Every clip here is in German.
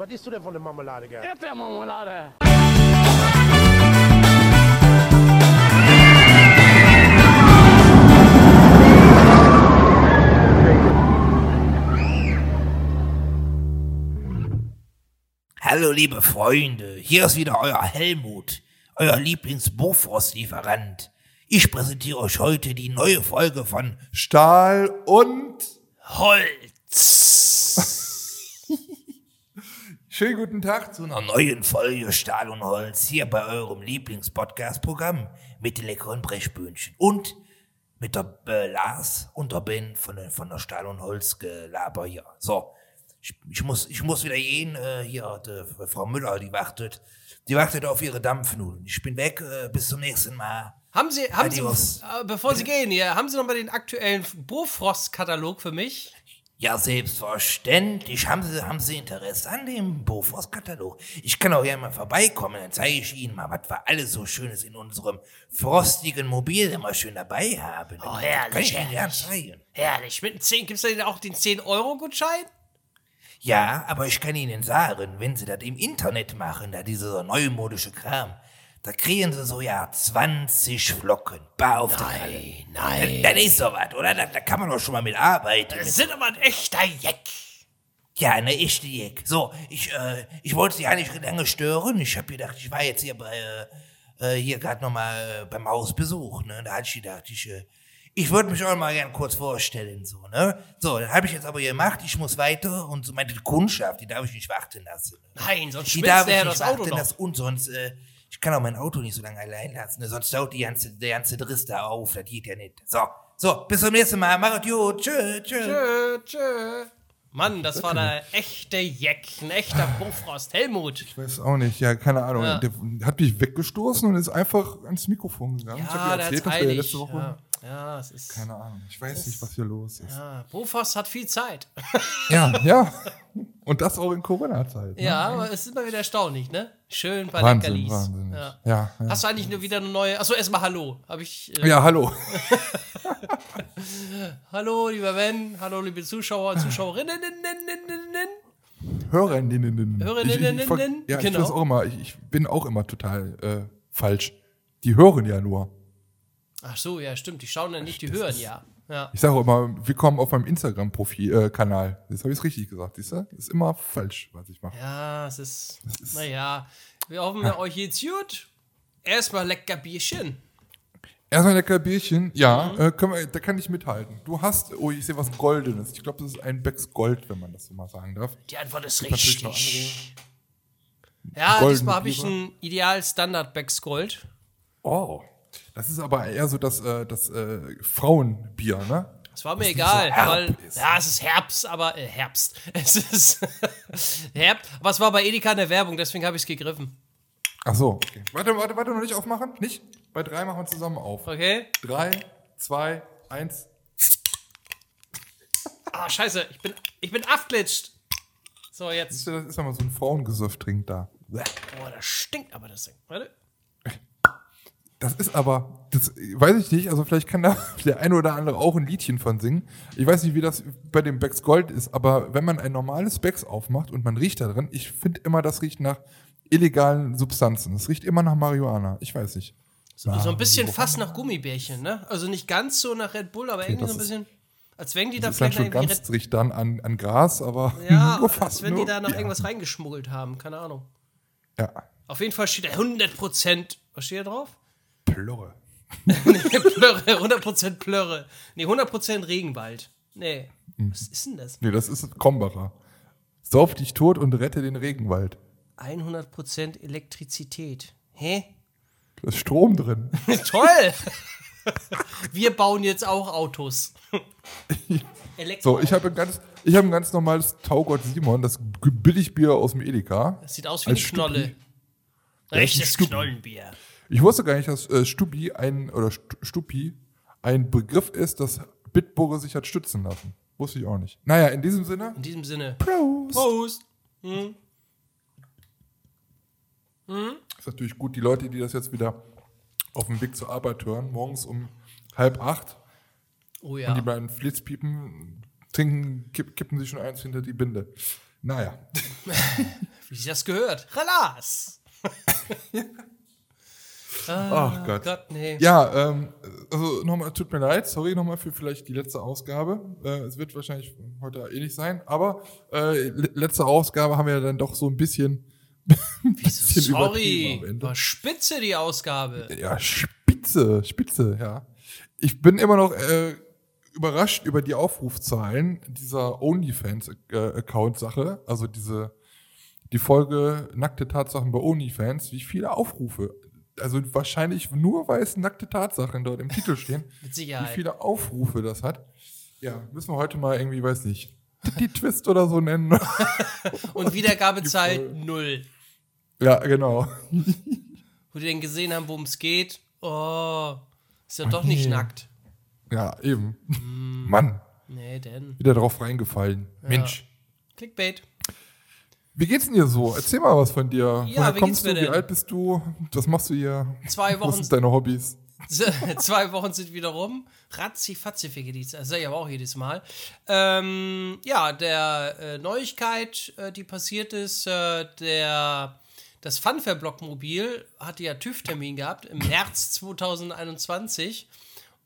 Was isst du denn von der Marmelade, Gerd? Erdbeermarmelade. Hallo liebe Freunde, hier ist wieder euer Helmut, euer Lieblings-Bofrost-Lieferant. Ich präsentiere euch heute die neue Folge von Stahl und Holz. Schönen guten Tag zu einer neuen Folge Stahl und Holz hier bei eurem Lieblings-Podcast-Programm mit den leckeren Brechbühnchen und mit der äh, Lars und der Ben von, der- von der Stahl und Holz Gelaber hier. So, ich, ich, muss, ich muss wieder gehen. Äh, hier, die, Frau Müller, die wartet. Die wartet auf ihre Dampfnudeln. Ich bin weg. Äh, bis zum nächsten Mal. Haben Sie, haben Sie, Adios. äh, bevor Sie gehen hier, haben Sie noch mal den aktuellen Bofrost-Katalog für mich? Ja, selbstverständlich. Haben Sie, haben Sie Interesse an dem Bofrost-Katalog? Ich kann auch gerne mal vorbeikommen, dann zeige ich Ihnen mal, was wir alles so Schönes in unserem frostigen Mobil immer schön dabei haben. Oh, Kann herrlich, ich Ihnen gerne herrlich. zeigen. Herrlich. Mit dem 10, gibt es denn auch den 10-Euro-Gutschein? Ja, aber ich kann Ihnen sagen, wenn Sie das im Internet machen, da dieser neumodische Kram, da kriegen Sie so ja 20 Flocken bar auf der Kalle. nein. Das ist doch was, oder? Da, da kann man doch schon mal mit arbeiten. Das sind aber ein echter Jeck. Ja, eine echte Jeck. So, ich, äh, ich wollte Sie ja nicht lange stören. Ich habe gedacht, ich war jetzt hier bei, äh, äh, hier gerade nochmal äh, beim Hausbesuch, ne? Da hatte ich gedacht, ich, äh, ich würde mich auch mal gern kurz vorstellen, so, ne? So, dann habe ich jetzt aber gemacht, ich muss weiter und so meine Kundschaft, die darf ich nicht warten lassen. Ne? Nein, sonst Die darf ich das nicht warten lassen und sonst, äh, ich kann auch mein Auto nicht so lange allein lassen, ne? sonst staut die ganze, der ganze Driss da auf, das geht ja nicht. So, so, bis zum nächsten Mal, macht gut, tschö, tschö. Tschö, tschö. Mann, das war der echte Jeck. Ein echter Bofrost. Helmut. Ich weiß auch nicht, ja, keine Ahnung. Ja. Der hat mich weggestoßen und ist einfach ans Mikrofon gegangen. ich Ja, habe dir erzählt, dass wir letzte Woche. Ja, ja es ist. Keine Ahnung, ich weiß nicht, was hier los ist. Ja, Bofrost hat viel Zeit. Ja, ja. Und das auch in Corona-Zeit. Ne? Ja, aber es ist immer wieder erstaunlich, ne? Schön bei Wahnsinn, Leckerlis. Wahnsinn. Ja. Ja, ja. Hast du eigentlich nur wieder eine neue. Achso, erstmal Hallo. Hab ich. Äh, ja, hallo. Hallo, lieber Ben. Hallo, liebe Zuschauer und Zuschauerinnen. Hörerinnen. Hörerinnen, Ich, ich, ich, ja, ich genau. weiß auch immer, ich, ich bin auch immer total äh, falsch. Die hören ja nur. Ach so, ja, stimmt. Die schauen ja nicht, die hören ja. Ja. Ich sage auch immer, willkommen auf meinem Instagram-Profil, äh. Jetzt habe ich es richtig gesagt, siehst du? Ist immer falsch, was ich mache. Ja, es ist. Naja, wir hoffen, euch geht's gut. Erstmal lecker Bierchen. Erstmal lecker Bierchen. Ja, Mhm. äh, wir, da kann ich mithalten. Du hast, oh, ich sehe was Goldenes. Ich glaube, das ist ein Becks Gold, wenn man das so mal sagen darf. Die Antwort ist natürlich noch richtig. Ja, diesmal habe ich ein Ideal Standard Becks Gold. Oh. Das ist aber eher so das, äh, das äh, Frauenbier, ne? Es war mir nicht egal, so weil ist. ja, es ist Herbst, aber äh, Herbst. Es ist Herbst, aber es war bei Edeka in der Werbung, deswegen habe ich es gegriffen. Ach so, okay. Warte, warte, warte, noch nicht aufmachen? Nicht? Bei drei machen wir zusammen auf. Okay? Drei, zwei, eins. Ah, scheiße, ich bin ich bin abglitscht. So, jetzt. Das ist ja mal so ein Frauengesöff trinkt da. Boah, das stinkt aber das Ding. Warte. Das ist aber, das weiß ich nicht, also vielleicht kann da der eine oder andere auch ein Liedchen von singen. Ich weiß nicht, wie das bei dem Becks Gold ist, aber wenn man ein normales Becks aufmacht und man riecht da drin, ich finde immer, das riecht nach illegalen Substanzen. Es riecht immer nach Marihuana. Ich weiß nicht. So, so ein bisschen fast nach Gummibärchen, ne? Also nicht ganz so nach Red Bull, aber irgendwie so ein bisschen. Als wenn die da vielleicht schon ganz, riecht dann an, an Gras, aber Ja, nur fast. als wenn die nur, da noch ja. irgendwas reingeschmuggelt haben, keine Ahnung. Ja, Auf jeden Fall steht da 100%, was steht da drauf? Plörre. Plörre, 100% Plörre. Nee, 100% Regenwald. Nee, Hm. was ist denn das? Nee, das ist Krombacher. Sauf dich tot und rette den Regenwald. 100% Elektrizität. Hä? Da ist Strom drin. Toll! Wir bauen jetzt auch Autos. Elektro So, ich habe ein ganz, ich habe ein ganz normales Taugott Simon, das Billigbier aus dem Edeka. Das sieht aus wie eine Knolle. Ein Rechtes Stuppi. Knollenbier. Ich wusste gar nicht, dass äh, Stuppi ein oder Stu- Stuppi ein Begriff ist, das Bitburger sich hat stützen lassen. Wusste ich auch nicht. Naja, in diesem Sinne. In diesem Sinne. Prost. Prost! Ist natürlich gut, die Leute, die das jetzt wieder auf dem Weg zur Arbeit hören, morgens um halb acht Oh und ja. die beiden Flitzpiepen trinken, kipp, kippen sich schon eins hinter die Binde. Naja. sich das gehört. Relax. Ach Gott. Gott, nee. Ja, ähm, also nochmal, tut mir leid, sorry nochmal für vielleicht die letzte Ausgabe. Äh, es wird wahrscheinlich heute eh nicht sein, aber äh, le- letzte Ausgabe haben wir dann doch so ein bisschen, bisschen übertrieben Sorry, war spitze die Ausgabe. Ja, spitze, spitze, ja. Ich bin immer noch äh, überrascht über die Aufrufzahlen dieser OnlyFans-Account-Sache. Also diese, die Folge Nackte Tatsachen bei OnlyFans, wie viele Aufrufe. Also wahrscheinlich nur, weil es nackte Tatsachen dort im Titel stehen, Mit wie Sicherheit. viele Aufrufe das hat. Ja, müssen wir heute mal irgendwie, weiß nicht, die Twist oder so nennen. Und Wiedergabezahl null. ja, genau. Wo die dann gesehen haben, worum es geht. Oh, ist ja doch nicht nee. nackt. Ja, eben. Mm. Mann, Nee, denn. wieder drauf reingefallen. Mensch. Clickbait. Wie geht's denn dir so? Erzähl mal was von dir. Ja, Woher wie kommst geht's mir du? Wie alt bist du? Was machst du hier? Zwei Was Wochen, sind deine Hobbys? zwei Wochen sind wieder rum. Ratzi, fatzi, Figgediz. Das sage ich aber auch jedes Mal. Ähm, ja, der äh, Neuigkeit, äh, die passiert ist, äh, der, das Funfair-Blockmobil hatte ja TÜV-Termin gehabt im März 2021.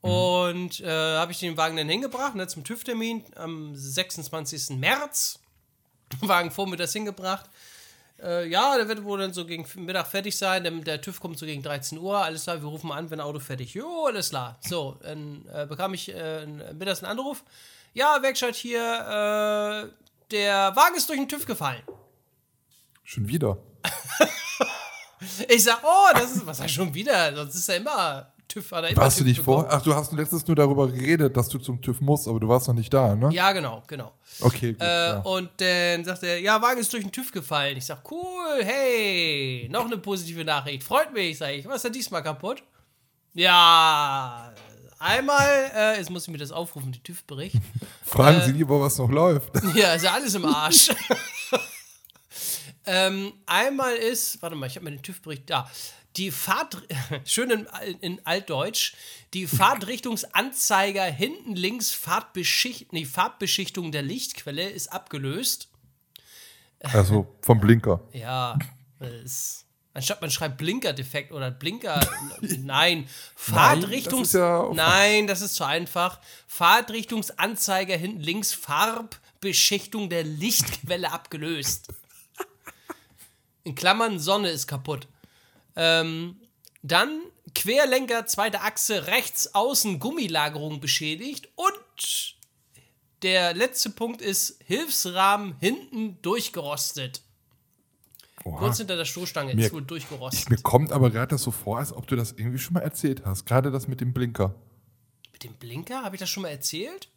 Und äh, habe ich den Wagen dann hingebracht, ne, zum TÜV-Termin am 26. März. Wagen vormittags hingebracht. Äh, ja, der wird wohl dann so gegen Mittag fertig sein. Der, der TÜV kommt so gegen 13 Uhr. Alles klar, wir rufen an, wenn Auto fertig. Jo, alles klar. So, dann äh, bekam ich äh, mittags einen Anruf. Ja, Werkstatt hier, äh, der Wagen ist durch den TÜV gefallen. Schon wieder. Ich sag, oh, das ist, was ich schon wieder? Sonst ist ja immer TÜV. Hat er immer Warst du TÜV nicht vor? Ach, du hast letztens nur darüber geredet, dass du zum TÜV musst, aber du warst noch nicht da, ne? Ja, genau, genau. Okay, gut. Äh, ja. Und dann sagt er, ja, Wagen ist durch den TÜV gefallen. Ich sag, cool, hey, noch eine positive Nachricht. Freut mich, sag ich. Was ist denn diesmal kaputt? Ja, einmal, äh, jetzt muss ich mir das aufrufen, die TÜV-Bericht. Fragen äh, Sie lieber, was noch läuft. Ja, ist ja alles im Arsch. ähm, einmal ist, warte mal, ich habe mir den TÜV-Bericht da. Die Fahrt, schön in, in Altdeutsch, die Fahrtrichtungsanzeiger hinten links Fahrtbeschicht, nee, Farbbeschichtung der Lichtquelle ist abgelöst. Also vom Blinker. Ja, das ist, anstatt man schreibt Blinkerdefekt oder Blinker, nein, Fahrtrichtungs, das ist ja nein, das ist zu einfach. Fahrtrichtungsanzeiger hinten links Farbbeschichtung der Lichtquelle abgelöst. In Klammern Sonne ist kaputt. Ähm, dann Querlenker, zweite Achse, rechts außen Gummilagerung beschädigt und der letzte Punkt ist Hilfsrahmen hinten durchgerostet. Oha. Kurz hinter der Stoßstange Mir- ist wohl durchgerostet. Mir kommt aber gerade das so vor, als ob du das irgendwie schon mal erzählt hast. Gerade das mit dem Blinker. Mit dem Blinker, habe ich das schon mal erzählt?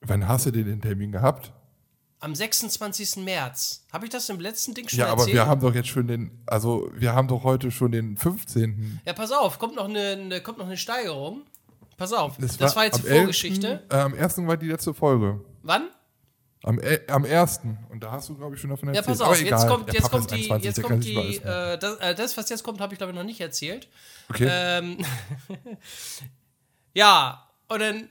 Wann hast du den den Termin gehabt? Am 26. März. Habe ich das im letzten Ding schon Ja, aber erzählt? wir haben doch jetzt schon den, also wir haben doch heute schon den 15. ja, pass auf, kommt noch eine, eine, kommt noch eine Steigerung. Pass auf, das, war war jetzt die am 11., Vorgeschichte. Äh, am 1. war die letzte Folge. Wann? Am, el- am 1. Und da hast du, glaube ich, schon davon Ja, erzählt. pass auf, jetzt kommt, jetzt kommt die, 21, jetzt kommt die, äh, das, äh, das, was jetzt kommt, habe ich glaube ich noch nicht erzählt. Okay. Ähm, ja, und dann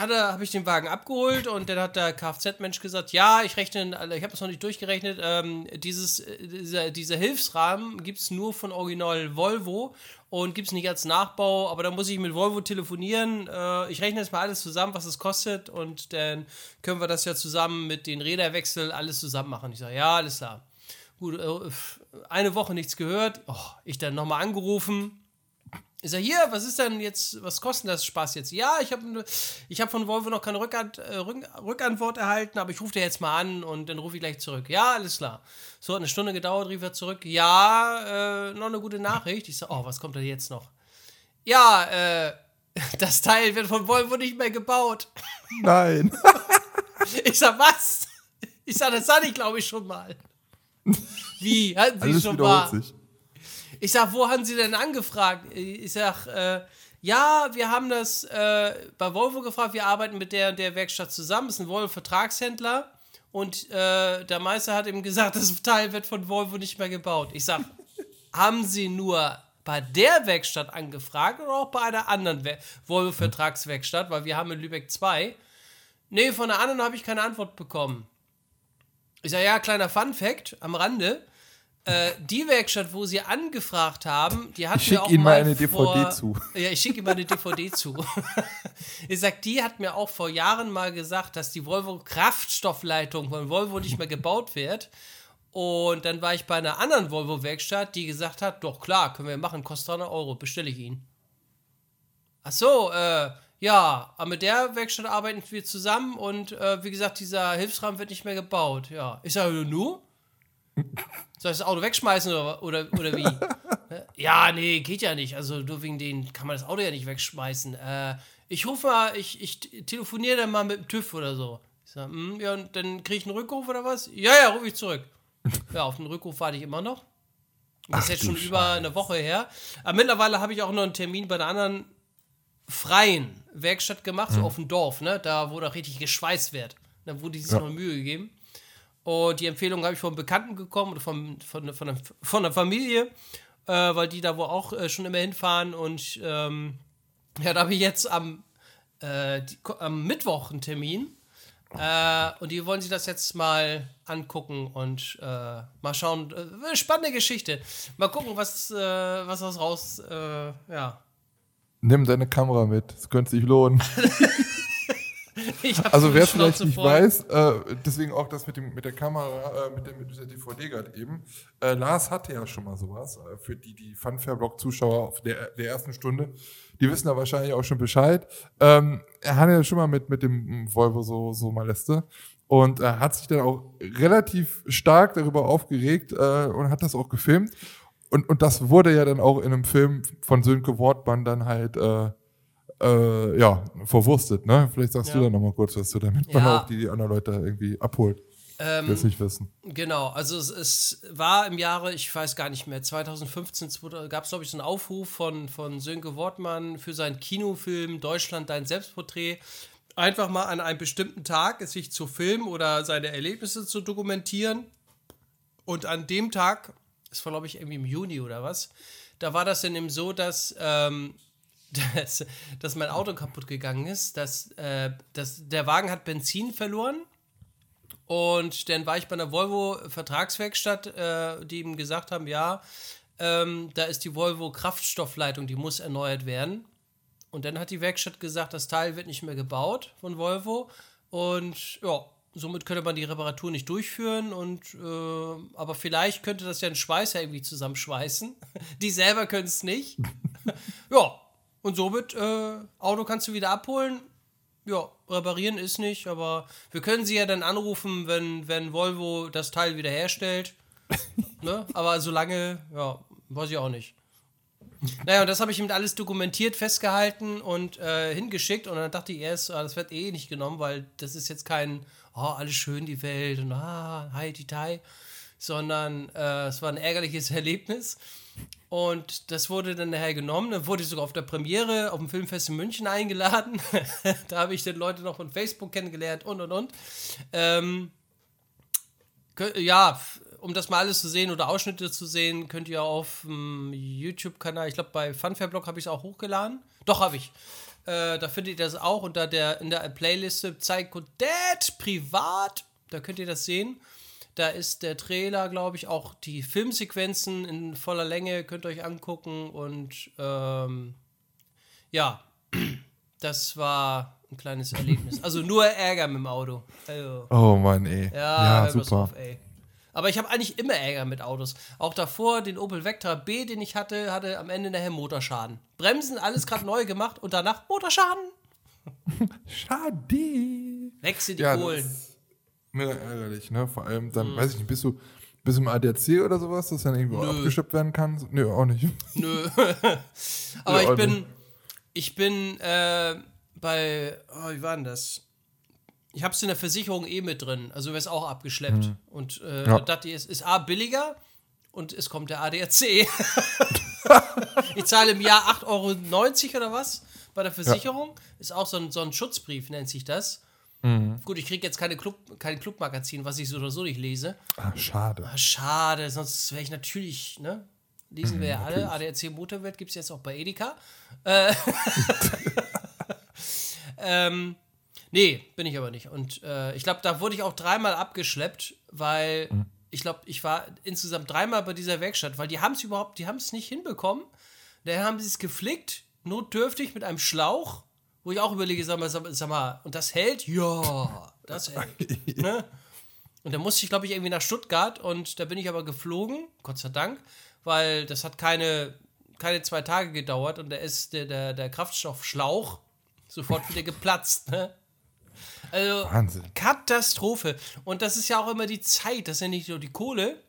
habe ich den Wagen abgeholt und dann hat der Kfz-Mensch gesagt, ja, ich rechne, also ich habe das noch nicht durchgerechnet, ähm, dieses, äh, dieser, dieser Hilfsrahmen gibt es nur von Original Volvo und gibt es nicht als Nachbau, aber da muss ich mit Volvo telefonieren. Äh, ich rechne jetzt mal alles zusammen, was es kostet und dann können wir das ja zusammen mit den Räderwechsel alles zusammen machen. Ich sage, ja, alles klar. Gut, äh, eine Woche nichts gehört. Oh, ich dann nochmal angerufen. Ich sage, hier, was ist denn jetzt, was kostet das Spaß jetzt? Ja, ich habe ich hab von Volvo noch keine Rückant, äh, Rück, Rückantwort erhalten, aber ich rufe dir jetzt mal an und dann rufe ich gleich zurück. Ja, alles klar. So, hat eine Stunde gedauert, rief er zurück. Ja, äh, noch eine gute Nachricht. Ich sage, oh, was kommt denn jetzt noch? Ja, äh, das Teil wird von Volvo nicht mehr gebaut. Nein. Ich sag, was? Ich sag, das hatte ich, glaube ich, schon mal. Wie? Hatten Sie Alles schon wiederholt mal? sich. Ich sag, wo haben Sie denn angefragt? Ich sag, äh, ja, wir haben das äh, bei Volvo gefragt, wir arbeiten mit der und der Werkstatt zusammen, ist ein Volvo-Vertragshändler und äh, der Meister hat ihm gesagt, das Teil wird von Volvo nicht mehr gebaut. Ich sag, haben Sie nur bei der Werkstatt angefragt oder auch bei einer anderen We- Volvo-Vertragswerkstatt, weil wir haben in Lübeck zwei. Nee, von der anderen habe ich keine Antwort bekommen. Ich sage, ja, kleiner Fun-Fact am Rande. Äh, die Werkstatt, wo sie angefragt haben, die hat Ich mir auch Ihnen mal eine DVD vor, zu. Ja, ich schicke ihm mal eine DVD zu. ich sag, die hat mir auch vor Jahren mal gesagt, dass die Volvo Kraftstoffleitung von Volvo nicht mehr gebaut wird. Und dann war ich bei einer anderen Volvo-Werkstatt, die gesagt hat, doch klar, können wir machen, kostet 300 Euro, bestelle ich ihn. Ach so, äh, ja, aber mit der Werkstatt arbeiten wir zusammen und äh, wie gesagt, dieser Hilfsrahmen wird nicht mehr gebaut. Ja, ich sage, nu? Soll ich das Auto wegschmeißen oder, oder, oder wie? ja, nee, geht ja nicht. Also nur wegen denen kann man das Auto ja nicht wegschmeißen. Äh, ich rufe mal, ich, ich telefoniere dann mal mit dem TÜV oder so. Ich sag, hm, ja, und dann kriege ich einen Rückruf oder was? Ja, ja, rufe ich zurück. Ja, auf den Rückruf warte ich immer noch. Das ist Ach jetzt du schon über eine Woche her. Aber mittlerweile habe ich auch noch einen Termin bei einer anderen freien Werkstatt gemacht, so auf dem Dorf, ne? Da, wo da richtig geschweißt wird. Da wurde sich Ja. noch Mühe gegeben. Und die Empfehlung habe ich von Bekannten bekommen oder von, von, von, der, von der Familie, äh, weil die da wohl auch äh, schon immer hinfahren. Und ähm, ja, da habe ich jetzt am, äh, die, am Mittwoch einen Termin. Äh, und die wollen sich das jetzt mal angucken und äh, mal schauen. Äh, spannende Geschichte. Mal gucken, was, was das raus. Ja. Nimm deine Kamera mit, es könnte sich lohnen. Also wer es vielleicht nicht voll. weiß, äh, deswegen auch das mit, dem, mit der Kamera, äh, mit, der, mit dieser DVD gerade eben. Äh, Lars hatte ja schon mal sowas. Äh, für die, die Funfair-Blog-Zuschauer auf der, der ersten Stunde, die wissen da wahrscheinlich auch schon Bescheid. Ähm, er hatte ja schon mal mit, mit dem Volvo so, so Maleste. Und er hat sich dann auch relativ stark darüber aufgeregt äh, und hat das auch gefilmt. Und, und das wurde ja dann auch in einem Film von Sönke Wortmann dann halt äh, ja, verwurstet, ne? Vielleicht sagst du Ja. da nochmal kurz was zu, damit man Ja. auch die, die anderen Leute irgendwie abholt, Ähm, es nicht wissen. Genau, also es, es war im Jahre, ich weiß gar nicht mehr, 2015 gab es, glaube ich, so einen Aufruf von, von Sönke Wortmann für seinen Kinofilm Deutschland, dein Selbstporträt. Einfach mal an einem bestimmten Tag es sich zu filmen oder seine Erlebnisse zu dokumentieren. Und an dem Tag, das war, glaube ich, irgendwie im Juni oder was, da war das dann eben so, dass, ähm, dass, dass mein Auto kaputt gegangen ist. Dass, äh, dass der Wagen hat Benzin verloren. Und dann war ich bei einer Volvo-Vertragswerkstatt, äh, die ihm gesagt haben, ja, ähm, da ist die Volvo-Kraftstoffleitung, die muss erneuert werden. Und dann hat die Werkstatt gesagt, das Teil wird nicht mehr gebaut von Volvo. Und ja, somit könnte man die Reparatur nicht durchführen. Und äh, aber vielleicht könnte das ja ein Schweißer irgendwie zusammenschweißen. Die selber können es nicht. ja, und somit, äh, Auto kannst du wieder abholen. Ja, reparieren ist nicht, aber wir können sie ja dann anrufen, wenn, wenn Volvo das Teil wieder herstellt. ne? Aber solange, ja, weiß ich auch nicht. Naja, und das habe ich ihm alles dokumentiert, festgehalten und äh, hingeschickt. Und dann dachte ich erst, ah, das wird eh nicht genommen, weil das ist jetzt kein, oh, alles schön, die Welt und ah, hi, die Tai, sondern äh, es war ein ärgerliches Erlebnis. Und das wurde dann nachher genommen. Dann wurde ich sogar auf der Premiere auf dem Filmfest in München eingeladen. da habe ich dann Leute noch von Facebook kennengelernt und und und. Ähm, ja, um das mal alles zu sehen oder Ausschnitte zu sehen, könnt ihr auf dem YouTube-Kanal, ich glaube bei Funfair-Blog habe ich es auch hochgeladen. Doch, habe ich. Äh, da findet ihr das auch unter der, in der Playliste Psycho Dad privat. Da könnt ihr das sehen. Da ist der Trailer, glaube ich, auch die Filmsequenzen in voller Länge, könnt ihr euch angucken. Und ähm, ja, das war ein kleines Erlebnis. Also nur Ärger mit dem Auto. Also, Oh Mann, ey. ja, Ja, super. auf, ey. Aber ich habe eigentlich immer Ärger mit Autos. Auch davor, den Opel Vectra B, den ich hatte, hatte am Ende nachher Motorschaden. Bremsen, alles gerade neu gemacht und danach Motorschaden. Schade. Wechsel die Ja, das Kohlen. Ist mega ärgerlich, ne? Vor allem Mhm. dann, weiß ich nicht, bist du, bist du im ADAC oder sowas, das dann irgendwie auch abgestoppt werden kann? Nö, auch nicht. Nö. Aber Ja, ich bin, ich bin äh, bei, oh, wie war denn das? Ich habe es in der Versicherung eh mit drin, also wäre es auch abgeschleppt. Und äh, Ja. da dachte ich, es ist A billiger und es kommt der ADAC. ich zahle im Jahr 8,90 Euro oder was bei der Versicherung. Ist auch so ein, so ein Schutzbrief, nennt sich das. Gut, ich kriege jetzt keine Club, kein Clubmagazin, was ich so oder so nicht lese. Ah, schade. Ah, schade, sonst wäre ich natürlich, ne? Lesen wir ja alle. ADAC Motorwelt gibt es jetzt auch bei Edeka. Äh, ähm, nee, bin ich aber nicht. Und äh, ich glaube, da wurde ich auch dreimal abgeschleppt, weil ich glaube, ich war insgesamt dreimal bei dieser Werkstatt, weil die haben es überhaupt, die haben es nicht hinbekommen. Daher haben sie es geflickt, notdürftig mit einem Schlauch, wo ich auch überlege, sag mal, sag, mal und das hält? Ja, das hält. ne? Und da musste ich, glaube ich, irgendwie nach Stuttgart und da bin ich aber geflogen, Gott sei Dank, weil das hat keine, keine zwei Tage gedauert und da ist der, der, der Kraftstoffschlauch sofort wieder geplatzt. Ne? Also Wahnsinn. Katastrophe. Und das ist ja auch immer die Zeit, das ist ja nicht nur die Kohle,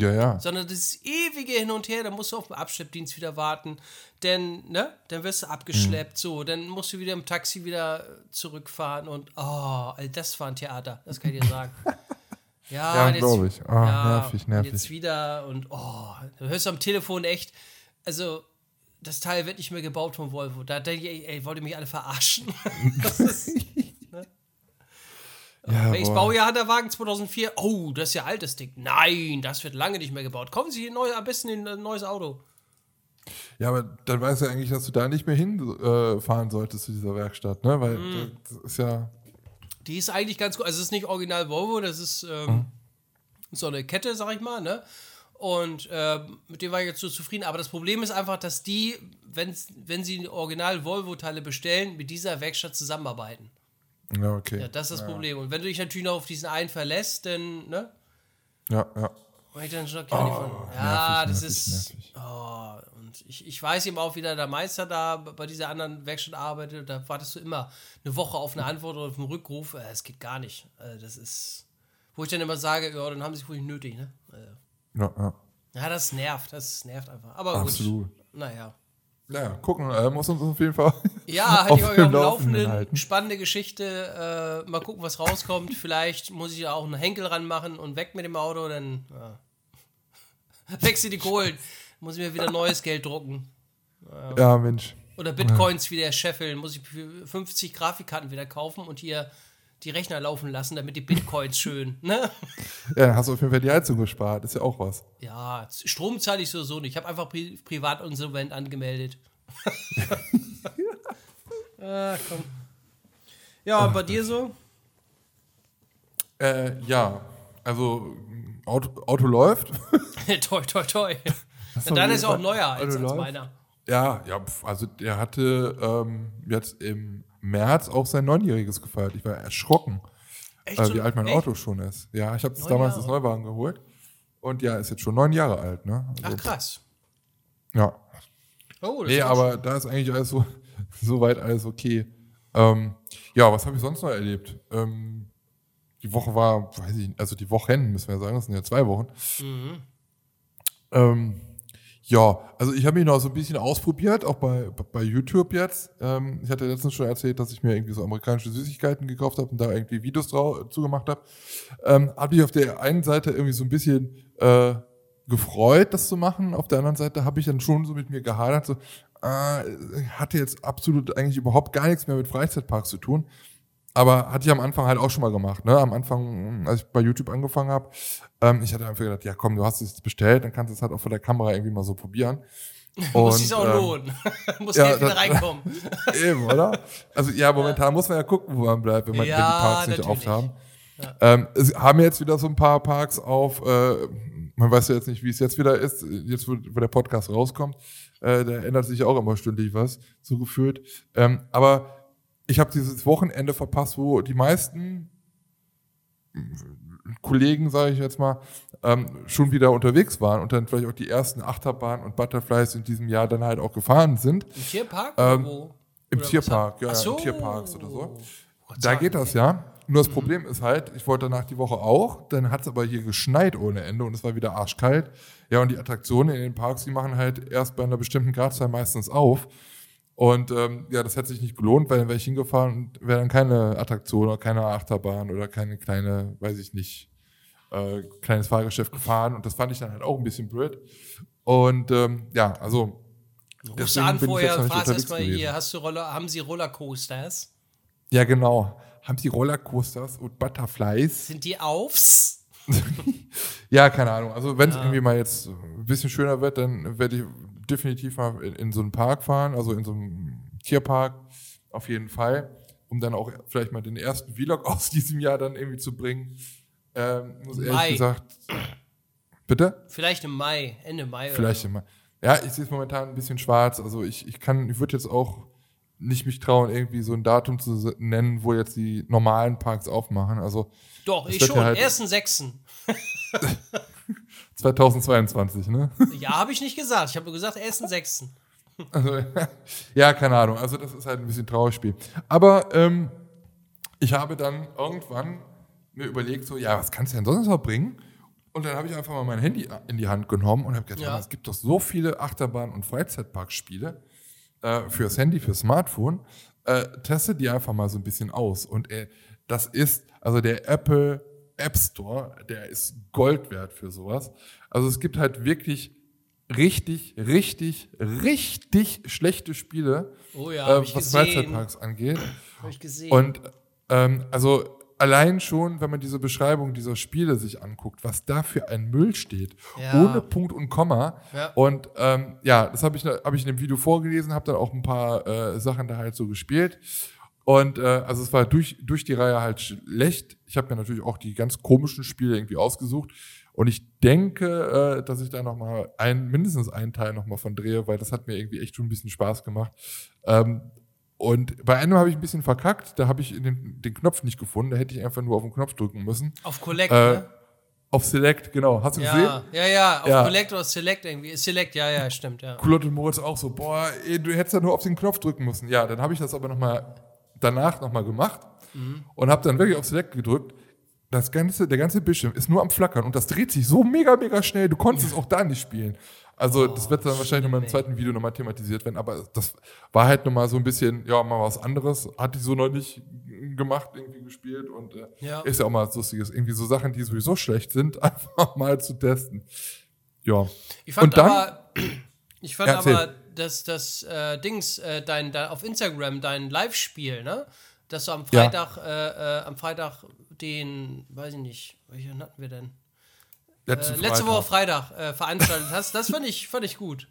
Ja, ja. sondern das ewige Hin und Her, da musst du auf den Abschleppdienst wieder warten, denn, ne, dann wirst du abgeschleppt, Mhm. so, dann musst du wieder im Taxi wieder zurückfahren und, oh, das war ein Theater, das kann ich dir sagen. Ja, Ja, und jetzt- glaub ich. Ah, nervig, und nervig. Jetzt wieder und, oh, du hörst am Telefon echt, also, das Teil wird nicht mehr gebaut von Volvo. Da denke ich, ey, wollt ihr mich alle verarschen? das ist, ja welches. Baujahr hat der Wagen? 2004? Oh, das ist ja altes Ding. Nein, das wird lange nicht mehr gebaut. Kommen Sie neu, am besten in ein neues Auto. Ja, aber dann weißt du eigentlich, dass du da nicht mehr hinfahren äh, fahren solltest zu dieser Werkstatt, ne? Weil Mhm. das ist ja. Die ist eigentlich ganz gut. Also, es ist nicht original Volvo, das ist ähm, so eine Kette, sag ich mal, ne? Und ähm, mit dem war ich jetzt so zufrieden. Aber das Problem ist einfach, dass die, wenn, wenn sie original Volvo-Teile bestellen, mit dieser Werkstatt zusammenarbeiten. Ja, okay. Ja, das ist das Problem. Und wenn du dich natürlich noch auf diesen einen verlässt, dann, ne? Ja, ja. Von, ja, nervig, das nervig, ist. nervig. Oh, und ich, ich weiß eben auch, wie der Meister da bei dieser anderen Werkstatt arbeitet. Da wartest du immer eine Woche auf eine Antwort oder auf einen Rückruf. Äh, Es geht gar nicht. Äh, Das ist. Wo ich dann immer sage, ja, dann haben sie es wohl nicht nötig, ne? Äh, Ja, ja. Ja, das nervt. Das nervt einfach. Aber Absolut. gut. Naja. Ja, gucken, äh, muss uns auf jeden Fall. Ja, hatte ich auf euch dem am Laufenden Laufenden. Spannende Geschichte. Äh, mal gucken, was rauskommt. Vielleicht muss ich da auch einen Henkel ranmachen und weg mit dem Auto. Dann ja. wechsel die Kohlen. Muss ich mir wieder neues Geld drucken. Ja, Mensch. Oder Bitcoins wieder scheffeln. Muss ich für 50 Grafikkarten wieder kaufen und hier die Rechner laufen lassen, damit die Bitcoins schön. Ne? Ja, dann hast du auf jeden Fall die Heizung gespart. Ist ja auch was. Ja, Strom zahle ich sowieso nicht. Ich habe einfach pri privat insolvent angemeldet. ah, komm. Ja, und bei dir so? Äh, ja, also Auto, Auto läuft. toi, toi, toi. Deiner jeden ist auch neuer als, als meiner. ja, ja, also der hatte ähm, jetzt im März auch sein Neunjähriges gefeiert. Ich war erschrocken, Echt äh, wie alt mein echt? Auto schon ist. Ja, ich habe damals Jahre. das Neuwagen geholt. Und ja, ist jetzt schon neun Jahre alt, ne? Also, Ach, krass. Ja. Oh, das Nee, aber da ist eigentlich alles so, soweit alles okay. Ähm, ja, was habe ich sonst noch erlebt? Ähm, die Woche war, weiß ich nicht, also die Wochen, müssen wir sagen, das sind ja zwei Wochen. Mhm. Ähm, ja, also ich habe mich noch so ein bisschen ausprobiert, auch bei, bei YouTube jetzt. Ähm, ich hatte letztens schon erzählt, dass ich mir irgendwie so amerikanische Süßigkeiten gekauft habe und da irgendwie Videos drauf zugemacht habe. Ähm, habe ich auf der einen Seite irgendwie so ein bisschen äh, gefreut, das zu machen. Auf der anderen Seite habe ich dann schon so mit mir gehadert, so, äh, hatte jetzt absolut eigentlich überhaupt gar nichts mehr mit Freizeitparks zu tun. Aber hatte ich am Anfang halt auch schon mal gemacht. Ne? Am Anfang, als ich bei YouTube angefangen habe, ähm, ich hatte einfach gedacht, ja komm, du hast es bestellt, dann kannst du es halt auch vor der Kamera irgendwie mal so probieren. Muss sich auch ähm, lohnen. Muss ja, Geld wieder reinkommen. Eben, oder? Also ja, momentan muss man ja gucken, wo man bleibt, wenn, man, wenn die Ja, Parks nicht natürlich. aufhaben. Ähm, es haben jetzt wieder so ein paar Parks auf. Äh, man weiß ja jetzt nicht, wie es jetzt wieder ist. Jetzt, wo, wo der Podcast rauskommt, äh, da ändert sich auch immer stündlich was, so gefühlt. Ähm, aber ich habe dieses Wochenende verpasst, wo die meisten Kollegen, sage ich jetzt mal, ähm, schon wieder unterwegs waren und dann vielleicht auch die ersten Achterbahnen und Butterflies in diesem Jahr dann halt auch gefahren sind. Im Tierpark? Ähm, wo? Im Oder Tierpark, ja, so. im Tierparks oder so. Da geht das ja. Nur das Problem ist halt, ich wollte danach die Woche auch, dann hat es aber hier geschneit ohne Ende und es war wieder arschkalt. Ja, und die Attraktionen in den Parks, die machen halt erst bei einer bestimmten Gradzahl meistens auf. Und ähm, ja, das hätte sich nicht gelohnt, weil dann wäre ich hingefahren und wäre dann keine Attraktion oder keine Achterbahn oder keine kleine, weiß ich nicht, äh, kleines Fahrgeschäft gefahren. Und das fand ich dann halt auch ein bisschen blöd. Und ähm, ja, also Rufst du an vorher unterwegs erstmal hier, hast du Roller, haben sie Rollercoasters? Ja, genau. Haben die Rollercoasters und Butterflies? Sind die aufs? Ja, keine Ahnung. Also wenn es irgendwie mal jetzt ein bisschen schöner wird, dann werde ich definitiv mal in, in so einen Park fahren, also in so einem Tierpark auf jeden Fall, um dann auch vielleicht mal den ersten Vlog aus diesem Jahr dann irgendwie zu bringen. ähm, muss ehrlich Mai. gesagt. Bitte? Vielleicht im Mai, Ende Mai. Vielleicht oder immer. Ja, ich sehe es momentan ein bisschen schwarz. Also ich, ich kann, ich würde jetzt auch nicht mich trauen, irgendwie so ein Datum zu nennen, wo jetzt die normalen Parks aufmachen. Also so. Doch, ich schon. halt- Ersten Sechsten. 2022, ne? Ja, habe ich nicht gesagt. Ich habe nur gesagt, ersten Sechsten. Also, ja, keine Ahnung. Also das ist halt ein bisschen Trauerspiel. Aber ähm, ich habe dann irgendwann mir überlegt, so, ja, was kannst du denn sonst noch bringen? Und dann habe ich einfach mal mein Handy in die Hand genommen und habe gedacht, ja. es gibt doch so viele Achterbahn- und Freizeitparkspiele äh, fürs Handy, fürs Smartphone. Äh, teste die einfach mal so ein bisschen aus. Und äh, das ist, also der Apple App Store, der ist Gold wert für sowas. Also es gibt halt wirklich richtig, richtig, richtig schlechte Spiele, Oh ja, hab äh, was. Freizeitparks angeht. Habe ich gesehen. Und ähm, also allein schon, wenn man diese Beschreibung dieser Spiele sich anguckt, was da für ein Müll steht, Ja. ohne Punkt und Komma. Ja. Und ähm, ja, das habe ich, hab ich in dem Video vorgelesen, habe dann auch ein paar äh, Sachen da halt so gespielt. Und äh, also es war durch, durch die Reihe halt schlecht. Ich habe mir natürlich auch die ganz komischen Spiele irgendwie ausgesucht. Und ich denke, äh, dass ich da noch mal ein, mindestens einen Teil noch mal von drehe, weil das hat mir irgendwie echt schon ein bisschen Spaß gemacht. Ähm, und bei einem habe ich ein bisschen verkackt. Da habe ich den, den Knopf nicht gefunden. Da hätte ich einfach nur auf den Knopf drücken müssen. auf Collect, Äh, ne? Auf Select, genau. Hast du gesehen? Ja, ja, ja, auf Ja. Collect oder Select irgendwie. Select, ja, ja, stimmt, ja. Kulotte und Moritz auch so, boah, ey, du hättest ja nur auf den Knopf drücken müssen. Ja, dann habe ich das aber noch mal danach noch mal gemacht und habe dann wirklich auf Select gedrückt. Das ganze, der ganze Bildschirm ist nur am Flackern und das dreht sich so mega, mega schnell. Du konntest es auch da nicht spielen. Also das wird dann wahrscheinlich nochmal im zweiten Video nochmal thematisiert werden, aber das war halt nochmal so ein bisschen, ja, mal was anderes. Hatte ich so noch nicht gemacht, irgendwie gespielt und äh, Ja. ist ja auch mal was Lustiges. Irgendwie so Sachen, die sowieso schlecht sind, einfach mal zu testen. Ja. Ich fand Und dann- aber, ich fand Ja, aber, dass das äh, Dings, äh, dein, dein, auf Instagram, dein Live-Spiel, ne? Dass du am Ja. Freitag, äh, äh, am Freitag den, weiß ich nicht, welchen hatten wir denn? Letzte, Äh, letzte. Woche Freitag äh, veranstaltet hast, das fand ich, fand ich gut.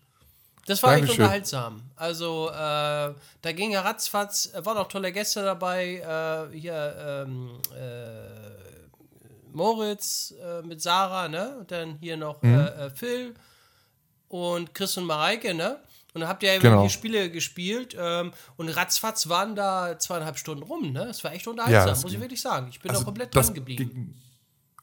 Das war echt Dankeschön. unterhaltsam. Also, da ging ja ratzfatz, waren auch tolle Gäste dabei. Hier, ähm, äh, Moritz mit Sarah, ne? Und dann hier noch Mhm. Phil und Chris und Mareike, ne? Und dann habt ihr ja Genau. die Spiele gespielt ähm, und ratzfatz waren da zweieinhalb Stunden rum, ne? Das war echt unterhaltsam, das muss ich wirklich sagen. Ich bin Also auch komplett dran geblieben. ging-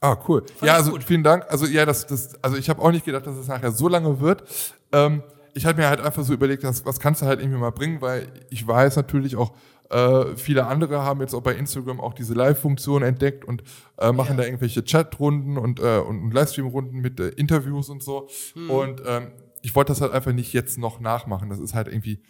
Ah, cool. ich ja, also gut. vielen Dank. Also ja, das, das, also ich habe auch nicht gedacht, dass es nachher so lange wird. Ähm, ich habe mir halt einfach so überlegt, dass, was kannst du halt irgendwie mal bringen, weil ich weiß natürlich auch, äh, viele andere haben jetzt auch bei Instagram auch diese Live-Funktion entdeckt und äh, machen Ja. da irgendwelche Chat-Runden und, äh, und, und Livestream-Runden mit äh, Interviews und so. Hm. Und ähm, ich wollte das halt einfach nicht jetzt noch nachmachen. Das ist halt irgendwie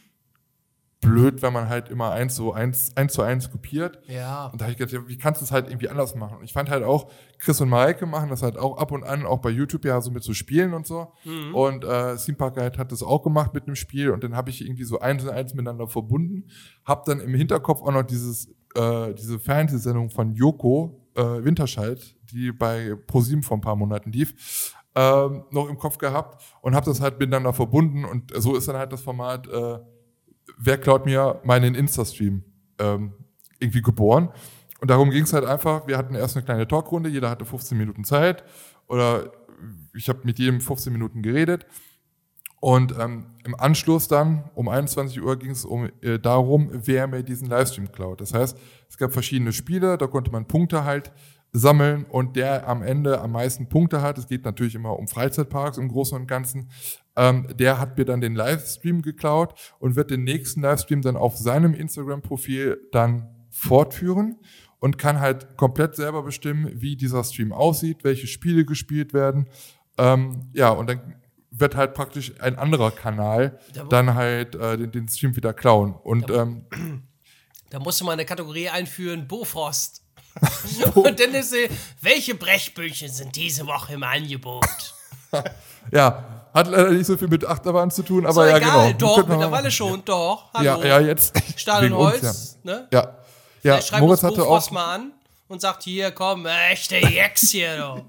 blöd, wenn man halt immer eins so eins, eins zu eins kopiert. Ja. Und da habe ich gedacht, wie kannst du es halt irgendwie anders machen? Und ich fand halt auch, Chris und Maike machen das halt auch ab und an, auch bei YouTube ja so mit so Spielen und so. Und äh, Theme Park Guide hat das auch gemacht mit einem Spiel und dann habe ich irgendwie so eins und eins miteinander verbunden. Hab dann im Hinterkopf auch noch dieses, äh, diese Fernsehsendung von Joko, äh, Winterscheid, die bei ProSieben vor ein paar Monaten lief, ähm, noch im Kopf gehabt und habe das halt miteinander verbunden und so ist dann halt das Format äh, wer klaut mir meinen Insta-Stream ähm, irgendwie geboren. Und darum ging es halt einfach, wir hatten erst eine kleine Talkrunde, jeder hatte 15 Minuten Zeit oder ich habe mit jedem 15 Minuten geredet. Und ähm, im Anschluss dann, um 21 Uhr, ging es um, äh, darum, wer mir diesen Livestream klaut. Das heißt, es gab verschiedene Spiele, da konnte man Punkte halt sammeln und der am Ende am meisten Punkte hat, es geht natürlich immer um Freizeitparks im Großen und Ganzen, ähm, der hat mir dann den Livestream geklaut und wird den nächsten Livestream dann auf seinem Instagram-Profil dann fortführen und kann halt komplett selber bestimmen, wie dieser Stream aussieht, welche Spiele gespielt werden. Ähm, ja, und dann wird halt praktisch ein anderer Kanal dann halt äh, den, den Stream wieder klauen. Und ähm, Da musste man eine Kategorie einführen, Bofrost. Und dann ist sie, welche Brechbücher sind diese Woche im Angebot? ja, hat leider nicht so viel mit Achterbahn zu tun, So aber ja, egal, genau. doch, mittlerweile schon, doch. Hallo. Ja, ja, jetzt. Stahl und wegen uns, Holz, ne? Ja. Ja, ja schreibt Moritz uns hatte auch, mal an und sagt, hier, komm, echte Jex hier,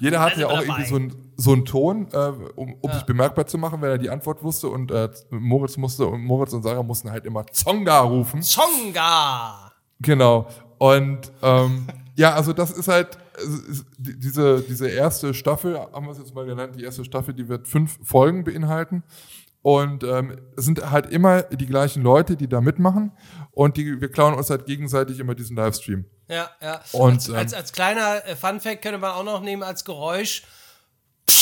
jeder hatte ja auch dabei. irgendwie so einen so einen Ton, äh, um, um sich bemerkbar zu machen, wenn er die Antwort wusste und äh, Moritz musste und Moritz und Sarah mussten halt immer Zonga rufen. Zonga. Genau. Und ähm, ja, also das ist halt, ist- diese, diese erste Staffel, haben wir es jetzt mal genannt, die erste Staffel, die wird fünf Folgen beinhalten. Und ähm, es sind halt immer die gleichen Leute, die da mitmachen. Und die, wir klauen uns halt gegenseitig immer diesen Livestream. Ja, ja. Und, als, ähm, als, als kleiner äh, Funfact könnte man auch noch nehmen als Geräusch.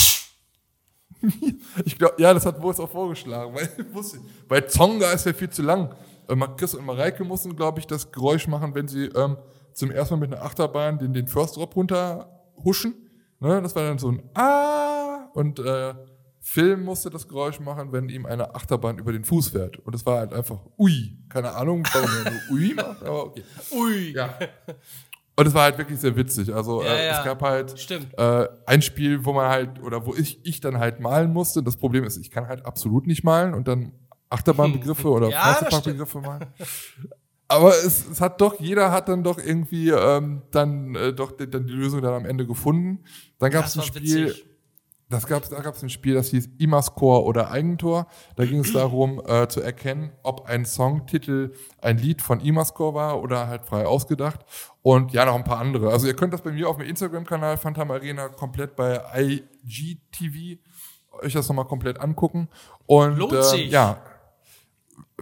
Ich glaube, ja, das hat Boris auch vorgeschlagen, weil, weil Zonga ist ja viel zu lang. Äh, Chris und Mareike mussten, glaube ich, das Geräusch machen, wenn sie ähm, zum ersten Mal mit einer Achterbahn den, den First Drop runterhuschen. Ne, das war dann so ein Ah und äh, Phil musste das Geräusch machen, wenn ihm eine Achterbahn über den Fuß fährt. Und es war halt einfach Ui. Keine Ahnung, warum er nur Ui macht, aber okay. Ui. Ja. Und es war halt wirklich sehr witzig. Also Ja, äh, ja. es gab halt äh, ein Spiel, wo man halt, oder wo ich, ich dann halt malen musste. Das Problem ist, ich kann halt absolut nicht malen und dann Achterbahnbegriffe oder Ja, Freizeitparkbegriffe malen. Aber es, es hat doch, jeder hat dann doch irgendwie ähm, dann äh, doch die, dann die Lösung dann am Ende gefunden. Dann gab es ein Spiel, witzig. das gab's, da gab es ein Spiel, das hieß Imascore oder Eigentor. Da ging es darum, äh, zu erkennen, ob ein Songtitel ein Lied von Imascore war oder halt frei ausgedacht. Und ja, noch ein paar andere. Also ihr könnt das bei mir auf dem Instagram-Kanal Phantom Arena komplett bei IGTV euch das nochmal komplett angucken. Und Lohnt äh, sich. ja,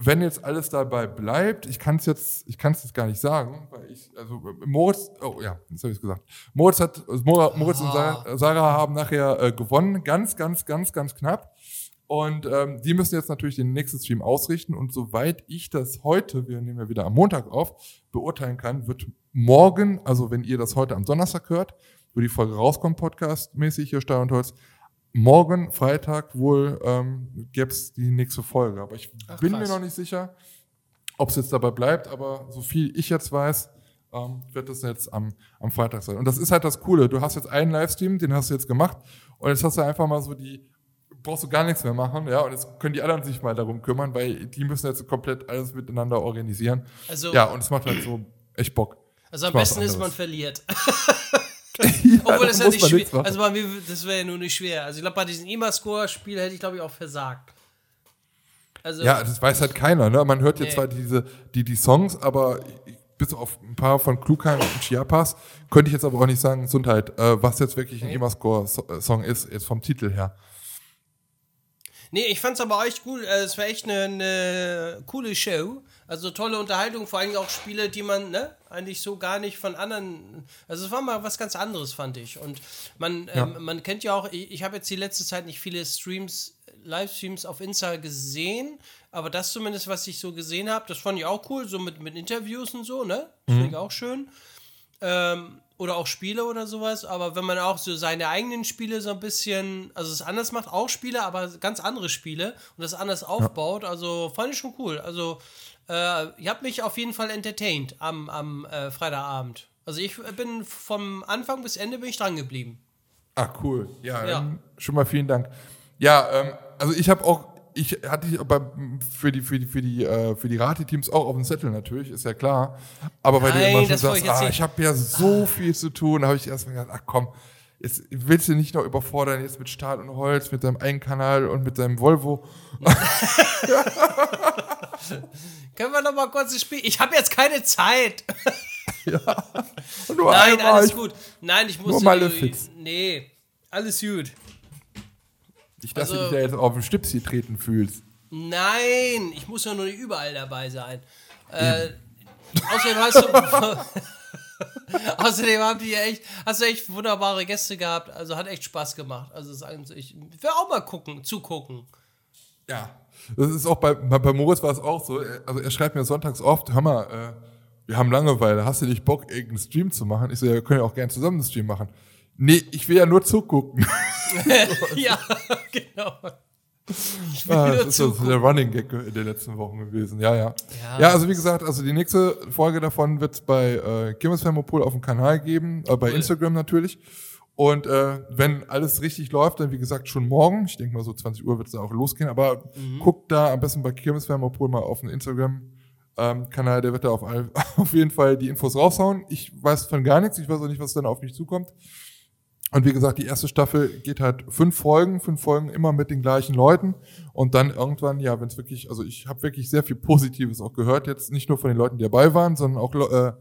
wenn jetzt alles dabei bleibt, ich kann es jetzt, ich kann es jetzt gar nicht sagen, weil ich, also Moritz, oh ja, jetzt habe ich es gesagt. Moritz hat, Moritz und Sa- Sarah haben nachher äh, gewonnen, ganz, ganz, ganz, ganz knapp. Und ähm, die müssen jetzt natürlich den nächsten Stream ausrichten. Und soweit ich das heute, wir nehmen ja wieder am Montag auf, beurteilen kann, wird morgen, also wenn ihr das heute am Donnerstag hört, wo die Folge rauskommt, podcastmäßig hier Stein und Holz, morgen, Freitag, wohl ähm, gäbe es die nächste Folge. Aber ich Ach, bin krass. mir noch nicht sicher, ob es jetzt dabei bleibt, aber so viel ich jetzt weiß, ähm, wird das jetzt am, am Freitag sein. Und das ist halt das Coole. Du hast jetzt einen Livestream, den hast du jetzt gemacht und jetzt hast du einfach mal so die, brauchst du gar nichts mehr machen, ja, und jetzt können die anderen sich mal darum kümmern, weil die müssen jetzt komplett alles miteinander organisieren. Also, Ja, und es macht halt so echt Bock. also am besten ist, man verliert. ja, Obwohl da das ja nicht machen. Also bei mir, das wäre ja nur nicht schwer. Also ich glaube, bei diesem IMA-Score-Spiel hätte ich, glaube ich, auch versagt. Also, Ja, das weiß halt keiner. Ne? Man hört jetzt Nee. zwar diese, die, die Songs, aber bis auf ein paar von Klugheim und Chiapas könnte ich jetzt aber auch nicht sagen, Gesundheit, äh, was jetzt wirklich ein Emascore-Song ist, jetzt vom Titel her. Nee, ich fand's aber echt cool. Äh, Es war echt eine, eine coole Show. Also tolle Unterhaltung, vor allem auch Spiele, die man ne, eigentlich so gar nicht von anderen. Also es war mal was ganz anderes, fand ich. Und man, Ja. ähm, man kennt ja auch, ich, ich habe jetzt die letzte Zeit nicht viele Streams, Livestreams auf Insta gesehen, aber das zumindest, was ich so gesehen habe, das fand ich auch cool, so mit, mit Interviews und so, ne? Das finde ich auch schön. Ähm, oder auch Spiele oder sowas, aber wenn man auch so seine eigenen Spiele so ein bisschen, also es anders macht, auch Spiele, aber ganz andere Spiele und das anders aufbaut, also fand ich schon cool. Also äh, ich habe mich auf jeden Fall entertained am, am äh, Freitagabend. Also ich bin vom Anfang bis Ende bin ich dran geblieben. Ah, cool. Ja, Ja. schon mal vielen Dank. Ja, ähm, also ich habe auch, ich hatte ich aber für die, für die, für die, äh, für die Rati-Teams auch auf dem Zettel natürlich, ist ja klar. Aber weil du Nein, immer schon sagst, ich jetzt ah, ich habe ja so viel zu tun, habe ich erstmal gedacht, ach komm, jetzt willst du nicht noch überfordern jetzt mit Stahl und Holz, mit deinem eigenen Kanal und mit deinem Volvo. Können wir noch mal kurz das Spiel? Ich habe jetzt keine Zeit. Und nur Nein, alles ich, gut. Nein, ich muss Nur Malefiz. Nee, alles gut. Ich, dass du also- dich da jetzt auf den Stips hier treten fühlst. Nein, ich muss ja nur nicht überall dabei sein. Äh, außerdem hast du. außerdem habt ihr echt, hast du echt wunderbare Gäste gehabt. Also hat echt Spaß gemacht. Also ist eigentlich, ich will auch mal gucken, zugucken. Ja. Das ist auch bei, bei, bei Moritz war es auch so. Er- Also er schreibt mir sonntags oft, hör mal, äh, wir haben Langeweile, hast du nicht Bock, irgendeinen Stream zu machen? Ich so, ja, wir können ja auch gerne zusammen einen Stream machen. Nee, ich will ja nur zugucken. ja, genau. Ah, das ist so zugucken. der Running Gag in den letzten Wochen gewesen. Ja, ja. Ja. Ja, also wie gesagt, also die nächste Folge davon wird es bei äh, Kirmes Thermopol auf dem Kanal geben, äh, bei Cool. Instagram natürlich. Und äh, wenn alles richtig läuft, dann wie gesagt schon morgen, ich denke mal so 20 Uhr wird es auch losgehen, aber Mhm. guckt da am besten bei Kirmes Thermopol mal auf den Instagram-Kanal, der wird da auf, auf jeden Fall die Infos raushauen. Ich weiß von gar nichts, ich weiß auch nicht, was dann auf mich zukommt. Und wie gesagt, die erste Staffel geht halt fünf Folgen, fünf Folgen immer mit den gleichen Leuten. Und dann irgendwann, ja, wenn es wirklich, also ich habe wirklich sehr viel Positives auch gehört, jetzt nicht nur von den Leuten, die dabei waren, sondern auch äh,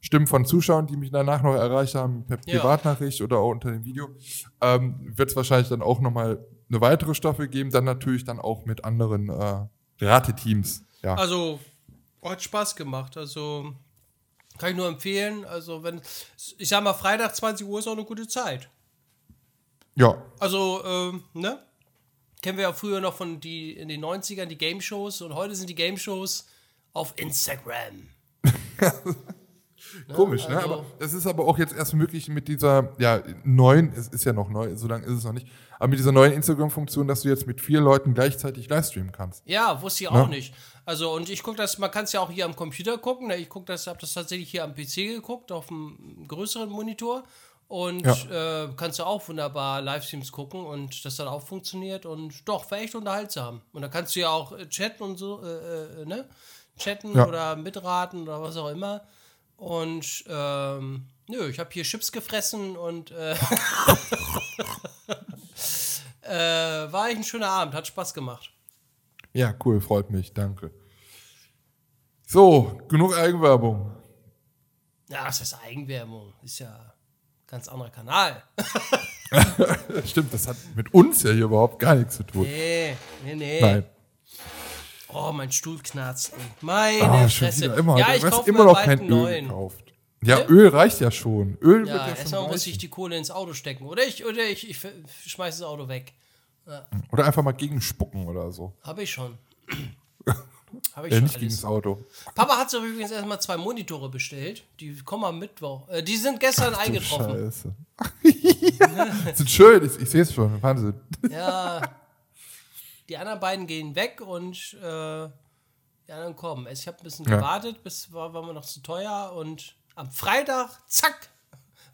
Stimmen von Zuschauern, die mich danach noch erreicht haben, per Ja. Privatnachricht oder auch unter dem Video, ähm, wird es wahrscheinlich dann auch nochmal eine weitere Staffel geben, dann natürlich dann auch mit anderen äh, Rateteams. Ja. Also, hat Spaß gemacht. Also, kann ich nur empfehlen. Also, wenn, ich sag mal, Freitag 20 Uhr ist auch eine gute Zeit. Ja, Also, ähm, ne? Kennen wir ja früher noch von die in den 90ern die Game Shows und heute sind die Game Shows auf Instagram. Komisch, ne? also- Aber das ist aber auch jetzt erst möglich mit dieser, ja, neuen, es ist ja noch neu, so lange ist es noch nicht, aber mit dieser neuen Instagram-Funktion, dass du jetzt mit vier Leuten gleichzeitig livestreamen kannst. Ja, wusste ich auch nicht. Also, und ich gucke das, man kann es ja auch hier am Computer gucken. ne? Ich gucke das, habe das tatsächlich hier am PC geguckt, auf einem größeren Monitor. Und äh, kannst du auch wunderbar Livestreams gucken und das dann auch funktioniert und doch, war echt unterhaltsam. Und da kannst du ja auch äh, chatten und so, äh, äh, ne? Chatten Ja. oder mitraten oder was auch immer. Und ähm, nö, ich habe hier Chips gefressen und äh, äh, war echt ein schöner Abend, hat Spaß gemacht. Ja, cool, freut mich, danke. So, genug Eigenwerbung. Ja, das ist Eigenwerbung. Ist ja ganz anderer Kanal. Stimmt, das hat mit uns ja hier überhaupt gar nichts zu tun. Nee, nee, nee. Nein. Oh, mein Stuhl knarzt. Meine Ah, Fresse. immer. ja, du ich hast kaufe immer noch kein Öl gekauft. Ja, Ne? Öl reicht ja schon. Öl wird Ja, ja erstmal muss ich die Kohle ins Auto stecken. Oder ich, oder ich, ich schmeiße das Auto weg. Oder einfach mal gegenspucken oder so. Habe ich schon. Habe ich schon nicht gegen alles. das Auto. Papa hat sich übrigens erstmal zwei Monitore bestellt. Die kommen am Mittwoch. Äh, die sind gestern Du eingetroffen. Scheiße. ja, sind schön, ich, ich sehe es schon. Wahnsinn. Ja. Die anderen beiden gehen weg und äh, die anderen kommen. Also ich habe ein bisschen Ja. gewartet, bis war, war mir noch zu teuer und am Freitag, zack,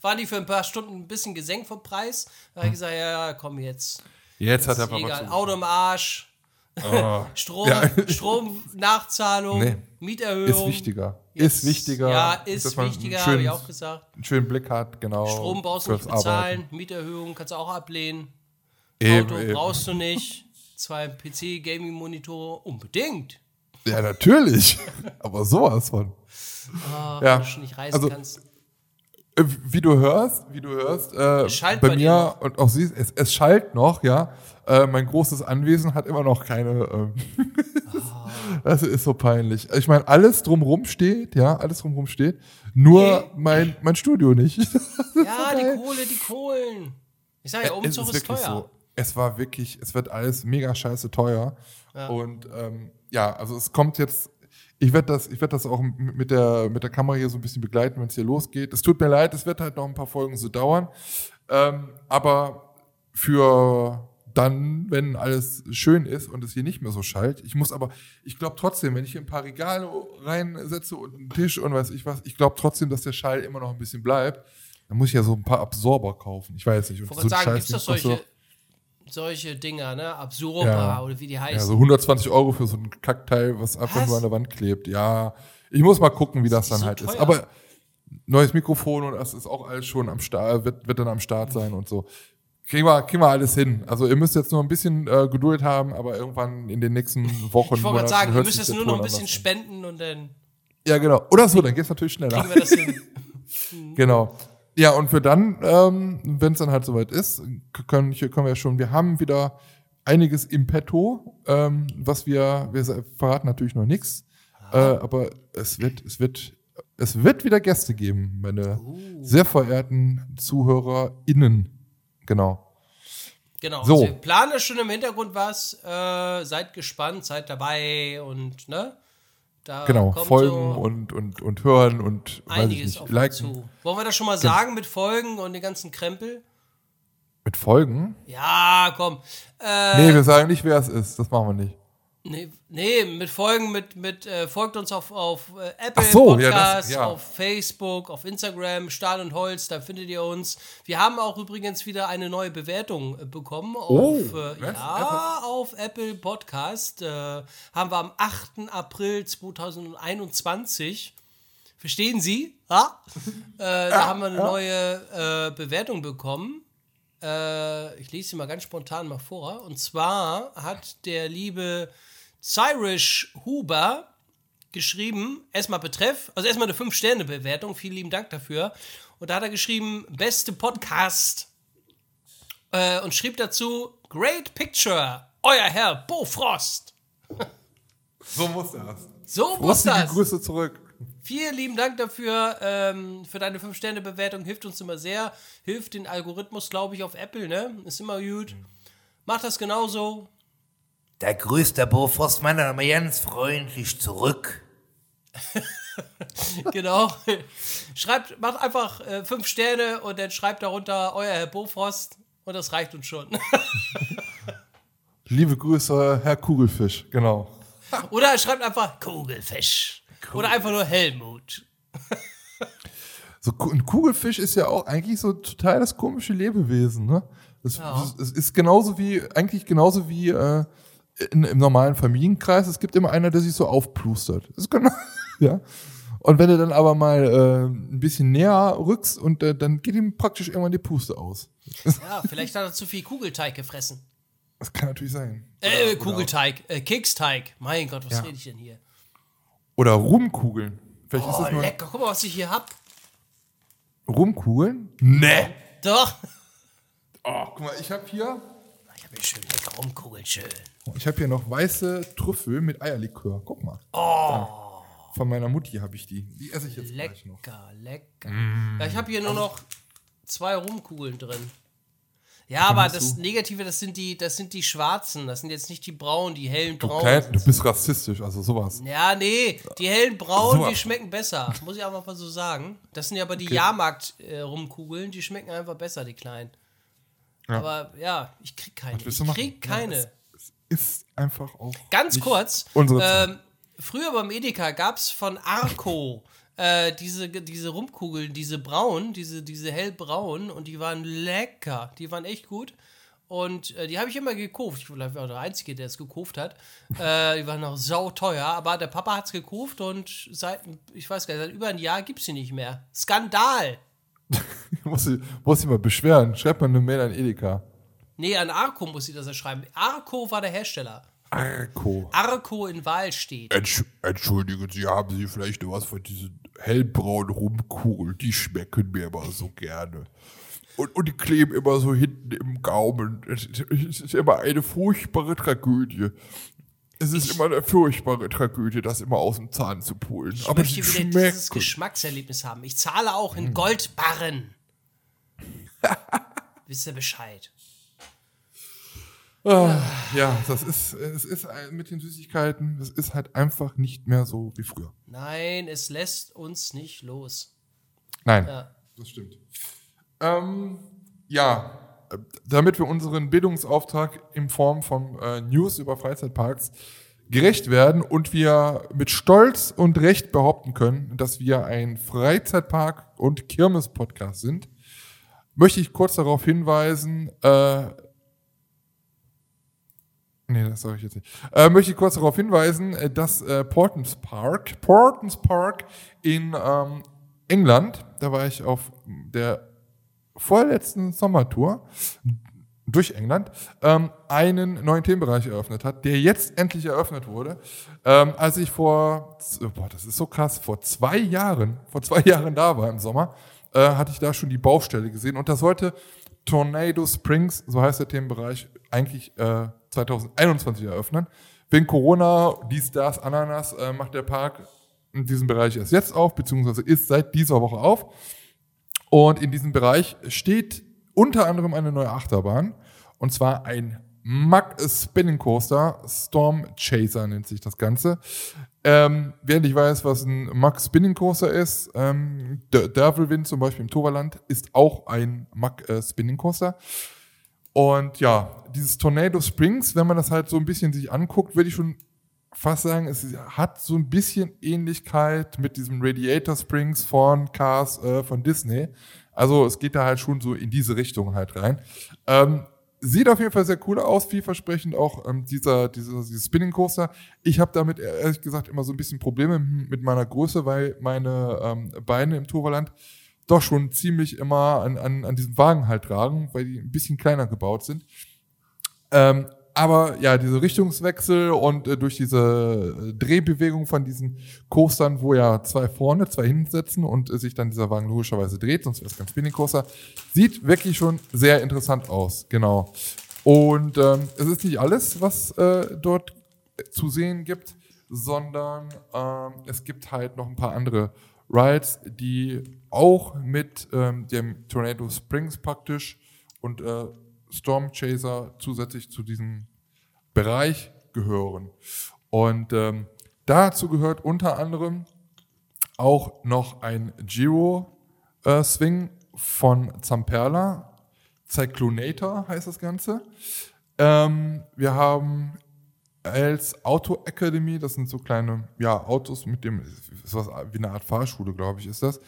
waren die für ein paar Stunden ein bisschen gesenkt vom Preis. Da habe ich gesagt, ja, komm jetzt. Jetzt hat er Papa egal. Auto im Arsch, Oh, Strom, Ja. Stromnachzahlung, Nee. Mieterhöhung. ist wichtiger. Jetzt- ist wichtiger. Ja, ist wichtiger, habe ich auch gesagt. einen schönen Blick hat, genau. Strom brauchst du nicht fürs Arbeiten. bezahlen, Mieterhöhung kannst du auch ablehnen. Eben, Auto eben. brauchst du nicht. Zwei PC-Gaming-Monitore unbedingt. Ja, natürlich. Aber sowas von. Ah, Ja, Wenn du schon nicht reisen also- kannst. Äh, Wie du hörst, wie du hörst, äh, bei bei mir noch? und auch siehst, es, es schallt noch, ja. Äh, mein großes Anwesen hat immer noch keine. Ähm, Ah. das ist so peinlich. Ich meine, alles drumrum steht, ja, alles drumrum steht. Nur Nee. mein, mein Studio nicht. Ja, die Kohle, die Kohlen. Ich sag ja, es Umzug ist, teuer. so. Es war wirklich, es wird alles mega scheiße teuer. Und ähm, ja, also es kommt jetzt. Ich werde das, ich werd das auch mit der, mit der Kamera hier so ein bisschen begleiten, wenn es hier losgeht. Es tut mir leid, es wird halt noch ein paar Folgen so dauern. Ähm, aber für dann, wenn alles schön ist und es hier nicht mehr so schallt. Ich muss aber, ich glaube trotzdem, wenn ich hier ein paar Regale reinsetze und einen Tisch und weiß ich was, ich glaube trotzdem, dass der Schall immer noch ein bisschen bleibt. Dann muss ich ja so ein paar Absorber kaufen. Ich weiß nicht. Und wollte so sagen, gibt es kostet solche, Dinger, ne? Absurpa Ja. oder wie die ja, heißen. so 120 Euro für so ein Kackteil, was einfach Was? nur an der Wand klebt. Ja, ich muss mal gucken, wie das ist dann so halt ist. teuer. Aber neues Mikrofon und das ist auch alles schon am Start, wird, wird dann am Start sein und so. Kriegen wir, kriegen wir alles hin. Also ihr müsst jetzt nur ein bisschen äh, Geduld haben, aber irgendwann in den nächsten Wochen, ich wollte gerade sagen, ihr müsst jetzt nur noch ein bisschen spenden und dann Ja, genau. Oder so, dann geht's natürlich schneller. kriegen wir das hin. Genau. Ja, und für dann, ähm, wenn es dann halt soweit ist, können, können wir ja schon, wir haben wieder einiges im Petto, ähm, was wir, wir verraten natürlich noch nichts, äh, aber es wird, es wird, es wird wieder Gäste geben, meine sehr verehrten ZuhörerInnen. Genau. Genau. So. Also wir planen schon im Hintergrund was. Äh, seid gespannt, seid dabei und ne? Da Genau. Folgen so und, und, und hören und weiß ich einiges nicht, uns liken. zu. Wollen wir das schon mal sagen mit Folgen und den ganzen Krempel? Mit Folgen? Ja, komm. Äh, Nee, wir sagen nicht, wer es ist. Das machen wir nicht. Nee, nee, mit Folgen, mit, mit äh, folgt uns auf, auf äh, Apple so, ja, Podcasts, das- ja. auf Facebook, auf Instagram, Stahl und Holz, da findet ihr uns. Wir haben auch übrigens wieder eine neue Bewertung äh, bekommen Oh, auf, äh, was? ja, auf Apple Podcast. Äh, haben wir am 8. April 2021. Verstehen Sie? Ja? äh, da haben wir eine neue äh, Bewertung bekommen. Äh, ich lese sie mal ganz spontan mal vor. Und zwar hat der liebe Cyrus Huber geschrieben, erstmal Betreff, also erstmal eine 5-Sterne-Bewertung, vielen lieben Dank dafür. Und da hat er geschrieben, beste Podcast. Äh, und schrieb dazu, Great Picture, euer Herr Bo Frost. So muss das. So muss Frostige das. Grüße zurück. Vielen lieben Dank dafür, ähm, für deine 5-Sterne-Bewertung. Hilft uns immer sehr. Hilft den Algorithmus, glaube ich, auf Apple, ne? Ist immer gut. Macht das genauso. Der grüßte Bofrost meint dann aber ganz freundlich zurück. Genau. schreibt, macht einfach äh, 5 Sterne und dann schreibt darunter euer Herr Bofrost und das reicht uns schon. Liebe Grüße, Herr Kugelfisch, genau. Oder er schreibt einfach Kugelfisch. Oder einfach nur Helmut. So, ein Kugelfisch ist ja auch eigentlich so total das komische Lebewesen, ne? Es, Ja. ist genauso wie, eigentlich genauso wie äh, in, im normalen Familienkreis. Es gibt immer einer, der sich so aufplustert. Das ist genau, ja. Und wenn du dann aber mal äh, ein bisschen näher rückst und äh, dann geht ihm praktisch irgendwann die Puste aus. Ja, vielleicht hat er zu viel Kugelteig gefressen. Das kann natürlich sein. Äh, Kugelteig, äh, Keksteig. Mein Gott, was Ja. rede ich denn hier? Oder Rumkugeln. Vielleicht ist Oh, das nur lecker. Guck mal, was ich hier hab. Rumkugeln? Nee. Doch. Oh, guck mal, ich habe hier, Ich habe hier schön lecker rumkugeln, schön. Ich habe hier noch weiße Trüffel mit Eierlikör. Guck mal. Oh. Von meiner Mutti habe ich die. Die esse ich jetzt gleich noch. Lecker, lecker. Mm. Ja, ich habe hier nur noch zwei Rumkugeln drin. Ja, aber das du- Negative, das sind die, das sind die schwarzen, das sind jetzt nicht die braunen, die hellen Du, braunen. sind du bist rassistisch, also sowas. Ja, nee, die hellen braunen, So. die schmecken besser. Muss ich einfach mal so sagen. Das sind ja aber die Okay. Jahrmarkt-Rumkugeln, die schmecken einfach besser, die kleinen. Ja. Aber ja, ich krieg keine. Ich krieg keine. Ist einfach auch. Ganz kurz, Unsere Zeit. ähm, früher beim Edeka gab es von Arco äh, diese, diese Rumkugeln, diese braun, diese, diese hellbraun und die waren lecker. Die waren echt gut. Und äh, die habe ich immer gekauft. Ich war der Einzige, der es gekauft hat. Äh, die waren auch sauteuer, aber der Papa hat es gekauft und seit, ich weiß gar nicht, seit über ein Jahr gibt es sie nicht mehr. Skandal! muss, ich, muss ich mal beschweren. Schreibt mal eine Mail an Edeka. Nee, an Arco muss ich das ja schreiben. Arco war der Hersteller. Arco. Arco in Wahl steht. Entsch Entschuldigen Sie, haben Sie vielleicht noch was von diesen hellbraunen Rumkugeln? Die schmecken mir immer so gerne. Und, und die kleben immer so hinten im Gaumen. Es, es ist immer eine furchtbare Tragödie. Es ist immer eine furchtbare Tragödie, das immer aus dem Zahn zu pulen. Ich Aber möchte wieder dieses schmecken. Geschmackserlebnis haben. Ich zahle auch Hm. in Goldbarren. Wisst ihr Bescheid? Ja, das ist, es ist mit den Süßigkeiten, das ist halt einfach nicht mehr so wie früher. Nein, es lässt uns nicht los. Nein, Ja. das stimmt. Ähm, ja, damit wir unseren Bildungsauftrag in Form von äh, News über Freizeitparks gerecht werden und wir mit Stolz und Recht behaupten können, dass wir ein Freizeitpark- und Kirmes-Podcast sind, möchte ich kurz darauf hinweisen, äh, Nee, das sage ich jetzt nicht. Äh, möchte ich kurz darauf hinweisen, äh, dass äh, Portons Park, Portons Park in ähm, England, da war ich auf der vorletzten Sommertour durch England, ähm, einen neuen Themenbereich eröffnet hat, der jetzt endlich eröffnet wurde. Ähm, als ich vor, z- boah, das ist so krass, vor zwei Jahren, vor zwei Jahren da war im Sommer, äh, hatte ich da schon die Baustelle gesehen und das sollte Tornado Springs, so heißt der Themenbereich, eigentlich äh, 2021 eröffnen. Wegen Corona, dies, das, Ananas, äh, macht der Park in diesem Bereich erst jetzt auf, beziehungsweise ist seit dieser Woche auf. Und in diesem Bereich steht unter anderem eine neue Achterbahn. Und zwar ein Mack Spinning Coaster. Storm Chaser nennt sich das Ganze. Ähm, wer nicht weiß, was ein Mack Spinning Coaster ist, ähm, der Derwilwind zum Beispiel im Toverland ist auch ein Mack äh, Spinning Coaster. Und ja, dieses Tornado Springs, wenn man das halt so ein bisschen sich anguckt, würde ich schon fast sagen, es hat so ein bisschen Ähnlichkeit mit diesem Radiator Springs von Cars äh, von Disney. Also es geht da halt schon so in diese Richtung halt rein. Ähm, sieht auf jeden Fall sehr cool aus, vielversprechend auch ähm, dieser, dieser, dieser Spinning Coaster. Ich habe damit ehrlich gesagt immer so ein bisschen Probleme mit meiner Größe, weil meine ähm, Beine im Toverland doch schon ziemlich immer an, an, an diesem Wagen halt tragen, weil die ein bisschen kleiner gebaut sind. Ähm, aber ja, diese Richtungswechsel und äh, durch diese äh, Drehbewegung von diesen Coastern, wo ja zwei vorne, zwei hinten sitzen und äh, sich dann dieser Wagen logischerweise dreht, sonst wäre es kein Spinning Coaster, sieht wirklich schon sehr interessant aus, genau. Und ähm, es ist nicht alles, was äh, dort zu sehen gibt, sondern ähm, es gibt halt noch ein paar andere Rides, die auch mit ähm, dem Tornado Springs praktisch und äh, Storm Chaser zusätzlich zu diesem Bereich gehören. Und ähm, dazu gehört unter anderem auch noch ein Giro äh, Swing von Zamperla. Cyclonator heißt das Ganze. Ähm, wir haben als Auto Academy, das sind so kleine ja, Autos mit dem, ist was wie eine Art Fahrschule, glaube ich, ist das.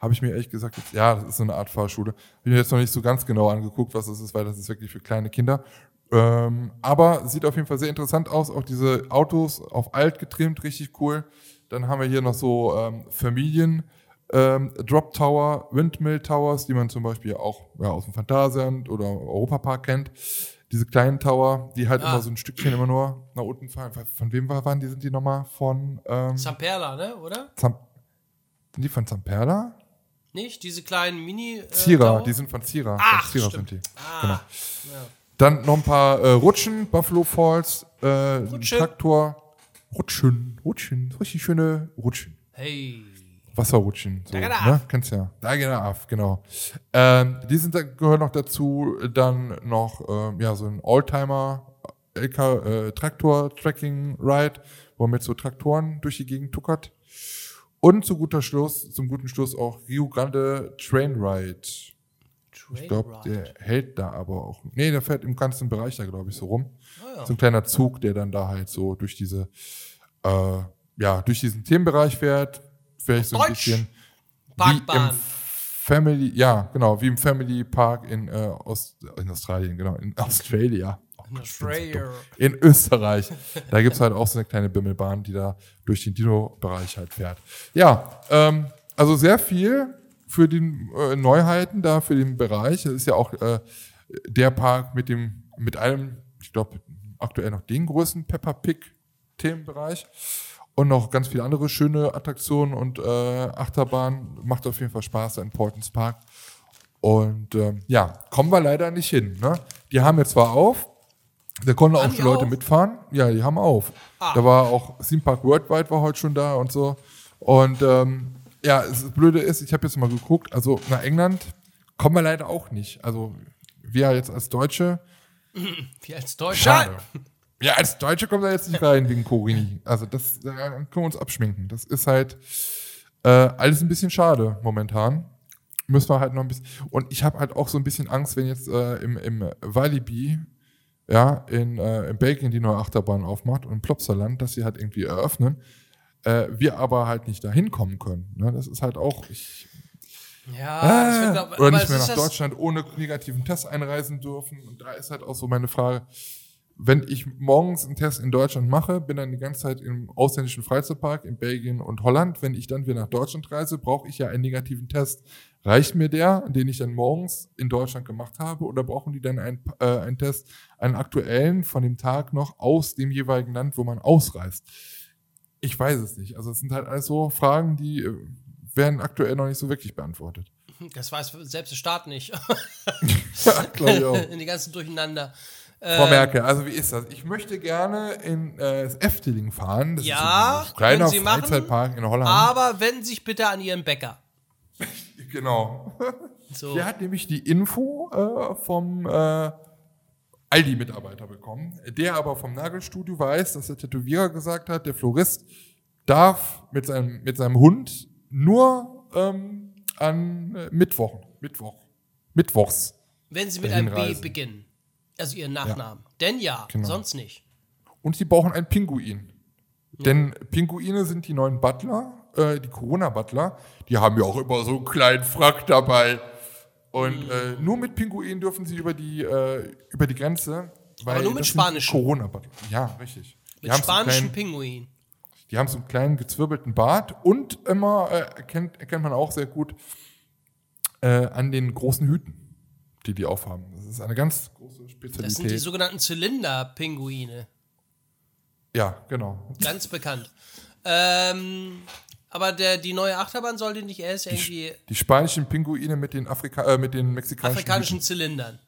Habe ich mir ehrlich gesagt, jetzt, ja, das ist so eine Art Fahrschule. Habe mir jetzt noch nicht so ganz genau angeguckt, was das ist, weil das ist wirklich für kleine Kinder. Ähm, aber sieht auf jeden Fall sehr interessant aus. Auch diese Autos auf alt getrimmt, richtig cool. Dann haben wir hier noch so ähm, Familien. Ähm, Drop Tower, Windmill Towers, die man zum Beispiel auch ja, aus dem Phantasialand oder Europapark kennt diese kleinen Tower, die halt Ah. immer so ein Stückchen immer nur nach unten fahren. Von wem waren die? Sind die nochmal von ähm, Zamperla, ne, oder? Zam sind die von Zamperla? Nicht? Diese kleinen Mini. Äh, Zira, Tower? die sind von Zira. Ach, von Zira stimmt. sind die. Ah, Genau. ja. Dann noch ein paar äh, Rutschen, Buffalo Falls, äh, ein Rutschen. Traktor. Rutschen, Rutschen, richtig schöne Rutschen. Hey. Wasserrutschen. So, ne? Kennst ja. Da geht ab, genau. Ähm, die sind, gehören noch dazu. Dann noch ähm, ja, so ein Oldtimer äh, Traktor Tracking Ride, wo man mit so Traktoren durch die Gegend tuckert. Und zu guter Schluss, zum guten Schluss auch Rio Grande Train Ride. Ich glaube, der hält da aber auch. Nee, der fährt im ganzen Bereich da, glaube ich, so rum. Ah, ja. So ein kleiner Zug, der dann da halt so durch diese, äh, ja, durch diesen Themenbereich fährt. Vielleicht so ein Deutsch. bisschen wie Parkbahn. im Family, ja, genau, wie im Family Park in, äh, Ost, in Australien, genau, in Australia. Oh In Gott, so. In Österreich. Da gibt's halt auch so eine kleine Bimmelbahn, die da durch den Dino-Bereich halt fährt. Ja, ähm, also sehr viel für die äh, Neuheiten da, für den Bereich. Das ist ja auch äh, der Park mit dem, mit einem, ich glaube, aktuell noch den größten Peppa Pig-Themenbereich. Und noch ganz viele andere schöne Attraktionen und äh, Achterbahnen. Macht auf jeden Fall Spaß, der Importance Park. Und ähm, ja, kommen wir leider nicht hin. Ne? Die haben jetzt zwar auf, da konnten auch Haben schon Leute auf? mitfahren. Ja, die haben auf. Ah. Da war auch Theme Park Worldwide war heute schon da und so. Und ähm, ja, das Blöde ist, ich habe jetzt mal geguckt, also nach England kommen wir leider auch nicht. Also wir jetzt als Deutsche, Wie als Deutscher. schade. Ja, als Deutsche kommen da jetzt nicht rein wegen Corini. Also das da können wir uns abschminken. Das ist halt äh, alles ein bisschen schade momentan. Müssen wir halt noch ein bisschen. Und ich habe halt auch so ein bisschen Angst, wenn jetzt äh, im, im Walibi, ja, in, äh, in Belgien die neue Achterbahn aufmacht und Plopsaland, dass sie halt irgendwie eröffnen, äh, wir aber halt nicht dahin kommen können. Ne? Das ist halt auch. Ich, Ja, das wird, äh, glaub- oder aber nicht mehr nach Deutschland ohne negativen Test einreisen dürfen. Und da ist halt auch so meine Frage, wenn ich morgens einen Test in Deutschland mache, bin dann die ganze Zeit im ausländischen Freizeitpark in Belgien und Holland. Wenn ich dann wieder nach Deutschland reise, brauche ich ja einen negativen Test. Reicht mir der, den ich dann morgens in Deutschland gemacht habe, oder brauchen die dann einen, äh, einen Test, einen aktuellen von dem Tag noch aus dem jeweiligen Land, wo man ausreist? Ich weiß es nicht. Also es sind halt alles so Fragen, die äh, werden aktuell noch nicht so wirklich beantwortet. Das weiß selbst der Staat nicht. Ja, glaube ich auch. In die ganzen Durcheinander. Frau Merkel, also wie ist das? Ich möchte gerne in äh, das Efteling fahren. Das Ja, ist so ein kleiner Sie machen, Freizeitpark in Holland. Aber wenden Sie sich bitte an Ihren Bäcker. genau. So. Der hat nämlich die Info äh, vom äh, Aldi-Mitarbeiter bekommen, der aber vom Nagelstudio weiß, dass der Tätowierer gesagt hat, der Florist darf mit seinem, mit seinem Hund nur ähm, an äh, Mittwochen, Mittwoch, Mittwochs. Wenn Sie mit einem B beginnen. Also Ihren Nachnamen. Denn ja, Genau. sonst nicht. Und sie brauchen einen Pinguin. Denn Pinguine sind die neuen Butler, äh, die Corona-Butler. Die haben ja auch immer so einen kleinen Frack dabei. Und äh, nur mit Pinguinen dürfen sie über die, äh, über die Grenze. Weil nur mit spanischen. Corona-Butler. Ja, richtig. Die Mit so spanischen kleinen, Pinguin. die haben so einen kleinen gezwirbelten Bart und immer äh, erkennt, erkennt man auch sehr gut äh, an den großen Hüten. Die die aufhaben. Das ist eine ganz große Das sind die Spezialität. sogenannten Zylinder-Pinguine. Ja, genau. Ganz bekannt. Ähm, aber der, die neue Achterbahn sollte nicht erst irgendwie Die spanischen Pinguine mit den Afrika äh, mit den mexikanischen. afrikanischen Zylindern.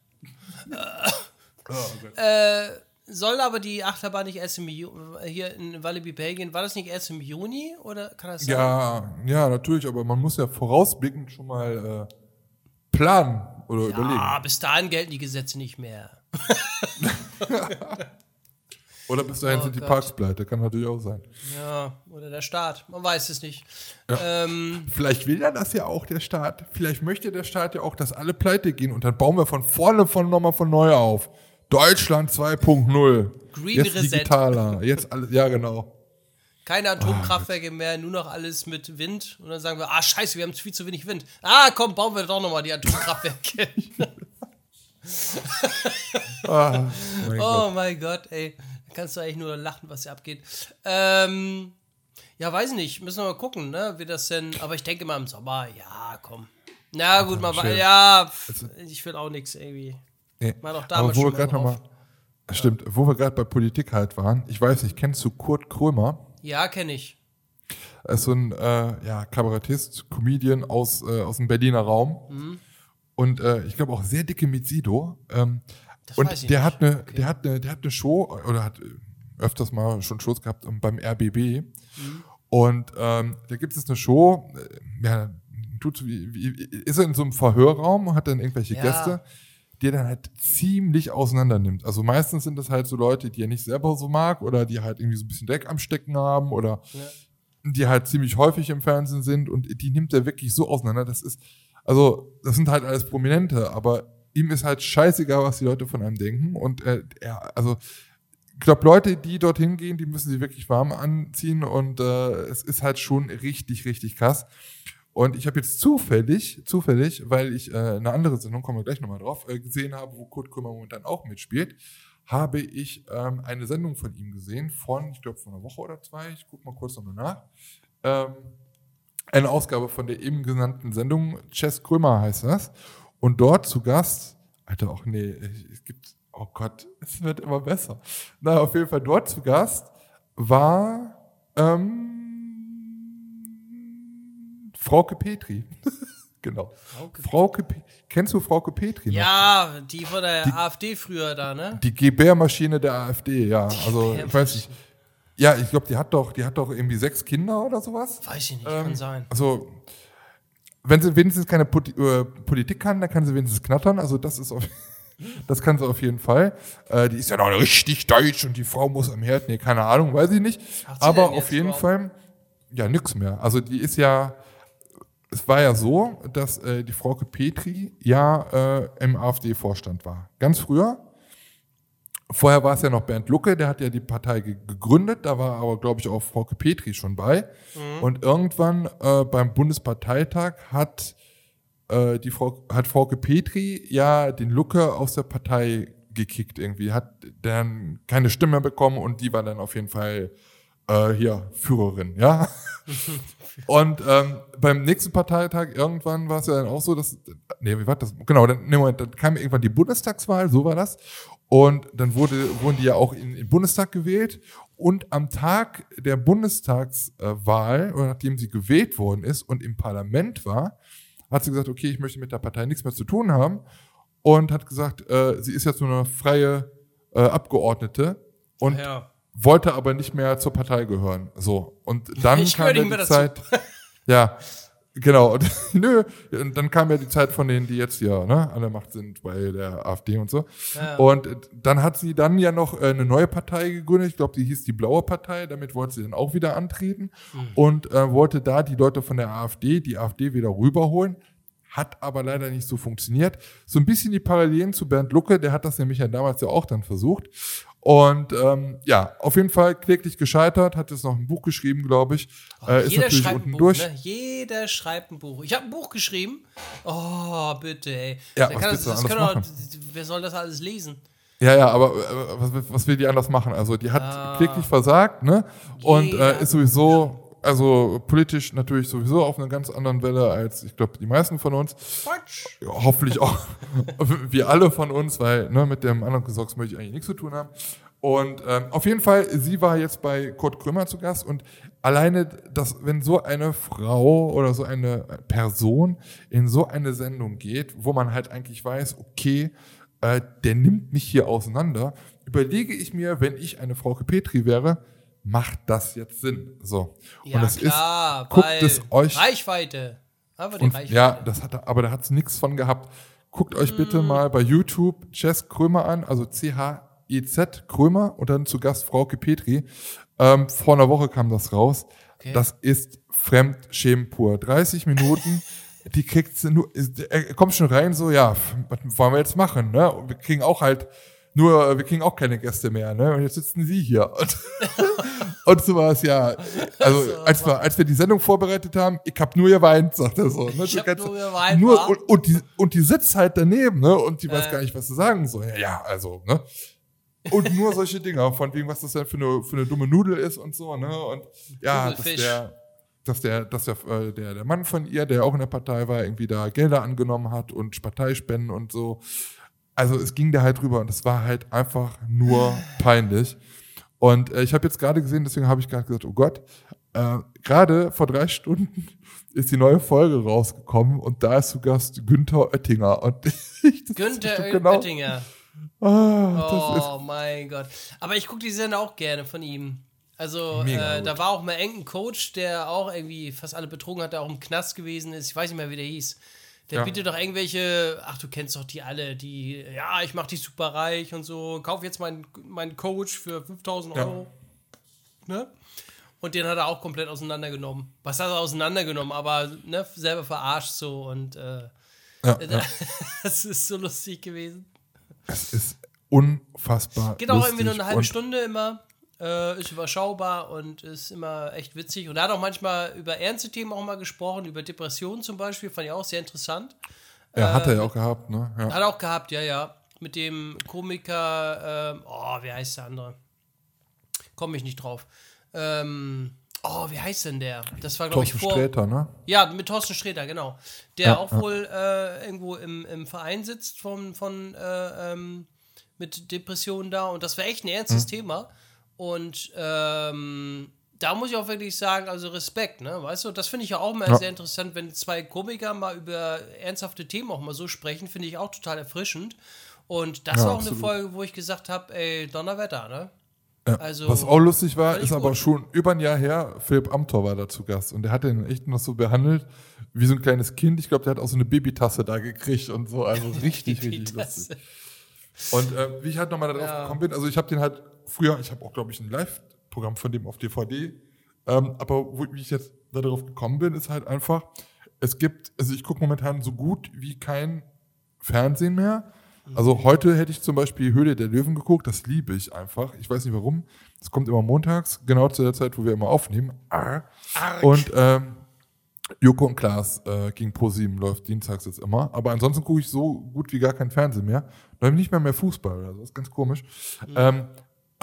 äh, soll aber die Achterbahn nicht erst im Ju hier in Walibi, Belgien, war das nicht erst im Juni oder kann das sein? Ja, ja, natürlich, aber man muss ja vorausblickend schon mal äh, planen oder überlegen. Ah, bis dahin gelten die Gesetze nicht mehr. Oder bis dahin Oh sind die Gott. Parks pleite, kann natürlich auch sein. Ja, oder der Staat, man weiß es nicht. Ähm, Vielleicht will ja das ja auch der Staat. Vielleicht möchte der Staat ja auch, dass alle pleite gehen und dann bauen wir von vorne von nochmal von neu auf. Deutschland 2.0. Green Jetzt Reset. digitaler. Jetzt alles, ja genau. Keine Atomkraftwerke mehr, nur noch alles mit Wind. Und dann sagen wir, ah scheiße, wir haben viel zu wenig Wind. Ah, komm, bauen wir doch nochmal die Atomkraftwerke. Ah, mein Gott. oh mein Gott, ey. Da kannst du eigentlich nur lachen, was hier abgeht. Ähm, ja, weiß nicht. Müssen wir mal gucken, ne, wie das denn. Aber ich denke mal im Sommer, ja, komm. Na gut, mal, ja, pf, ich will auch nichts irgendwie. Nee. War doch Aber damals wo wir mal gerade nochmal. Stimmt, wo wir gerade bei Politik halt waren. Ich weiß nicht, kennst du Kurt Krömer? Ja, kenne ich. Er ist so ein äh, ja, Kabarettist, Comedian aus, äh, aus dem Berliner Raum. Mhm. Und äh, ich glaube auch sehr dicke mit Sido. Ähm, Das und der nicht. hat eine, der hat eine, der hat eine Show oder hat äh, öfters mal schon Shows gehabt ähm, beim RBB. Mhm. Und ähm, da gibt es eine Show, äh, ja, tut wie, wie, ist er in so einem Verhörraum und hat dann irgendwelche Ja. Gäste, die er dann halt ziemlich auseinander nimmt. Also meistens sind das halt so Leute, die er nicht selber so mag oder die halt irgendwie so ein bisschen Dreck am Stecken haben oder die halt ziemlich häufig im Fernsehen sind und die nimmt er wirklich so auseinander. Das ist, also, das sind halt alles Prominente, aber ihm ist halt scheißegal, was die Leute von einem denken. Und äh, er, also, ich glaube, Leute, die dorthin gehen, die müssen sich wirklich warm anziehen und äh, es ist halt schon richtig, richtig krass. Und ich habe jetzt zufällig, zufällig, weil ich äh, eine andere Sendung, kommen wir gleich nochmal drauf, äh, gesehen habe, wo Kurt Krömer momentan auch mitspielt, habe ich ähm, eine Sendung von ihm gesehen, von, ich glaube, von einer Woche oder zwei, ich gucke mal kurz nochmal nach. Ähm, eine Ausgabe von der eben genannten Sendung, Chess Krömer heißt das. Und dort zu Gast, Alter, auch nee, es gibt, oh Gott, es wird immer besser. Na, auf jeden Fall dort zu Gast war ähm, Frauke Petri. genau. Frauke Frauke, Pe kennst du Frauke Petri noch? Ja, die von der AfD früher da, ne? Die Gebärmaschine der AfD, ja. Also, ich weiß nicht. Ja, ich glaube, die hat doch, die hat doch irgendwie sechs Kinder oder sowas. Weiß ich nicht, Ähm, kann sein. Also, wenn sie wenigstens keine Poli äh, Politik kann, dann kann sie wenigstens knattern. Also, das ist auf, das kann sie auf jeden Fall. Äh, die ist ja noch richtig deutsch und die Frau muss am Herd. Nee, keine Ahnung, weiß ich nicht. Aber auf jeden überhaupt? Fall, ja, nix mehr. Also, die ist ja, es war ja so, dass äh, die Frauke Petri ja äh, im AfD-Vorstand war. Ganz früher. Vorher war es ja noch Bernd Lucke, der hat ja die Partei ge gegründet, da war aber, glaube ich, auch Frauke Petri schon bei. Und irgendwann äh, beim Bundesparteitag hat, äh, die Frau, hat Frauke Petri ja den Lucke aus der Partei gekickt irgendwie, hat dann keine Stimme bekommen und die war dann auf jeden Fall äh, hier Führerin, ja. Und ähm, beim nächsten Parteitag irgendwann war es ja dann auch so, dass, nee, wie war das? Genau, dann, nee, Moment, dann kam irgendwann die Bundestagswahl, so war das. Und dann wurde, wurden die ja auch in, in den Bundestag gewählt. Und am Tag der Bundestagswahl, oder nachdem sie gewählt worden ist und im Parlament war, hat sie gesagt, okay, ich möchte mit der Partei nichts mehr zu tun haben. Und hat gesagt, äh, sie ist jetzt nur eine freie äh, Abgeordnete. Und Ja. Wollte aber nicht mehr zur Partei gehören. So. Und dann Ich kam ja die Zeit. Ja, genau. Und, nö, und dann kam ja die Zeit von denen, die jetzt ja ne, an der Macht sind bei der AfD und so. Ja. Und dann hat sie dann ja noch äh, eine neue Partei gegründet. Ich glaube, die hieß die Blaue Partei. Damit wollte sie dann auch wieder antreten Hm. und äh, wollte da die Leute von der AfD, die AfD wieder rüberholen. Hat aber leider nicht so funktioniert. So ein bisschen die Parallelen zu Bernd Lucke, der hat das nämlich ja damals ja auch dann versucht. Und ähm, ja, auf jeden Fall kläglich gescheitert, hat jetzt noch ein Buch geschrieben, glaube ich. äh, ist Jeder natürlich schreibt ein unten Buch, durch. ne? Jeder schreibt ein Buch. Ich habe ein Buch geschrieben. Oh, bitte, ey. Ja, Wer was das, das anders können machen? doch, wer soll das alles lesen? Ja, ja, aber äh, was, was will die anders machen? Also die hat Ah. kläglich versagt, ne? Und äh, ist sowieso also politisch natürlich sowieso auf einer ganz anderen Welle als, ich glaube, die meisten von uns. Quatsch. Ja, hoffentlich auch wir alle von uns, weil ne, mit dem anderen Gesocks möchte ich eigentlich nichts zu tun haben. Und ähm, auf jeden Fall, sie war jetzt bei Kurt Krömer zu Gast und alleine, dass, wenn so eine Frau oder so eine Person in so eine Sendung geht, wo man halt eigentlich weiß, okay, äh, der nimmt mich hier auseinander, überlege ich mir, wenn ich eine Frau Petri wäre, macht das jetzt Sinn? So. Ja, und das klar, ist, guckt es euch Reichweite. Aber die und, Reichweite. ja, das hat, er- aber da hat es nichts von gehabt. Guckt euch bitte Mm. mal bei YouTube Jess Krömer an, also C-H-E-Z Krömer und dann zu Gast Frauke Petri. Ähm, vor einer Woche kam das raus. Okay. Das ist Fremdschämen pur. 30 Minuten, die kriegt sie nur, er kommt schon rein so, ja, was wollen wir jetzt machen, ne? Und wir kriegen auch halt nur, wir kriegen auch keine Gäste mehr, ne? Und jetzt sitzen sie hier. Und, und so war es ja. Also, als wir, als wir die Sendung vorbereitet haben, ich hab nur geweint, sagt er so. Ne? Ich hab nur geweint, nur, und, und, die, und die sitzt halt daneben, ne? Und die weiß Äh. gar nicht, was sie sagen soll. Ja, ja, also, ne? Und nur solche Dinger, von wegen, was das denn für eine, für eine dumme Nudel ist und so, ne? Und ja, dass der, dass der, dass der, äh, der, der Mann von ihr, der auch in der Partei war, irgendwie da Gelder angenommen hat und Parteispenden und so. Also es ging da halt drüber und es war halt einfach nur peinlich. Und äh, ich habe jetzt gerade gesehen, deswegen habe ich gerade gesagt, oh Gott, äh, gerade vor drei Stunden ist die neue Folge rausgekommen und da ist zu Gast Günther Oettinger. Und ich, das Günther ist genau, Oettinger. Ah, Oh mein Gott. Aber ich gucke die Sender auch gerne von ihm. Also, äh, da war auch mal irgendein Coach, der auch irgendwie fast alle betrogen hat, der auch im Knast gewesen ist. Ich weiß nicht mehr, wie der hieß. Der Ja. bietet doch irgendwelche, ach, du kennst doch die alle, die, ja, ich mach dich super reich und so, kauf jetzt meinen meinen Coach für 5000 Ja. Euro. Ne? Und den hat er auch komplett auseinandergenommen. Was hat er auseinandergenommen, aber ne, selber verarscht so und äh, ja, ja, das ist so lustig gewesen. es ist unfassbar. Geht auch irgendwie nur eine halbe und Stunde immer. Äh, ist überschaubar und ist immer echt witzig. Und er hat auch manchmal über ernste Themen auch mal gesprochen, über Depressionen zum Beispiel, fand ich auch sehr interessant. Ja, hat er ja auch gehabt, ne? Ja. Hat er auch gehabt, ja, ja. Mit dem Komiker, ähm, oh, wie heißt der andere? Komme ich nicht drauf. Ähm, oh, wie heißt denn der? Das war, glaube ich, Thorsten vor. Sträter, ne? Ja, mit Thorsten Sträter, genau. Der Ja, auch ja. wohl äh, irgendwo im, im Verein sitzt von, von äh, ähm, mit Depressionen da. Und das war echt ein ernstes Mhm. Thema. Und ähm, da muss ich auch wirklich sagen, also Respekt, ne? Weißt du, das finde ich ja auch mal Ja. sehr interessant, wenn zwei Komiker mal über ernsthafte Themen auch mal so sprechen, finde ich auch total erfrischend. Und das Ja, war auch eine absolut. Folge, wo ich gesagt habe, ey, Donnerwetter, ne? Ja. Also, Was auch lustig war, ist aber gut. schon über ein Jahr her, Philipp Amthor war da zu Gast und der hat den echt noch so behandelt, wie so ein kleines Kind. Ich glaube, der hat auch so eine Babytasse da gekriegt und so. Also richtig, richtig lustig. Und äh, wie ich halt nochmal darauf Ja. gekommen bin, also ich habe den halt früher, ich habe auch, glaube ich, ein Live-Programm von dem auf DVD. Ähm, aber wo, wie ich jetzt darauf gekommen bin, ist halt einfach, es gibt, also ich gucke momentan so gut wie kein Fernsehen mehr. Also heute hätte ich zum Beispiel Höhle der Löwen geguckt, das liebe ich einfach. Ich weiß nicht warum. Das kommt immer montags, genau zu der Zeit, wo wir immer aufnehmen. Arr. Und ähm, Joko und Klaas äh, gegen ProSieben läuft dienstags jetzt immer. Aber ansonsten gucke ich so gut wie gar kein Fernsehen mehr. Da habe ich nicht mehr mehr Fußball oder so. Das ist ganz komisch. Ähm,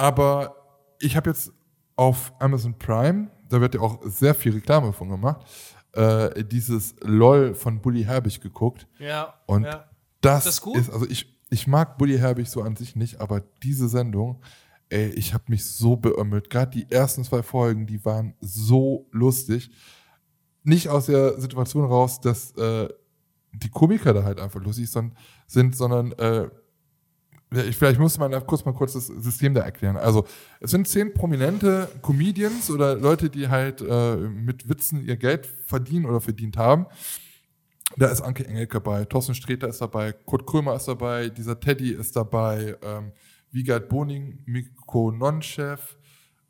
aber ich habe jetzt auf Amazon Prime, da wird ja auch sehr viel Reklame von gemacht, äh, dieses LOL von Bully Herbig geguckt. ja, Und ja. das, das gut? ist, also ich, ich mag Bully Herbig so an sich nicht, aber diese Sendung, ey, ich habe mich so beömmelt. Gerade die ersten zwei Folgen, die waren so lustig. Nicht aus der Situation raus, dass äh, die Komiker da halt einfach lustig sind, sondern äh, ich, vielleicht muss man kurz mal kurz das System da erklären. Also es sind zehn prominente Comedians oder Leute, die halt äh, mit Witzen ihr Geld verdienen oder verdient haben. Da ist Anke Engelke dabei, Thorsten Sträter ist dabei, Kurt Krömer ist dabei, dieser Teddy ist dabei, ähm, Wiegald Boning, Miko Nonchef,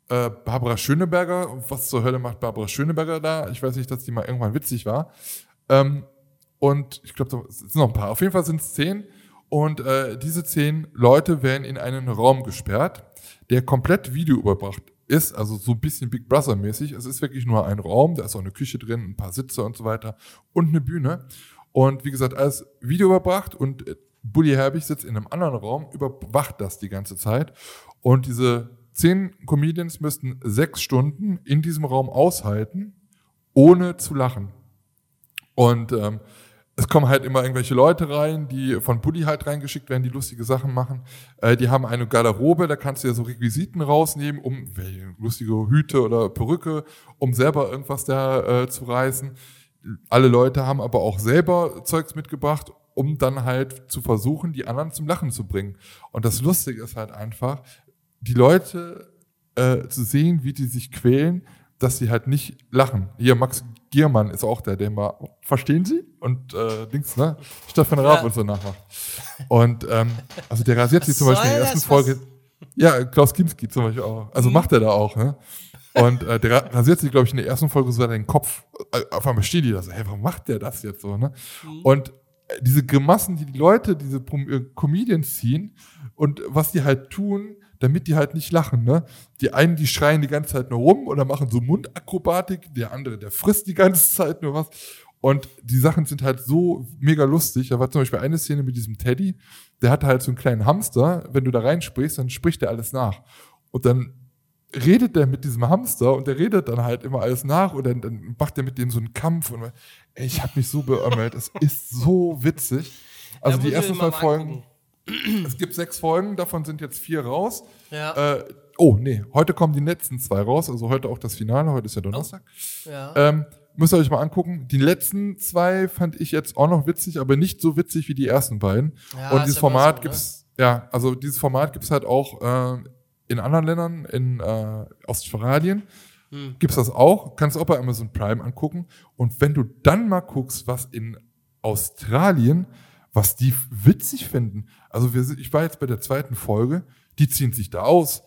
äh, Barbara Schöneberger. Was zur Hölle macht Barbara Schöneberger da? Ich weiß nicht, dass die mal irgendwann witzig war. Ähm, und ich glaube, da sind noch ein paar. Auf jeden Fall sind es zehn. Und äh, diese zehn Leute werden in einen Raum gesperrt, der komplett Video überbracht ist, also so ein bisschen Big Brother mäßig. Es ist wirklich nur ein Raum, da ist auch eine Küche drin, ein paar Sitze und so weiter und eine Bühne. Und wie gesagt, alles Video überbracht und äh, Bully Herbig sitzt in einem anderen Raum, überwacht das die ganze Zeit. Und diese zehn Comedians müssten sechs Stunden in diesem Raum aushalten, ohne zu lachen. Und ähm, es kommen halt immer irgendwelche Leute rein, die von Bulli halt reingeschickt werden, die lustige Sachen machen. Äh, die haben eine Garderobe, da kannst du ja so Requisiten rausnehmen, um lustige Hüte oder Perücke, um selber irgendwas da äh, zu reißen. Alle Leute haben aber auch selber Zeugs mitgebracht, um dann halt zu versuchen, die anderen zum Lachen zu bringen. Und das Lustige ist halt einfach, die Leute äh, zu sehen, wie die sich quälen, dass sie halt nicht lachen. Hier, Max Giermann ist auch der, der mal, verstehen Sie? Und äh, Dings, ne? Stefan Raab Ja. und so nachmacht. Und ähm, also der rasiert sich zum Beispiel in der ersten? Folge. Ja, Klaus Kinski zum Beispiel auch. Also Mhm. macht er da auch, ne? Und äh, der ra- rasiert sich, glaube ich, in der ersten Folge so den Kopf. Äh, Auf einmal steht die da so, hey, warum macht der das jetzt so, ne? Mhm. Und äh, diese Grimassen, die die Leute, diese äh, Comedians ziehen und was die halt tun, damit die halt nicht lachen, ne? Die einen, die schreien die ganze Zeit nur rum oder machen so Mundakrobatik, der andere, der frisst die ganze Zeit nur was. Und die Sachen sind halt so mega lustig. Da war zum Beispiel eine Szene mit diesem Teddy, der hatte halt so einen kleinen Hamster. Wenn du da reinsprichst, dann spricht der alles nach. Und dann redet der mit diesem Hamster und der redet dann halt immer alles nach und dann, dann macht er mit dem so einen Kampf und ey, ich habe mich so beömmelt. Es ist so witzig. Also Da die ersten zwei Folgen, angucken. Es gibt sechs Folgen, davon sind jetzt vier raus. Ja, Äh, oh, nee, heute kommen die letzten zwei raus, also heute auch das Finale, heute ist ja Donnerstag. ja. Ähm, müsst ihr euch mal angucken. Die letzten zwei fand ich jetzt auch noch witzig, aber nicht so witzig wie die ersten beiden. Ja, Und dieses Format so, ne? gibt's, ja, also dieses Format gibt's halt auch äh, in anderen Ländern, in äh, Australien Hm. gibt's das auch. Kannst du auch bei Amazon Prime angucken. Und wenn du dann mal guckst, was in Australien, was die witzig finden. Also wir, ich war jetzt bei der zweiten Folge, die ziehen sich da aus.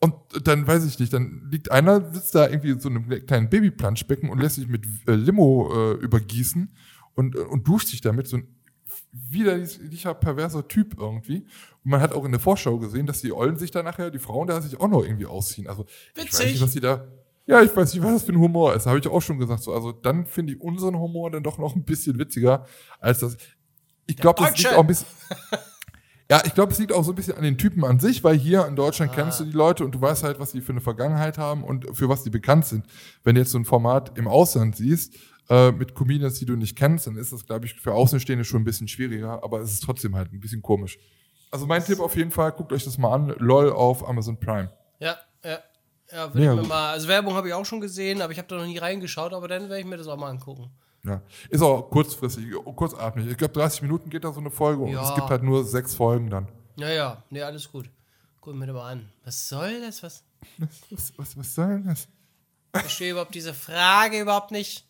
Und dann weiß ich nicht, dann liegt einer, sitzt da irgendwie in so einem kleinen Babyplanschbecken und lässt sich mit äh, Limo äh, übergießen und, äh, und duscht sich damit. So ein widerlicher, perverser Typ irgendwie. Und man hat auch in der Vorschau gesehen, dass die Ollen sich da nachher, die Frauen da sich auch noch irgendwie ausziehen. Also ich weiß Witzig. nicht, was die da. Ja, ich weiß nicht, was das für ein Humor ist. Habe ich auch schon gesagt. So, also dann finde ich unseren Humor dann doch noch ein bisschen witziger als das. Ich glaube, das liegt auch ein bisschen. Ja, ich glaube, es liegt auch so ein bisschen an den Typen an sich, weil hier in Deutschland kennst du die Leute und du weißt halt, was die für eine Vergangenheit haben und für was die bekannt sind. Wenn du jetzt so ein Format im Ausland siehst, äh, mit Comedians, die du nicht kennst, dann ist das, glaube ich, für Außenstehende schon ein bisschen schwieriger, aber es ist trotzdem halt ein bisschen komisch. Also mein Tipp auf jeden Fall, guckt euch das mal an, LOL auf Amazon Prime. Ja, ja. Ja, ich mir mal, also Werbung habe ich auch schon gesehen, aber ich habe da noch nie reingeschaut, aber dann werde ich mir das auch mal angucken. Ja. Ist auch kurzfristig, kurzatmig. Ich glaube, 30 Minuten geht da so eine Folge und Ja. es gibt halt nur sechs Folgen dann. Ja, ja, nee, alles gut. Guck mir das mal an. Was soll das? Was? Was, was, was soll denn das? Ich verstehe überhaupt diese Frage überhaupt nicht.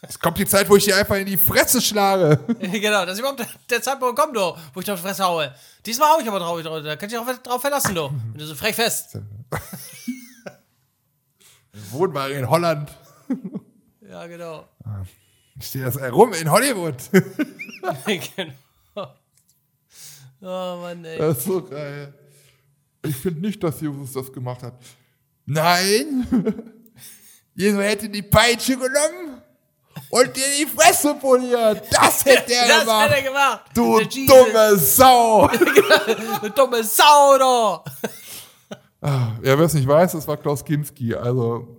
Es kommt die Zeit, wo ich dir einfach in die Fresse schlage. genau, das ist überhaupt der, Zeitpunkt kommt, du, wo ich auf die Fresse haue. Diesmal hau ich aber drauf, da kannst du dich auch drauf verlassen, du. Wenn du so frech fest. Wohnt mal in Holland. Ja, genau. Ich stehe das rum in Hollywood. genau. Oh Mann, ey. Das ist so geil. Ich finde nicht, dass Jesus das gemacht hat. Nein! Jesus hätte die Peitsche genommen und dir die Fresse poliert. Das hätte er das gemacht. hat er gemacht. du dumme Sau! Du dumme Sau, du. ja, wer es nicht weiß, das war Klaus Kinski. Also,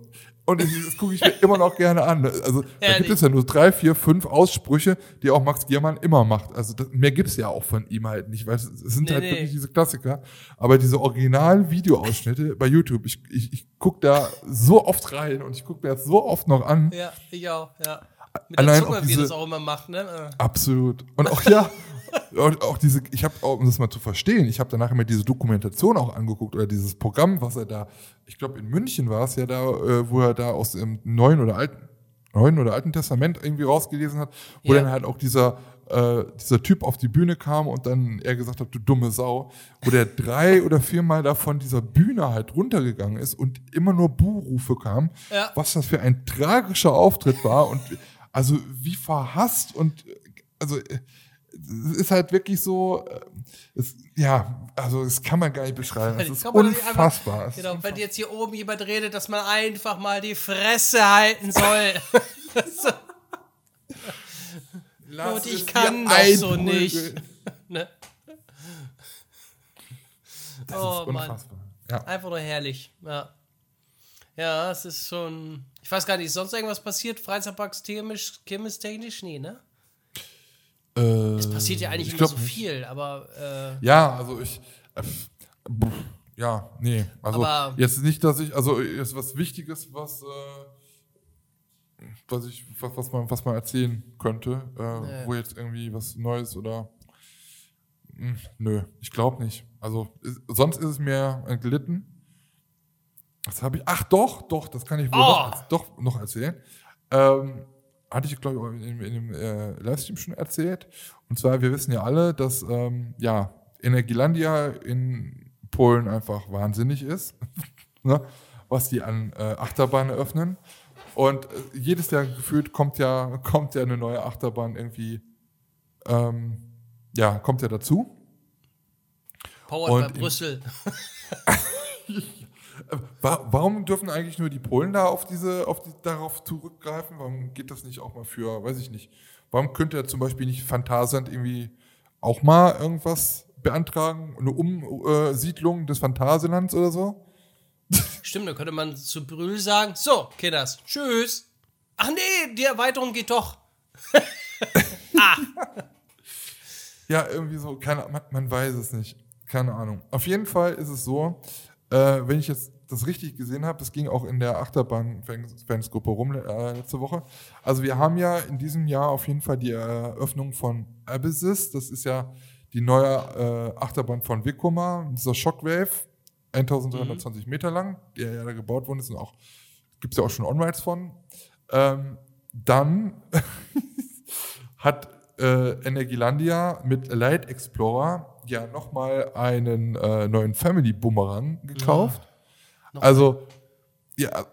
und ich- das gucke ich mir immer noch gerne an. Also, da Ehrlich. gibt es ja nur drei, vier, fünf Aussprüche, die auch Max Giermann immer macht. Also, das, mehr gibt's ja auch von ihm halt nicht, weil es, es sind Nee, halt nee. wirklich diese Klassiker. Aber diese Original-Videoausschnitte bei YouTube, ich, ich, ich gucke da so oft rein und ich gucke mir das so oft noch an. Ja, ich auch, ja. Mit Allein der Zunge, auch wie diese- das auch immer macht, ne? Absolut. Und auch ja, und auch diese, ich habe auch, um das mal zu verstehen, ich habe danach immer diese Dokumentation auch angeguckt oder dieses Programm, was er da, ich glaube in München war es ja da, äh, wo er da aus dem Neuen oder Alten, Neuen oder Alten Testament irgendwie rausgelesen hat, wo Ja. dann halt auch dieser äh, dieser Typ auf die Bühne kam und dann er gesagt hat, du dumme Sau, wo der drei oder viermal da von dieser Bühne halt runtergegangen ist und immer nur Buhrufe kamen, Ja. was das für ein tragischer Auftritt war und also wie verhasst und also äh, ist halt wirklich so, äh, es, ja, also das kann man gar nicht beschreiben. Es ist einfach- unfassbar. Ist Genau, wenn jetzt hier oben jemand redet, dass man einfach mal die Fresse halten soll. Und ich kann doch so nicht. ne? Das Oh ist Mann. unfassbar. Ja. Einfach nur herrlich. Ja. Ja, es ist schon. Ich weiß gar nicht, ist sonst irgendwas passiert? Freizeitparks chemisch, chemisch technisch? Nee, ne? Äh, Es passiert ja eigentlich ich glaub so viel, aber äh, Ja, also ich. Äh, ja, nee. Also Aber- jetzt nicht, dass ich, also jetzt was Wichtiges, was, äh, was ich, was, was man, was man erzählen könnte, äh, Nee. wo jetzt irgendwie was Neues oder Hm, nö, ich glaube nicht. Also ist, sonst ist es mir entglitten. Was habe ich? Ach doch, doch, das kann ich wohl Oh! noch, doch noch erzählen. Ähm, hatte ich, glaube ich, in, in dem äh, Livestream schon erzählt. Und zwar, wir wissen ja alle, dass ähm, ja, Energielandia in Polen einfach wahnsinnig ist, ne? was die an äh, Achterbahnen eröffnen. Und äh, jedes Jahr gefühlt kommt ja, kommt ja eine neue Achterbahn irgendwie, ähm, ja, kommt ja dazu. Powered Und bei Brüssel. Wa- Warum dürfen eigentlich nur die Polen da auf diese, auf die, darauf zurückgreifen? Warum geht das nicht auch mal für, weiß ich nicht. Warum könnte ja zum Beispiel nicht Phantasand irgendwie auch mal irgendwas beantragen? Eine Umsiedlung des Phantasialands oder so? Stimmt, dann könnte man zu Brühl sagen: So, Kinders, tschüss. Ach nee, die Erweiterung geht doch. Ja, irgendwie so, keine, man, man weiß es nicht. Keine Ahnung. Auf jeden Fall ist es so, äh, wenn ich jetzt das richtig gesehen habe, das ging auch in der Achterbahn-Fansgruppe rum äh, letzte Woche. Also wir haben ja in diesem Jahr auf jeden Fall die Eröffnung von Abyssis. Das ist ja die neue äh, Achterbahn von Vekoma, dieser Shockwave, 1320 Meter lang, der ja da gebaut worden ist und auch, gibt es ja auch schon On-Rides von. Ähm, dann hat äh, Energielandia mit Light Explorer ja nochmal einen äh, neuen Family Boomerang gekauft. Noch also, ja,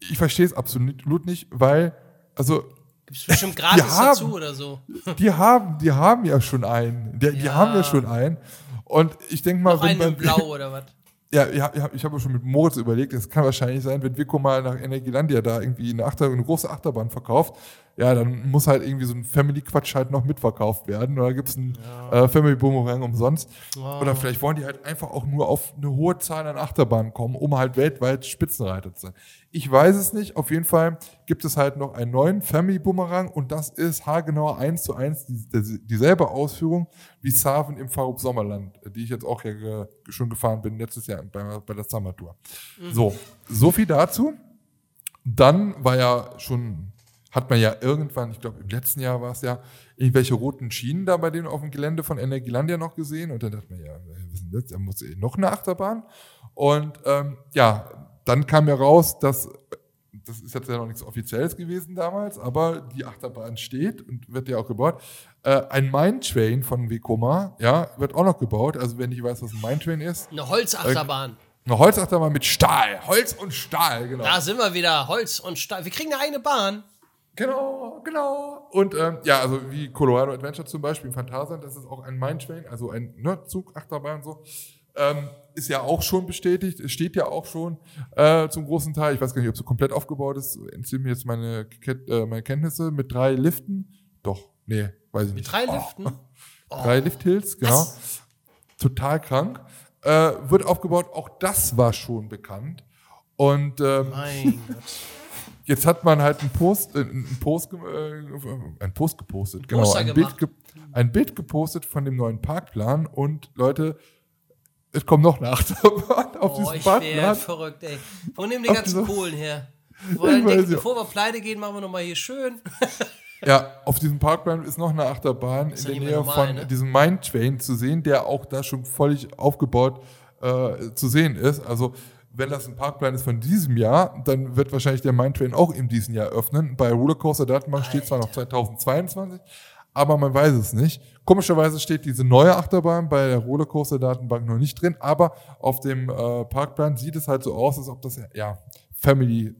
ich verstehe es absolut nicht, weil, also, Gibt's bestimmt gratis haben- dazu oder so. die haben, die haben ja schon einen. Die, die Ja. haben ja schon einen. Und ich denke mal, Noch einen wenn in Blau oder was? Ja, ja, ja, ich habe schon mit Moritz überlegt, es kann wahrscheinlich sein, wenn Vico mal nach Energielandia da irgendwie eine, Achter, eine große Achterbahn verkauft, ja, dann muss halt irgendwie so ein Family-Quatsch halt noch mitverkauft werden. Oder gibt's einen äh, Family Boomerang umsonst. Oder vielleicht wollen die halt einfach auch nur auf eine hohe Zahl an Achterbahnen kommen, um halt weltweit Spitzenreiter zu sein. Ich weiß es nicht. Auf jeden Fall gibt es halt noch einen neuen Family Boomerang und das ist haargenau eins zu eins die, die, dieselbe Ausführung wie Saven im Farup Sommerland, die ich jetzt auch ja schon gefahren bin letztes Jahr bei, bei der Summer Tour. So, so viel dazu. Dann war ja schon, hat man ja irgendwann, ich glaube im letzten Jahr war es ja, irgendwelche roten Schienen da bei denen auf dem Gelände von Energielandia noch gesehen und dann dachte man, ja, was ist denn das? Da muss eh noch eine Achterbahn. Und ähm, ja, dann kam ja raus, dass das ist jetzt ja noch nichts Offizielles gewesen damals, aber die Achterbahn steht und wird ja auch gebaut. Äh, ein Mine Train von Vekoma, ja, wird auch noch gebaut. Also wenn ich weiß, was ein Mine Train ist, Eine Holzachterbahn. eine Holzachterbahn mit Stahl, Holz und Stahl, genau. Da sind wir wieder. Holz und Stahl. Wir kriegen eine eigene Bahn. Genau, genau. Und ähm, ja, also wie Colorado Adventure zum Beispiel im Phantasialand, das ist auch ein Mine Train, also ein ne, Achterbahn so. Ähm, ist ja auch schon bestätigt, es steht ja auch schon äh, zum großen Teil. Ich weiß gar nicht, ob es so komplett aufgebaut ist. Entziehe mir jetzt meine, äh, meine Kenntnisse mit drei Liften. Doch, nee, weiß ich nicht. Drei Oh. Liften. Drei Lifthills, genau. Was? Total krank. Äh, wird aufgebaut, auch das war schon bekannt. Und ähm, Mein Gott. Jetzt hat man halt einen Post, äh, einen Post, äh, einen Post gepostet, genau, ein Bild, ein Bild gepostet von dem neuen Parkplan und Leute, es kommt noch eine Achterbahn auf Oh, diesem ich wäre verrückt, ey. Wo nehmen die ganzen Kohlen her? Denken, ja. bevor wir pleite gehen, machen wir nochmal hier schön. Ja, auf diesem Parkplan ist noch eine Achterbahn in der Nähe normal, von ne? diesem Mine Train zu sehen, der auch da schon völlig aufgebaut äh, zu sehen ist. Also wenn das ein Parkplan ist von diesem Jahr, dann wird wahrscheinlich der Mine Train auch in diesem Jahr öffnen. Bei Rollercoaster Datenbank steht zwar noch 2022, aber man weiß es nicht. Komischerweise steht diese neue Achterbahn bei der Rollercoaster Datenbank noch nicht drin, aber auf dem äh, Parkplan sieht es halt so aus, als ob das ja Family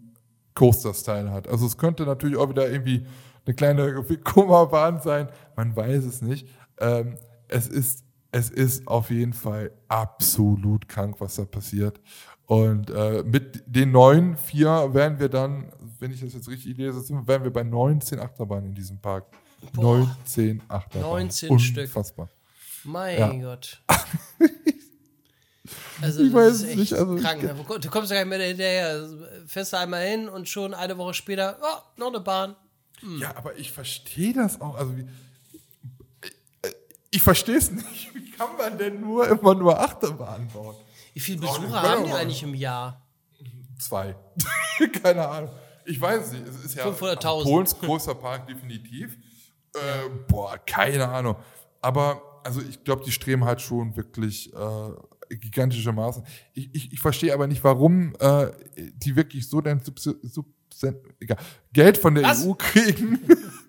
Coaster-Style hat. Also es könnte natürlich auch wieder irgendwie eine kleine Kummerbahn sein. Man weiß es nicht. Ähm, es ist es ist auf jeden Fall absolut krank, was da passiert. Und äh, mit den neuen vier werden wir dann, wenn ich das jetzt richtig lese, werden wir bei 19 Achterbahnen in diesem Park. Boah. 19 Achterbahnen. 19 Stück. Unfassbar. Mein Ja. Gott. Also, Ich das weiß ist nicht, also- krank. ne? Du kommst ja gar nicht mehr hinterher. Fährst du einmal hin und schon eine Woche später, oh, noch eine Bahn. Ja, aber ich verstehe das auch. Also wie, äh, ich verstehe es nicht. Wie kann man denn nur immer nur Achterbahn bauen? Wie viele Oh, Besucher das haben die eigentlich im Jahr? Zwei. Keine Ahnung. Ich weiß es nicht. Es ist ja 500.000. also Polens größter Park definitiv. Äh, boah, keine Ahnung. Aber also ich glaube, die streben halt schon wirklich äh, gigantische Maße. Ich, ich, ich verstehe aber nicht, warum äh, die wirklich so dann Subs Subs egal, Geld von der Was? EU kriegen.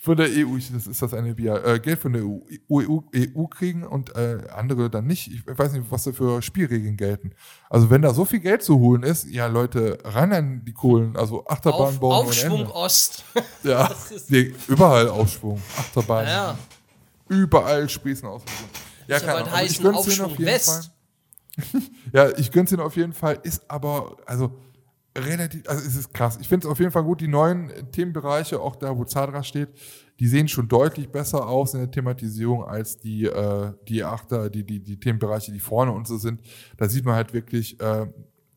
von der EU, ich- das ist das eine Bier, äh, Geld von der EU, EU, EU kriegen und äh, andere dann nicht. Ich weiß nicht, was da für Spielregeln gelten. Also wenn da so viel Geld zu holen ist, ja Leute, ran an die Kohlen, also Achterbahn Auf, bauen Aufschwung. Ost. Ja, nee, überall Aufschwung, Achterbahn, ja, überall sprießen aus. Ja, aber keine ein Ahnung. Also ich gönn's Aufschwung auf jeden Fall. West. Ja, ich gönn's ihnen auf jeden Fall, ist aber, also relativ, also es ist krass. Ich finde es auf jeden Fall gut, die neuen Themenbereiche, auch da, wo Zadra steht, die sehen schon deutlich besser aus in der Thematisierung als die, äh, die Achter, die, die, die Themenbereiche, die vorne und so sind. Da sieht man halt wirklich, äh,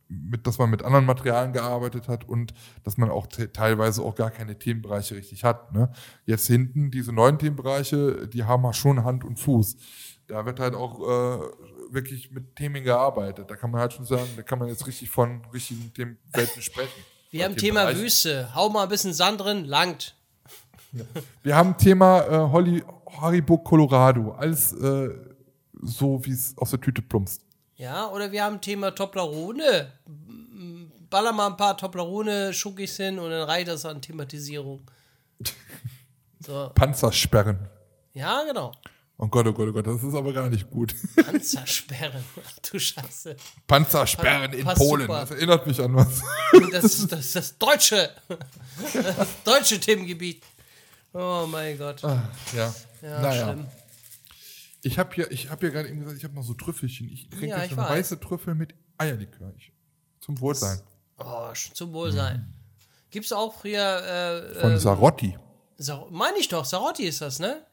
mit, dass man mit anderen Materialien gearbeitet hat und dass man auch te teilweise auch gar keine Themenbereiche richtig hat. Ne? Jetzt hinten, diese neuen Themenbereiche, die haben halt schon Hand und Fuß. Da wird halt auch äh, wirklich mit Themen gearbeitet. Da kann man halt schon sagen, da kann man jetzt richtig von richtigen Themenwelten sprechen. Wir haben Thema Themenbereichen. Wüste. Hau mal ein bisschen Sand drin, langt. Wir haben Thema äh, Holly, Haribo Colorado. Alles äh, so, wie es aus der Tüte plumpst. Ja, oder wir haben Thema Toblerone. Baller mal ein paar Toblerone, Schuckis hin und dann reicht das an Thematisierung. So, Panzersperren. ja, genau. Oh Gott, oh Gott, oh Gott, das ist aber gar nicht gut. Panzersperren. Ach du Scheiße. Panzersperren in Passt Polen. super. Das erinnert mich an was. Das ist das, das deutsche. Das deutsche Themengebiet. Oh mein Gott. ja. Ja, Ah, naja. schlimm. Ich habe hier, ich habe ja gerade eben gesagt, ich habe noch so Trüffelchen. Ich trinke Ja, eine weiß. weiße Trüffel mit Eierlikör. Ich, zum Wohlsein. Oh, zum Wohlsein. Gibt's auch hier, äh, Von ähm, Sarotti. Sar meine ich doch, Sarotti ist das, ne?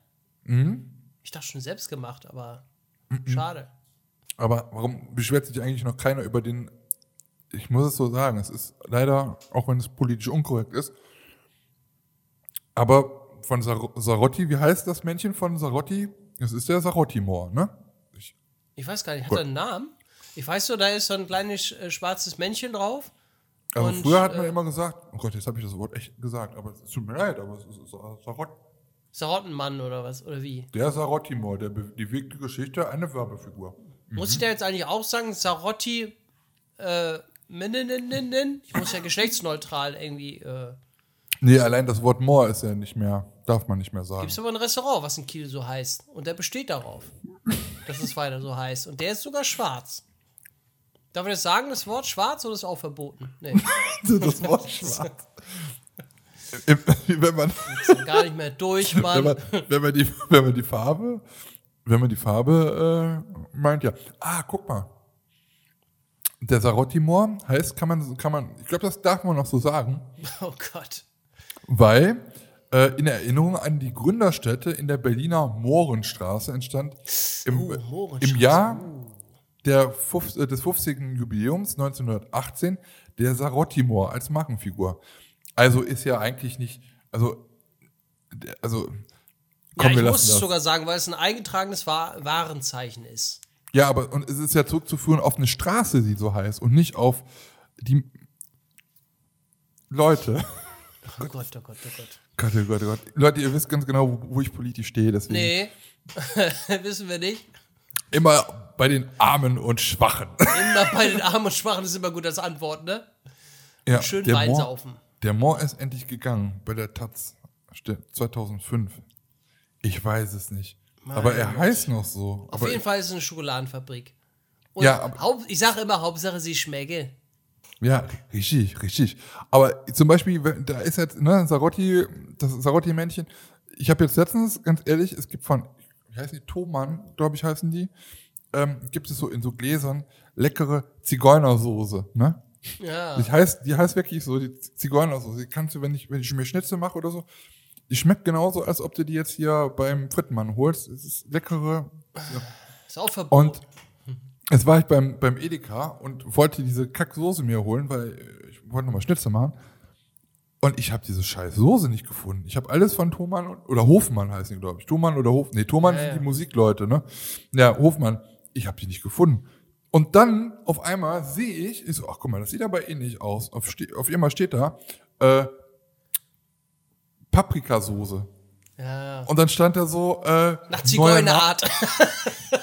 Mhm. Ich dachte schon selbst gemacht, aber schade. Aber warum beschwert sich eigentlich noch keiner über den, ich muss es so sagen, es ist leider, auch wenn es politisch unkorrekt ist, aber von Sar Sarotti, wie heißt das Männchen von Sarotti? Es ist der Sarotti-Moor, ne? Ich, Ich weiß gar nicht, hat er einen Namen? Ich weiß so, da ist so ein kleines äh, schwarzes Männchen drauf. also Und, früher hat man äh, immer gesagt, oh Gott, jetzt habe ich das Wort echt gesagt, aber es tut mir leid, aber es ist Sarotti. Sarottenmann oder was, oder wie? Der Sarotti-Moor, der be- die Geschichte, eine Werbefigur. Muss ich da jetzt eigentlich auch sagen, Sarotti, äh, Minneninnen? Ich muss ja geschlechtsneutral irgendwie, äh, Nee, allein das Wort Moor ist ja nicht mehr, darf man nicht mehr sagen. Gibt es aber ein Restaurant, was in Kiel so heißt. Und der besteht darauf, dass es weiter so heißt. Und der ist sogar schwarz. Darf ich das sagen, das Wort schwarz, oder ist auch verboten? Nee, das Wort schwarz. Wenn man, gar nicht mehr durch, wenn Mann. man, wenn man die, wenn man die Farbe, wenn man die Farbe äh, meint, ja. Ah, guck mal. Der Sarotti-Moor heißt, kann man, kann man, ich glaube, das darf man noch so sagen, Oh Gott. weil äh, in Erinnerung an die Gründerstätte in der Berliner Mohrenstraße entstand im, Oh, im Jahr der, äh, des 50. Jubiläums 1918 der Sarotti-Moor als Markenfigur. Also ist ja eigentlich nicht, also, also, Ja, komm, ich wir muss es sogar sagen, weil es ein eingetragenes Wa Warenzeichen ist. Ja, aber und es ist ja zurückzuführen auf eine Straße, die so heißt und nicht auf die Leute. Oh Gott, oh Gott, oh Gott. Gott, oh Gott, oh Gott. Leute, ihr wisst ganz genau, wo, wo ich politisch stehe. Deswegen Nee, wissen wir nicht. immer bei den Armen und Schwachen. Immer bei den Armen und Schwachen ist immer gut als Antwort, ne? Ja, Schön der Wein saufen. Der Moor ist endlich gegangen bei der Taz Ste- 2005. Ich weiß es nicht. aber er heißt noch so. Auf aber jeden Fall ist es eine Schokoladenfabrik. Und Ja, aber- ich sage immer, Hauptsache sie schmecke. Ja, richtig, richtig. Aber zum Beispiel, da ist jetzt, ne, Sarotti, das Sarotti-Männchen. Ich habe jetzt letztens, ganz ehrlich, es gibt von, wie heißen die, Thomann, glaube ich, heißen die, ähm, gibt es so in so Gläsern leckere Zigeunersoße, ne? Ja. Die heißt, die heißt wirklich so, die Zigeunersoße. Die kannst du, wenn ich, wenn ich mir Schnitzel mache oder so, die schmeckt genauso, als ob du die jetzt hier beim Frittenmann holst. Es ist leckere, Ist auch verboten. und Jetzt war ich beim, beim Edeka und wollte diese Kacksoße mir holen, weil ich wollte nochmal Schnitzel machen. Und ich habe diese scheiß Soße nicht gefunden. Ich habe alles von Thomann oder Hofmann heißen die, glaube ich. Thomann oder Hof. Nee, Thomann Ja, sind ja. die Musikleute, ne? Ja, Hofmann. Ich habe die nicht gefunden. Und dann auf einmal sehe ich, ich so, ach guck mal, das sieht aber ähnlich aus. Auf, auf einmal steht da äh, Paprikasoße. Ja. Und dann stand da so äh, Nach Zigeunerart.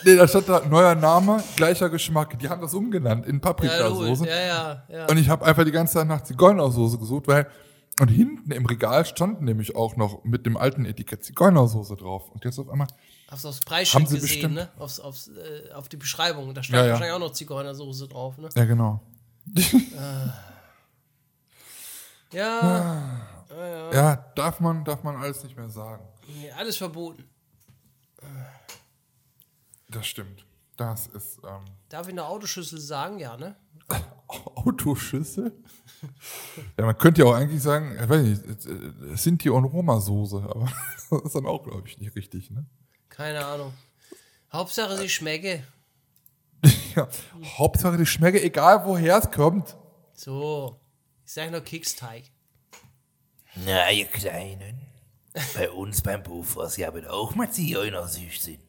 Nee, da stand da neuer Name, gleicher Geschmack. Die haben das umgenannt in Ja, Paprikasoße. ja, ja, ja. Und ich habe einfach die ganze Zeit nach Zigeunersoße gesucht, weil und hinten im Regal stand nämlich auch noch mit dem alten Etikett Zigeunersoße drauf. Und jetzt auf einmal, Hab's aufs Preisschild sie gesehen, bestimmt. ne? Aufs, aufs, äh, auf die Beschreibung. Da stand Ja, ja. wahrscheinlich auch noch Zigeunersoße drauf, ne? ja genau. Ja, Ja, darf man, darf man alles nicht mehr sagen. nee, alles verboten. Das stimmt. Das ist ähm, Darf ich eine Autoschüssel sagen? Ja, ne? Autoschüssel. ja, man könnte ja auch eigentlich sagen, ich weiß nicht, äh, Sinti und Roma-Soße, aber das ist dann auch, glaube ich, nicht richtig, ne? Keine Ahnung. Hauptsache, sie schmecke. Ja. Hauptsache die Schmecke, egal woher es kommt. So. Ich sag nur Keksteig. Na, ihr Kleinen. Bei uns beim Bufers ja wird auch mal Zigeuner süß sind.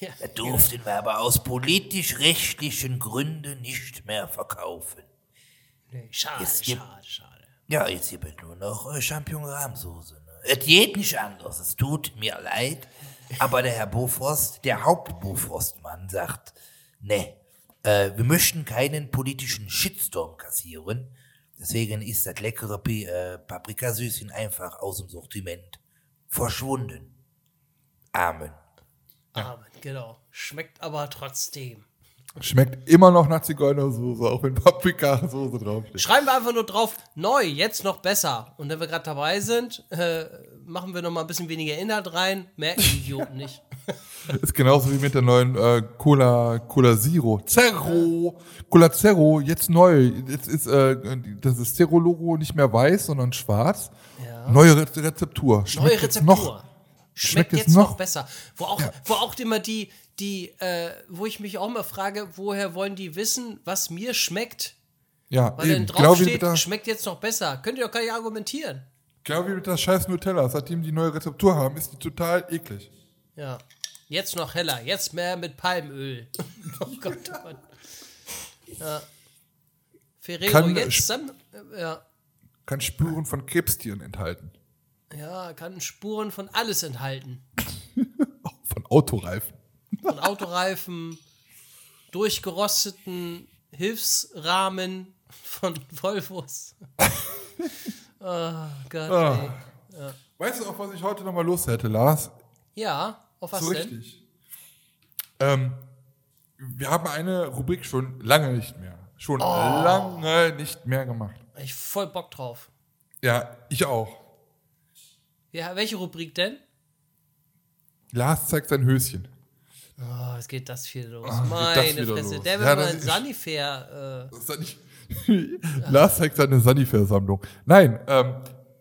Ja. Da durften wir aber aus politisch-rechtlichen Gründen nicht mehr verkaufen. Nee, schade, Es gibt- schade, schade. Ja, jetzt gibt es nur noch äh, Champignon-Rahmsoße. Ne? Es geht nicht anders. Es tut mir leid. Aber der Herr Bofrost, der Hauptbofrostmann, sagt, ne, äh, wir möchten keinen politischen Shitstorm kassieren. Deswegen ist das leckere P äh, Paprikasüßchen einfach aus dem Sortiment verschwunden. Amen. Amen, genau. Schmeckt aber trotzdem. Schmeckt immer noch nach Zigeunersoße, auch wenn Paprikasoße draufsteht. Schreiben wir einfach nur drauf, neu, jetzt noch besser. Und wenn wir gerade dabei sind, äh, machen wir noch mal ein bisschen weniger Inhalt rein. Merken die Idioten nicht. Ist genauso wie mit der neuen äh, Cola, Cola Zero. Zero! Cola Zero, jetzt neu. Jetzt ist äh, das ist Zero-Logo nicht mehr weiß, sondern schwarz. Ja. Neue Re Rezeptur. Schmeckt Neue jetzt Rezeptur. Noch, Schmeckt schmeckt jetzt jetzt noch, noch- besser. Wo auch, wo auch immer die, die äh, wo ich mich auch mal frage, woher wollen die wissen, was mir schmeckt? ja, Weil eben. dann draufsteht, schmeckt jetzt noch besser. Könnt ihr doch gar nicht argumentieren. Genau wie mit der scheiß Nutella. Seitdem die neue Rezeptur haben, ist die total eklig. Ja. Jetzt noch heller, jetzt mehr mit Palmöl. oh Gott, oh Gott. Ja. Ferrero, Kann- jetzt Sam, ja. Kann Spuren von Krebstieren enthalten. ja, kann Spuren von alles enthalten. Von Autoreifen. Von Autoreifen, durchgerosteten Hilfsrahmen von Volvos. oh Gott, ey. Weißt du, auf was ich heute nochmal Lust hätte, Lars? Ja, auf was so denn? richtig. Ähm, wir haben eine Rubrik schon lange nicht mehr. Schon Oh. lange nicht mehr gemacht. Ich voll Bock drauf. Ja, ich auch. Ja, welche Rubrik denn? Lars zeigt sein Höschen. Oh, es geht das viel los. Ah, geht Meine das Fresse. los. Der will Ja, mal ein Sanifair. Äh, Lars zeigt seine Sanifair-Sammlung. Nein, ähm,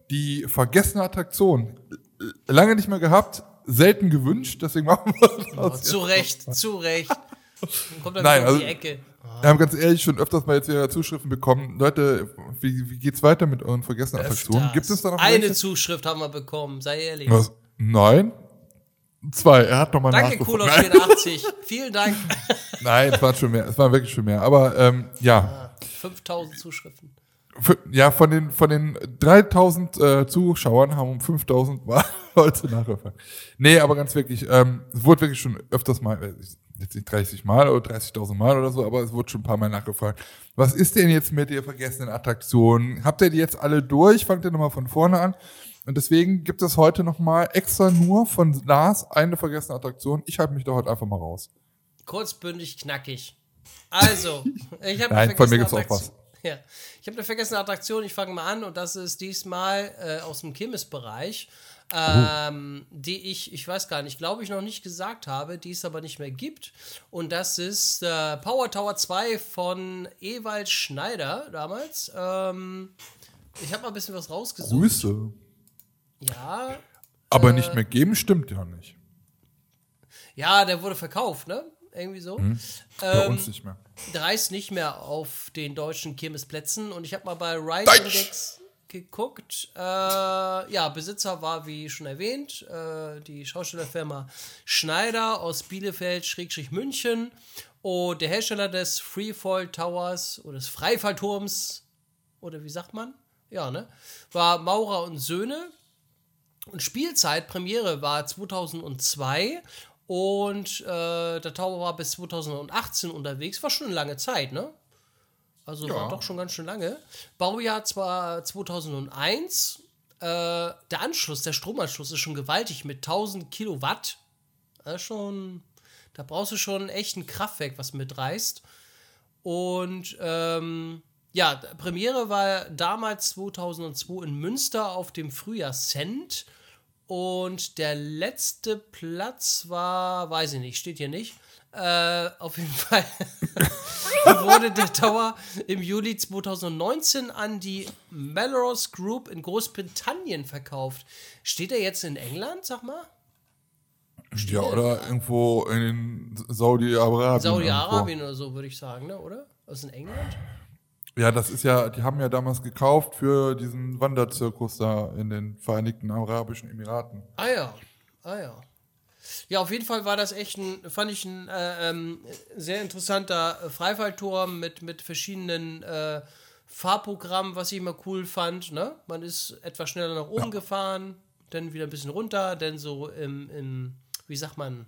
die vergessene Attraktion. L- Lange nicht mehr gehabt, selten gewünscht, deswegen machen wir das. oh, zu Recht, zu Recht. Dann kommt er Nein, um also- die Ecke. Wir haben ganz ehrlich schon öfters mal jetzt wieder Zuschriften bekommen. Leute, wie, wie geht's weiter mit euren vergessenen Attraktionen? Gibt es da noch Eine welche? Zuschrift haben wir bekommen, sei ehrlich. Was? Nein? Zwei. Er hat nochmal Danke, Nein, 84. Vielen Dank. nein, es waren schon mehr. Es waren wirklich schon mehr. Aber ähm, ja, 5000 Zuschriften. Ja, von den von den 3000 äh, Zuschauern haben um 5000 mal Leute nachgefragt. Nee, aber ganz wirklich, ähm, es wurde wirklich schon öfters mal, jetzt nicht 30 Mal oder 30.000 Mal oder so, aber es wurde schon ein paar Mal nachgefragt. Was ist denn jetzt mit der vergessenen Attraktion? Habt ihr die jetzt alle durch? Fangt ihr nochmal von vorne an? Und deswegen gibt es heute nochmal extra nur von Lars eine vergessene Attraktion. Ich halte mich da heute einfach mal raus. Kurzbündig, knackig. Also, ich habe Nein, von mir gibt's auch was. Ja, ich habe eine vergessene Attraktion. Ich fange mal an und das ist diesmal äh, aus dem Kirmesbereich, ähm, die ich, ich weiß gar nicht, glaube ich noch nicht gesagt habe, die es aber nicht mehr gibt. Und das ist äh, Power Tower 2 von Ewald Schneider damals. Ähm, ich habe mal ein bisschen was rausgesucht. Grüße. Ja, Aber Äh. nicht mehr geben stimmt ja nicht. Ja, der wurde verkauft, ne? Irgendwie so. Bei Ähm, uns nicht mehr. der reist nicht mehr auf den deutschen Kirmesplätzen und ich habe mal bei Ride Deutsch. Index geguckt. Äh, ja, Besitzer war, wie schon erwähnt, äh, die Schaustellerfirma Schneider aus Bielefeld, Schrägstrich München. Und der Hersteller des Freefall Towers oder des Freifallturms, oder wie sagt man? Ja, ne? War Maurer und Söhne. Und Spielzeit, Premiere war 2002 und äh, der Tower war bis 2018 unterwegs. War schon eine lange Zeit, ne? Also war doch schon ganz schön lange. Baujahr zwar 2001. Äh, der Anschluss, der Stromanschluss ist schon gewaltig mit 1000 Kilowatt. Ist schon, da brauchst du schon echt ein Kraftwerk, was mitreißt. Und ähm, ja, Premiere war damals 2002 in Münster auf dem Frühjahrscent. Und der letzte Platz war, weiß ich nicht, steht hier nicht. Äh, auf jeden Fall wurde der Tower im Juli 2019 an die Melrose Group in Großbritannien verkauft. Steht er jetzt in England, sag mal? Ja, oder irgendwo in Saudi-Arabien. Saudi-Arabien oder so, würde ich sagen, ne? oder? Aus in England? Ja, das ist ja, die haben ja damals gekauft für diesen Wanderzirkus da in den Vereinigten Arabischen Emiraten. Ah ja, ah ja. Ja, auf jeden Fall war das echt ein, fand ich ein äh, ähm, sehr interessanter Freifallturm mit, mit verschiedenen äh, Fahrprogrammen, was ich immer cool fand. Ne? Man ist etwas schneller nach oben gefahren, dann wieder ein bisschen runter, dann so im, im wie sagt man,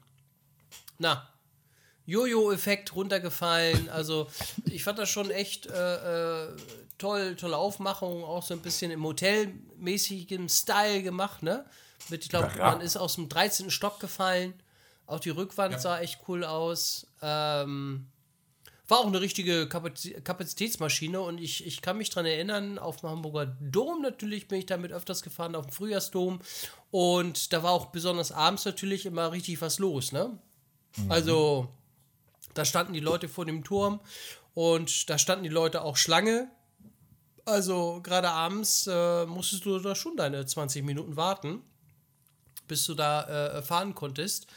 na, Jojo-Effekt runtergefallen. Also ich fand das schon echt äh, äh, toll, tolle Aufmachung, auch so ein bisschen im Hotelmäßigen Style gemacht, ne? Mit, ich glaube, Ja, ja. man ist aus dem 13. Stock gefallen. Auch die Rückwand sah echt cool aus. Ähm, war auch eine richtige Kapaz- Kapazitätsmaschine und ich, ich kann mich dran erinnern, auf dem Hamburger Dom natürlich bin ich damit öfters gefahren, auf dem Frühjahrsdom. Und da war auch besonders abends natürlich immer richtig was los, ne? Also, da standen die Leute vor dem Turm und da standen die Leute auch Schlange. Also, gerade abends äh, musstest du da schon deine 20 Minuten warten, bis du da äh, fahren konntest.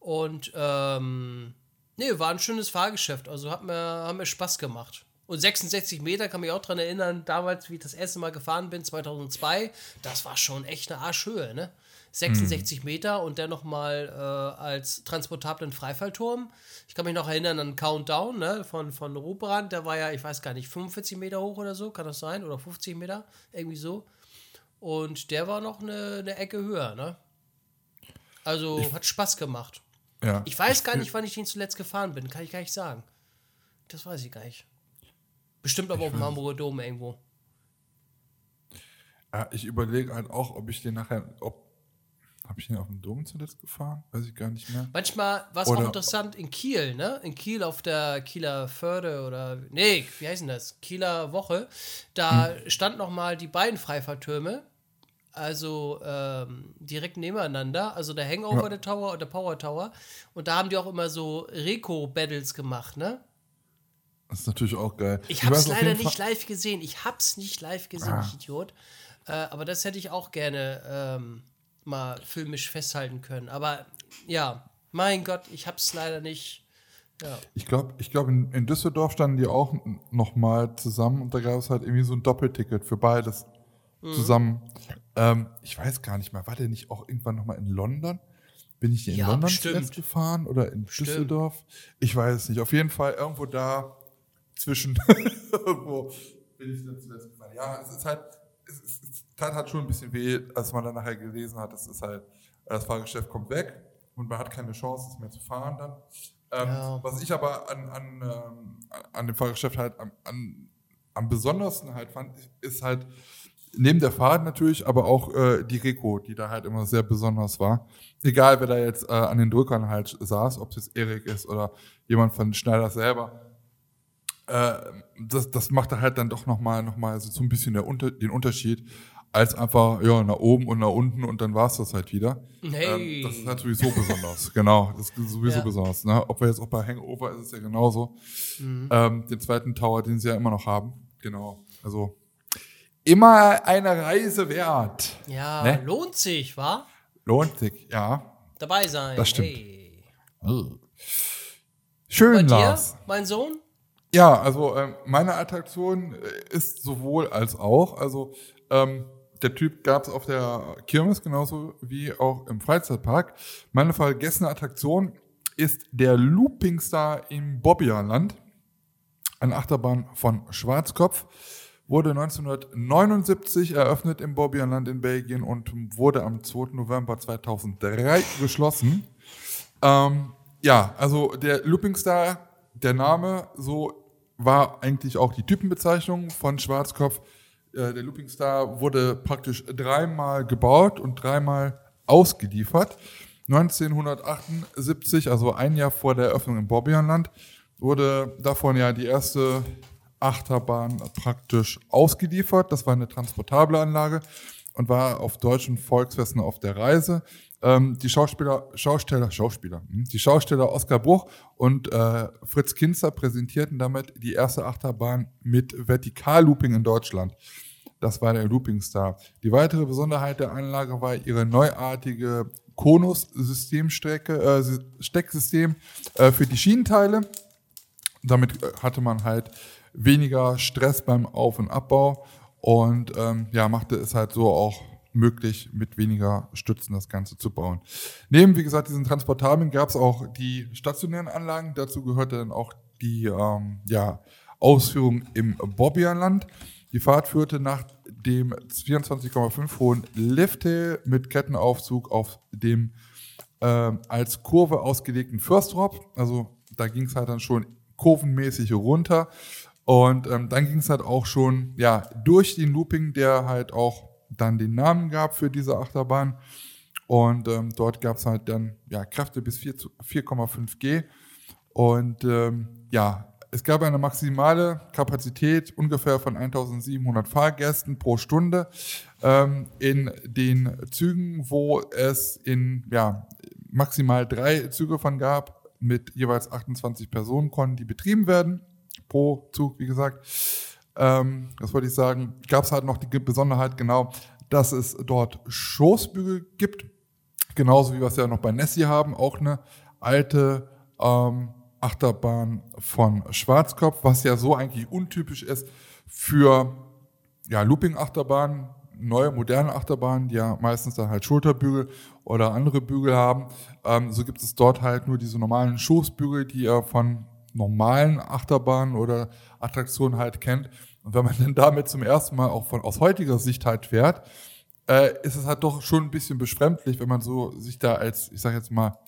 Und, ähm, nee, war ein schönes Fahrgeschäft. Also, hat mir, hat mir Spaß gemacht. Und 66 Meter kann mich auch dran erinnern, damals, wie ich das erste Mal gefahren bin, 2002, das war schon echt eine Arschhöhe, ne? 66 Meter und dann nochmal äh, als transportablen Freifallturm. Ich kann mich noch erinnern an Countdown ne, von, von Rubrand, der war ja, ich weiß gar nicht, 45 Meter hoch oder so, kann das sein? Oder 50 Meter, irgendwie so. Und der war noch eine, eine Ecke höher, ne? Also hat Spaß gemacht. Ja. Ich weiß gar nicht, wann ich den zuletzt gefahren bin, kann ich gar nicht sagen. Das weiß ich gar nicht. Bestimmt aber auf dem Hamburger Dom irgendwo. Ja, ich überlege halt auch, ob ich den nachher, ob, habe ich den auf dem Dom zuletzt gefahren? Weiß ich gar nicht mehr. Manchmal war es auch interessant in Kiel, ne? In Kiel auf der Kieler Förde oder, nee, wie heißt denn das? Kieler Woche. Da Hm. stand noch mal die beiden Freifahrtürme, also ähm, direkt nebeneinander, also der Hangover Ja. der Tower und der Power Tower. Und da haben die auch immer so Reco-Battles gemacht, ne? Das ist natürlich auch geil. Ich hab's weiß auf leider nicht live gesehen. Ich hab's nicht live gesehen, Ah. ich Idiot. Äh, aber das hätte ich auch gerne ähm, mal filmisch festhalten können. Aber ja, mein Gott, ich hab's leider nicht. Ja. Ich glaube, ich glaub, in, in Düsseldorf standen die auch nochmal zusammen und da gab es halt irgendwie so ein Doppelticket für beides Mhm. zusammen. Ähm, ich weiß gar nicht mehr, war der nicht auch irgendwann nochmal in London? Bin ich in Ja, London bestimmt. zuletzt gefahren oder in Düsseldorf? Ich weiß es nicht. Auf jeden Fall irgendwo da zwischen irgendwo bin ich dann zuletzt gefahren. Ja, es ist halt, es, es, es tat halt schon ein bisschen weh, als man dann nachher gelesen hat, es ist halt, das Fahrgeschäft kommt weg und man hat keine Chance, es mehr zu fahren dann. Ähm, Ja. Was ich aber an, an, ähm, an dem Fahrgeschäft halt am, an, am besondersten halt fand, ist halt neben der Fahrt natürlich, aber auch äh, die Rico, die da halt immer sehr besonders war. Egal, wer da jetzt äh, an den Drückern halt saß, ob es jetzt Erik ist oder jemand von Schneider selber. Äh, das, das macht da halt dann doch nochmal noch mal so ein bisschen der den Unterschied, als einfach ja, nach oben und nach unten und dann war es das halt wieder. Hey. Ähm, das ist halt sowieso besonders. Genau, das ist sowieso Ja. besonders. Ne? Ob wir jetzt auch bei Hangover ist es ja genauso. Mhm. Ähm, den zweiten Tower, den sie ja immer noch haben. Genau. Also immer eine Reise wert. Ja, Ne? lohnt sich, wa? Lohnt sich, ja. Dabei sein. Das stimmt. Hey. Schön, Bei dir, Lars. mein Sohn? Ja, also ähm, meine Attraktion äh, ist sowohl als auch. Also ähm, der Typ gab es auf der Kirmes genauso wie auch im Freizeitpark. Meine vergessene Attraktion ist der Looping Star im Bobbialand. Eine Achterbahn von Schwarzkopf. Wurde 1979 eröffnet im Bobbialand in Belgien und wurde am 2. November 2003 geschlossen. Ähm, ja, also der Looping Star, der Name, so war eigentlich auch die Typenbezeichnung von Schwarzkopf. Äh, der Looping Star wurde praktisch dreimal gebaut und dreimal ausgeliefert. 1978, also ein Jahr vor der Eröffnung im Bobbianland, wurde davon ja die erste Achterbahn praktisch ausgeliefert. Das war eine transportable Anlage und war auf deutschen Volksfesten auf der Reise. Ähm, die Schauspieler, Schausteller, Schauspieler, hm, die Schausteller Oskar Bruch und äh, Fritz Kinzer präsentierten damit die erste Achterbahn mit Vertikallooping in Deutschland. Das war der Looping Star. Die weitere Besonderheit der Anlage war ihre neuartige Konus-Systemstrecke, äh, Stecksystem äh, für die Schienenteile. Damit äh, hatte man halt weniger Stress beim Auf- und Abbau und ähm, ja, machte es halt so auch möglich, mit weniger Stützen das Ganze zu bauen. Neben, wie gesagt, diesen Transportablen gab es auch die stationären Anlagen. Dazu gehörte dann auch die ähm, ja, Ausführung im Bobbianland. Die Fahrt führte nach dem 24,5 hohen Lifthill mit Kettenaufzug auf dem äh, als Kurve ausgelegten First Drop. Also da ging es halt dann schon kurvenmäßig runter. Und ähm, dann ging es halt auch schon ja durch den Looping, der halt auch dann den Namen gab für diese Achterbahn. Und ähm, dort gab es halt dann ja, Kräfte bis 4,5 G. Und ähm, ja, es gab eine maximale Kapazität ungefähr von 1700 Fahrgästen pro Stunde ähm, in den Zügen, wo es in ja, maximal drei Züge von gab, mit jeweils 28 Personen konnten die betrieben werden, pro Zug, wie gesagt. Ähm, das wollte ich sagen, gab es halt noch die Besonderheit genau, dass es dort Schoßbügel gibt, genauso wie wir es ja noch bei Nessie haben, auch eine alte ähm, Achterbahn von Schwarzkopf, was ja so eigentlich untypisch ist für ja, Looping-Achterbahnen, neue, moderne Achterbahnen, die ja meistens dann halt Schulterbügel oder andere Bügel haben. Ähm, so gibt es dort halt nur diese normalen Schoßbügel, die ihr von normalen Achterbahnen oder Attraktionen halt kennt. Und wenn man dann damit zum ersten Mal auch von aus heutiger Sicht halt fährt, äh, ist es halt doch schon ein bisschen befremdlich, wenn man so sich da als, ich sag jetzt mal,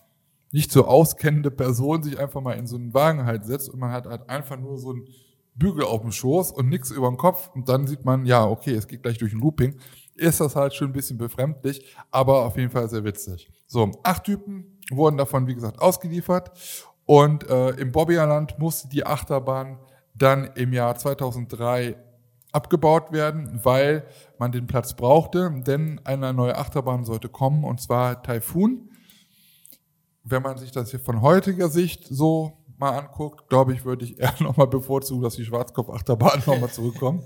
nicht so auskennende Person sich einfach mal in so einen Wagen halt setzt und man hat halt einfach nur so einen Bügel auf dem Schoß und nichts über dem Kopf und dann sieht man, ja, okay, es geht gleich durch ein Looping, ist das halt schon ein bisschen befremdlich, aber auf jeden Fall sehr witzig. So, acht Typen wurden davon, wie gesagt, ausgeliefert und äh, im Bobbialand musste die Achterbahn dann im Jahr 2003 abgebaut werden, weil man den Platz brauchte, denn eine neue Achterbahn sollte kommen und zwar Typhoon wenn man sich das hier von heutiger Sicht so mal anguckt, glaube ich, würde ich eher nochmal bevorzugen, dass die Schwarzkopf-Achterbahn nochmal zurückkommt.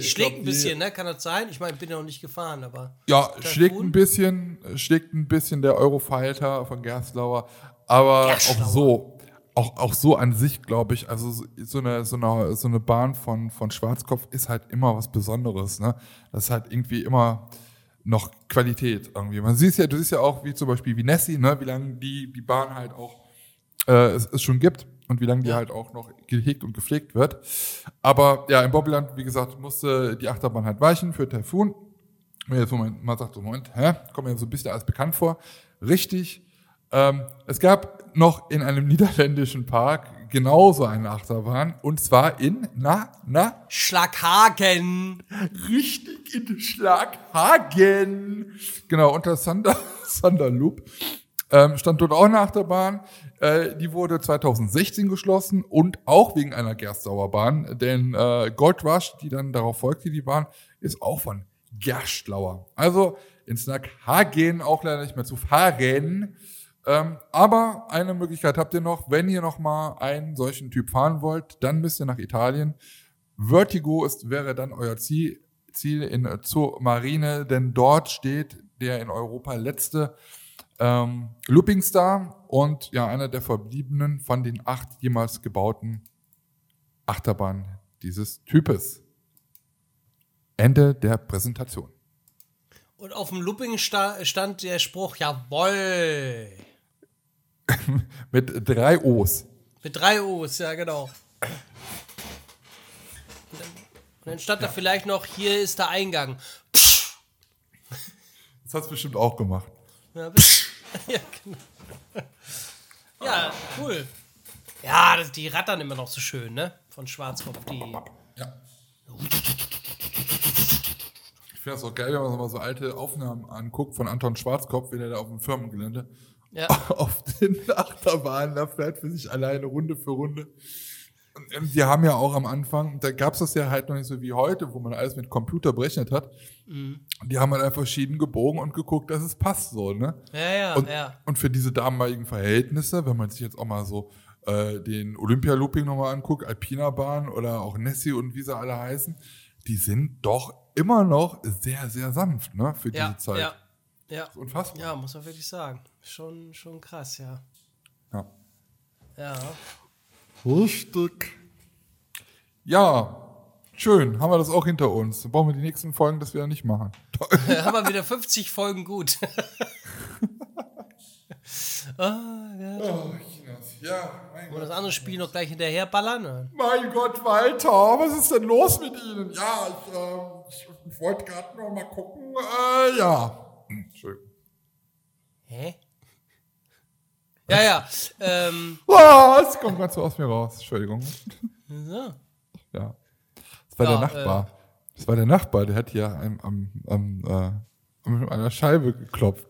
schlägt ein bisschen, ne? Kann das sein? Ich meine, ich bin ja noch nicht gefahren, aber. Ja, schlägt ein bisschen, schlägt ein bisschen der Eurofighter von Gerstlauer, aber Gerstlauer. auch so, auch, auch so an sich, glaube ich, also so eine, so eine, so eine Bahn von, von Schwarzkopf ist halt immer was Besonderes, ne? Das ist halt irgendwie immer, noch Qualität irgendwie. Man sieht ja, du siehst ja auch, wie zum Beispiel wie Nessie, ne, wie lange die, die Bahn halt auch äh, es, es schon gibt und wie lange die halt auch noch gehegt und gepflegt wird. Aber ja, im Bobbyland, wie gesagt, musste die Achterbahn halt weichen für Typhoon. Und jetzt, Moment, man sagt so, Moment, hä, kommt mir so ein bisschen alles bekannt vor. Richtig. Ähm, es gab noch in einem niederländischen Park genauso eine Achterbahn. Und zwar in, na, na? Schlaghagen. Richtig, in Schlaghagen. Genau, unter Thunder, Thunder Loop. Ähm, stand dort auch eine Achterbahn. Äh, die wurde 2016 geschlossen und auch wegen einer Gerstlauerbahn. Denn äh, Gold Rush, die dann darauf folgte, die Bahn, ist auch von Gerstlauer. Also in Snackhagen auch leider nicht mehr zu fahren. Ähm, aber eine Möglichkeit habt ihr noch, wenn ihr noch mal einen solchen Typ fahren wollt, dann müsst ihr nach Italien. Vertigo ist, wäre dann euer Ziel, Ziel in zur Marine, denn dort steht der in Europa letzte ähm, Looping Star und ja, einer der verbliebenen von den acht jemals gebauten Achterbahnen dieses Types. Ende der Präsentation. Und auf dem Looping sta stand der Spruch, jawoll. Mit drei O's. Mit drei O's, ja, genau. Und dann, und dann stand da vielleicht noch, hier ist der Eingang. Das hat's bestimmt auch gemacht. Ja, ja, genau. ja cool. Ja, das, die rattern immer noch so schön, ne? Von Schwarzkopf, die. Ja. Ich finde das auch geil, wenn man mal so alte Aufnahmen anguckt von Anton Schwarzkopf, wie der da auf dem Firmengelände Ja. auf den Achterbahnen da fährt für sich alleine Runde für Runde. Und ähm, die haben ja auch am Anfang, da gab es das ja halt noch nicht so wie heute, wo man alles mit Computer berechnet hat. Die haben halt einfach verschieden gebogen und geguckt, dass es passt so, ne? Ja, ja, Und, ja. und für diese damaligen Verhältnisse, wenn man sich jetzt auch mal so äh, den Olympia-Looping nochmal anguckt, Alpina Bahn oder auch Nessie und wie sie alle heißen, die sind doch immer noch sehr, sehr sanft, ne? Für Ja, diese Zeit. ja. Ja. Unfassbar. ja, muss man wirklich sagen. Schon, schon krass, ja. Ja. Ja. Richtig. Ja, schön. Haben wir das auch hinter uns. Dann brauchen wir die nächsten Folgen das wieder nicht machen. haben wir wieder 50 Folgen gut. Oh, ja, mein Und das andere Spiel noch gleich hinterher ballern. Mein Gott, Walter, was ist denn los mit Ihnen? Ja, ich, äh, ich, wollte gerade noch mal gucken. Äh, ja. Hm, Entschuldigung. Hä? Ja, ja. Ähm, Ah, es kommt ganz so aus mir raus. Entschuldigung. so. Ja. Das war Ja, der Nachbar. Das war der Nachbar, der hat hier am, am, am, äh, an einer Scheibe geklopft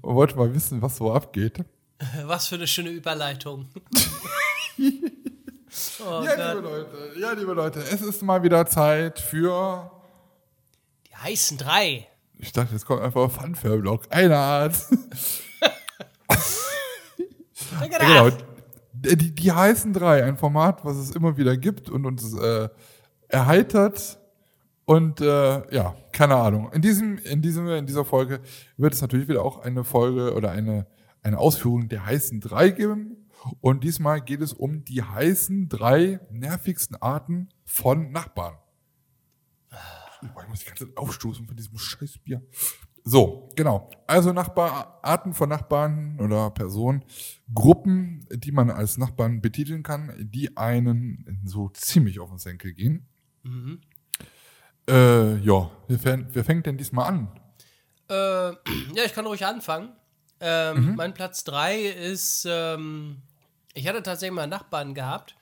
und wollte mal wissen, was so abgeht. Was für eine schöne Überleitung. oh ja, Gott. liebe Leute, ja, liebe Leute, es ist mal wieder Zeit für. Die heißen drei. Ich dachte, jetzt kommt einfach ein Funfair-Blog. Eine Art. Check it Ja, out. Genau. Die, die heißen drei, ein Format, was es immer wieder gibt und uns äh, erheitert. Und äh, ja, keine Ahnung. In diesem, in diesem, in dieser Folge wird es natürlich wieder auch eine Folge oder eine, eine Ausführung der heißen drei geben. Und diesmal geht es um die heißen drei nervigsten Arten von Nachbarn. Ich muss die ganze Zeit aufstoßen von diesem scheiß Bier. So, genau. Also Nachbar, Arten von Nachbarn oder Personen, Gruppen, die man als Nachbarn betiteln kann, die einen so ziemlich auf den Senkel gehen. Äh, ja, wer, fäng- wer fängt denn diesmal an? Äh, ja, ich kann ruhig anfangen. Ähm, Mein Platz 3 ist, ähm, ich hatte tatsächlich mal einen Nachbarn gehabt.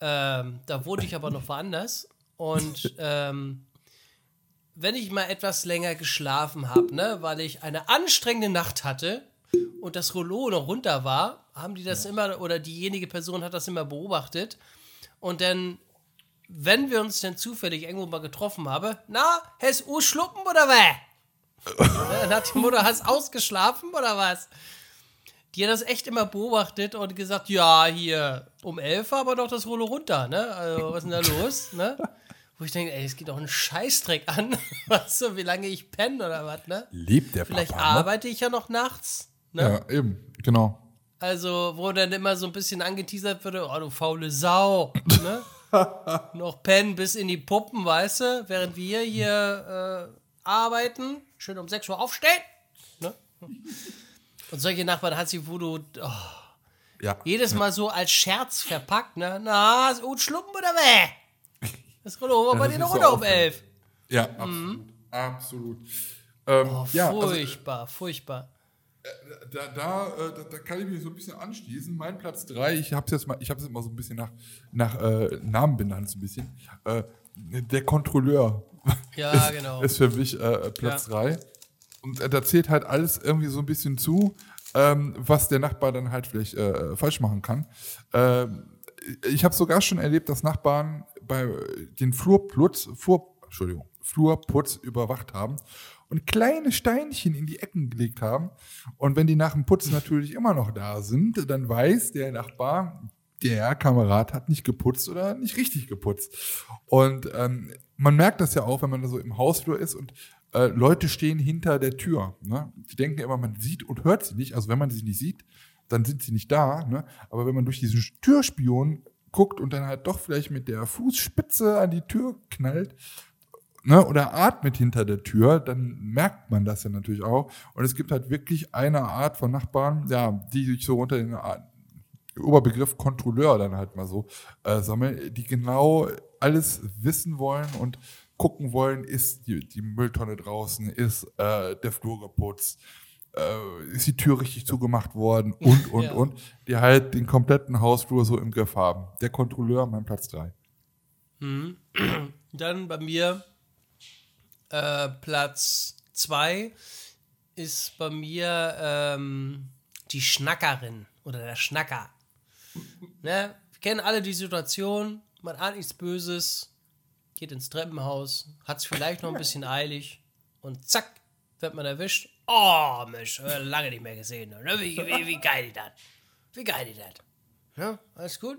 Ähm, da wohnte ich aber noch woanders. Und ähm, wenn ich mal etwas länger geschlafen habe, ne, weil ich eine anstrengende Nacht hatte und das Rollo noch runter war, haben die das immer, oder diejenige Person hat das immer beobachtet. Und dann, wenn wir uns dann zufällig irgendwo mal getroffen haben, na, hast du schluppen oder was? Dann hat die Mutter, hast ausgeschlafen oder was? Die hat das echt immer beobachtet und gesagt, ja, hier um elf aber doch das Rollo runter, ne? Also, was ist denn da los, ne? Wo ich denke, ey, es geht doch einen Scheißdreck an, was so, wie lange ich penne oder was, ne? Lebt der Vielleicht Papa noch? arbeite ich ja noch nachts, ne? Ja, eben, genau. Also, wo dann immer so ein bisschen angeteasert wird, oh, du faule Sau, ne? noch pennen bis in die Puppen, weißt du? Während wir hier äh, arbeiten, schön um 6 Uhr aufstehen, ne? Und solche Nachbarn hat sie, wo du oh, Ja. jedes Mal so als Scherz verpackt, ne? Na, ist gut schluppen oder weh? Das Rollo war bei das dir noch ist so runter um auffällig. 11. Ja, absolut. Absolut. Ähm, Oh, ja, also, furchtbar, furchtbar. da, da, äh, da, da kann ich mich so ein bisschen anschließen. Mein Platz 3, ich habe es jetzt mal, ich habe es immer so ein bisschen nach, nach äh, Namen benannt, so ein bisschen. Äh, der Kontrolleur Ja, genau. ist für mich äh, Platz 3. Und äh, da zählt halt alles irgendwie so ein bisschen zu, ähm, was der Nachbar dann halt vielleicht äh, falsch machen kann. Ähm, ich habe sogar schon erlebt, dass Nachbarn bei den Flurputz, Flur, Entschuldigung, Flurputz überwacht haben und kleine Steinchen in die Ecken gelegt haben. Und wenn die nach dem Putzen natürlich immer noch da sind, dann weiß der Nachbar, der Kamerad hat nicht geputzt oder nicht richtig geputzt. Und ähm, man merkt das ja auch, wenn man so im Hausflur ist und äh, Leute stehen hinter der Tür. Ne? Die denken immer, man sieht und hört sie nicht. Also wenn man sie nicht sieht, dann sind sie nicht da. Ne? Aber wenn man durch diesen Türspion guckt und dann halt doch vielleicht mit der Fußspitze an die Tür knallt, ne, oder atmet hinter der Tür, dann merkt man das ja natürlich auch. Und es gibt halt wirklich eine Art von Nachbarn, ja, die sich so unter den Oberbegriff Kontrolleur dann halt mal so äh, sammeln, die genau alles wissen wollen und gucken wollen, ist die, die Mülltonne draußen, ist äh, der Flur geputzt, äh, ist die Tür richtig zugemacht worden und, und, ja. und, die halt den kompletten Hausflur so im Griff haben. Der Kontrolleur, mein Platz 3. Mhm. Dann bei mir äh, Platz 2 ist bei mir ähm, die Schnackerin oder der Schnacker. Ne? Wir kennen alle die Situation, man ahnt nichts Böses, geht ins Treppenhaus, hat es vielleicht noch ein bisschen eilig und zack, wird man erwischt. Oh, Mensch, lange nicht mehr gesehen. Ne? Wie, wie, wie geil die das? Wie geil die das? Ja, alles gut?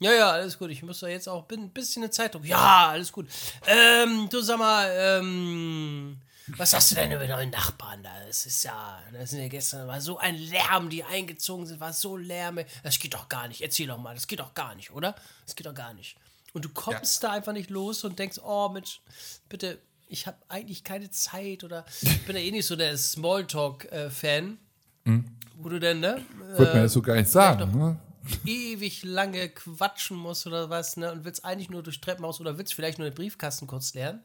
Ja, ja, alles gut. Ich muss da jetzt auch ein bisschen eine Zeitung. Ja, alles gut. Ähm, du sag mal, ähm, was hast du denn über neuen Nachbarn da? Das ist ja, das sind ja gestern, war so ein Lärm, die eingezogen sind, war so Lärm. Das geht doch gar nicht. Erzähl doch mal, das geht doch gar nicht, oder? Das geht doch gar nicht. Und du kommst ja. da einfach nicht los und denkst, oh Mensch, bitte, ich habe eigentlich keine Zeit oder ich bin ja eh nicht so der Smalltalk-Fan. Mhm. Wo du denn, ne? Würde äh, man das so gar nicht sagen, ne? ewig lange quatschen musst oder was, ne? Und willst eigentlich nur durch Treppenhaus oder willst vielleicht nur den Briefkasten kurz lernen.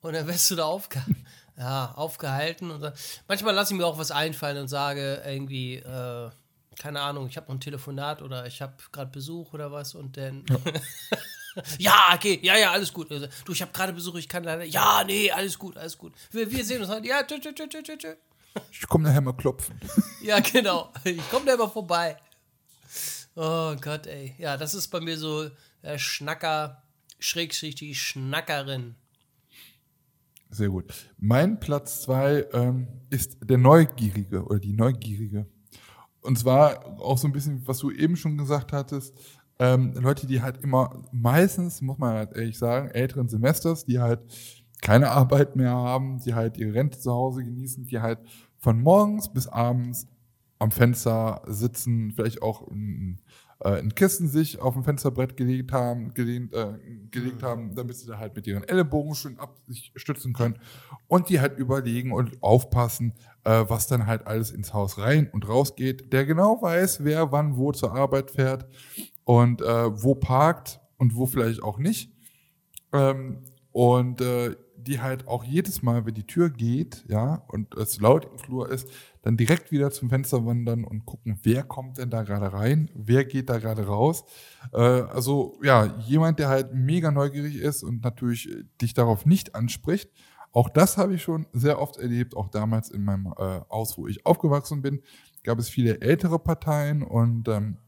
Und dann wirst du da aufge ja, aufgehalten. Und manchmal lasse ich mir auch was einfallen und sage irgendwie, äh, keine Ahnung, ich habe noch ein Telefonat oder ich habe gerade Besuch oder was und dann. Ja. ja, okay, ja, ja, alles gut. Also, du, ich habe gerade Besuch, ich kann leider. Ja, nee, alles gut, alles gut. Wir, wir sehen uns halt. Ja, tschö, tschö, tschö, tschö, tschö. Ich komme nachher mal klopfen. ja, genau. Ich komme da mal vorbei. Oh Gott, ey. Ja, das ist bei mir so der Schnacker, Schrägstrich die Schnackerin. Sehr gut. Mein Platz zwei ähm, ist der Neugierige oder die Neugierige. Und zwar auch so ein bisschen, was du eben schon gesagt hattest, ähm, Leute, die halt immer meistens, muss man halt ehrlich sagen, älteren Semesters, die halt keine Arbeit mehr haben, die halt ihre Rente zu Hause genießen, die halt von morgens bis abends am Fenster sitzen, vielleicht auch ein, äh, ein Kissen sich auf dem Fensterbrett gelegt haben, gelehnt, äh, gelegt mhm. haben, damit sie da halt mit ihren Ellenbogen schön ab sich stützen können und die halt überlegen und aufpassen, äh, was dann halt alles ins Haus rein und raus geht, der genau weiß, wer wann wo zur Arbeit fährt und äh, wo parkt und wo vielleicht auch nicht. Ähm, und äh, die halt auch jedes Mal, wenn die Tür geht, ja, und es laut im Flur ist, dann direkt wieder zum Fenster wandern und gucken, wer kommt denn da gerade rein, wer geht da gerade raus. Äh, also ja, jemand, der halt mega neugierig ist und natürlich äh, dich darauf nicht anspricht. Auch das habe ich schon sehr oft erlebt, auch damals in meinem äh, Haus, wo ich aufgewachsen bin, gab es viele ältere Parteien und ähm,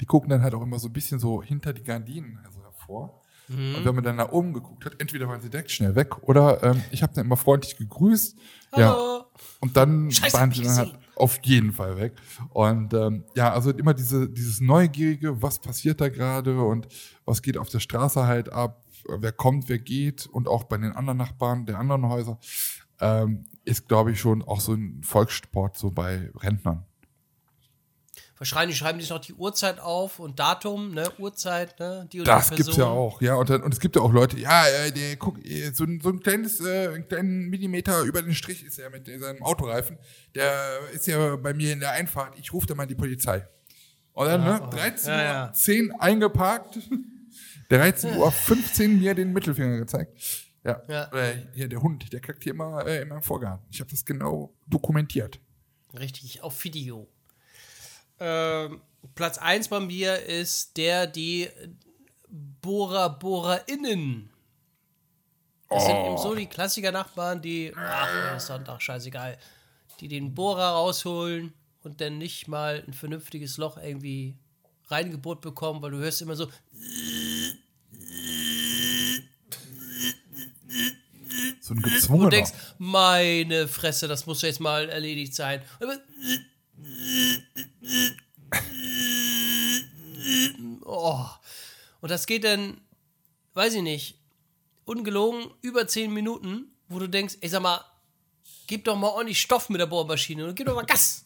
die gucken dann halt auch immer so ein bisschen so hinter die Gardinen also hervor. Mhm. Und wenn man dann nach oben geguckt hat, entweder waren sie direkt schnell weg oder ähm, ich habe dann immer freundlich gegrüßt. Hallo. Ja. Und dann Scheiße, waren sie dann halt auf jeden Fall weg. Und ähm, ja, also immer diese, dieses Neugierige, was passiert da gerade und was geht auf der Straße halt ab, wer kommt, wer geht und auch bei den anderen Nachbarn der anderen Häuser, ähm, ist, glaube ich, schon auch so ein Volkssport so bei Rentnern. Wahrscheinlich schreiben die noch die Uhrzeit auf und Datum, ne, Uhrzeit, ne, die und Das die gibt's ja auch, ja. Und, dann, und es gibt ja auch Leute, ja, äh, der, guck, so, ein, so ein kleines, äh, einen kleinen Millimeter über den Strich ist er mit seinem Autoreifen. Der ist ja bei mir in der Einfahrt. Ich rufe da mal die Polizei. Und dann, ja, ne, 13 ja, ja. Uhr 10 eingeparkt. 13 Uhr 15 mir den Mittelfinger gezeigt. Ja. ja. Äh, hier, der Hund, der kackt hier immer äh, in meinem Vorgarten. Ich habe das genau dokumentiert. Richtig, auf Video. Ähm, Platz 1 bei mir ist der, die Bohrer, BohrerInnen. Das oh. sind eben so die Klassiker-Nachbarn, die, ach, Sonntag, scheißegal, die den Bohrer rausholen und dann nicht mal ein vernünftiges Loch irgendwie reingebohrt bekommen, weil du hörst immer so. So ein gezwungener. Und denkst, meine Fresse, das muss jetzt mal erledigt sein. Und das geht dann, weiß ich nicht, ungelogen über zehn Minuten, wo du denkst, ey, sag mal, gib doch mal ordentlich Stoff mit der Bohrmaschine und gib doch mal Gas.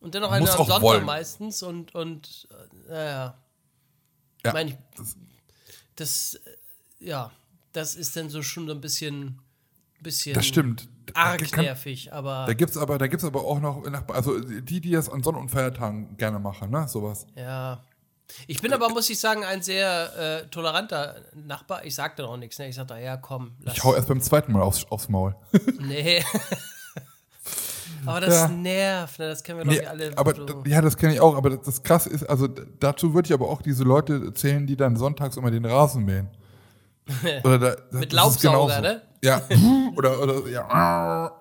Und dann noch eine Sonntag wollen. meistens und, und äh, naja. Ja, Mein ich, das- das, äh, ja, das ist dann so schon so ein bisschen, bisschen Das stimmt. Da arg kann- nervig, aber Da gibt's aber, da gibt's aber auch noch, nach- also die, die das an Sonn- und Feiertagen gerne machen, ne, sowas. ja. Ich bin aber, muss ich sagen, ein sehr äh, toleranter Nachbar. Ich sag da auch nichts, ne? Ich sag da, ja, komm, lass. Ich hau erst beim zweiten Mal aufs, aufs Maul. Nee. aber das Ja. nervt, ne? Das kennen wir doch Nee, alle. aber so. ja, das kenne ich auch, aber das, das krasse ist, also dazu würde ich aber auch diese Leute zählen, die dann sonntags immer den Rasen mähen. Oder da, Mit Laubsauger, ne? Ja, oder, oder, ja.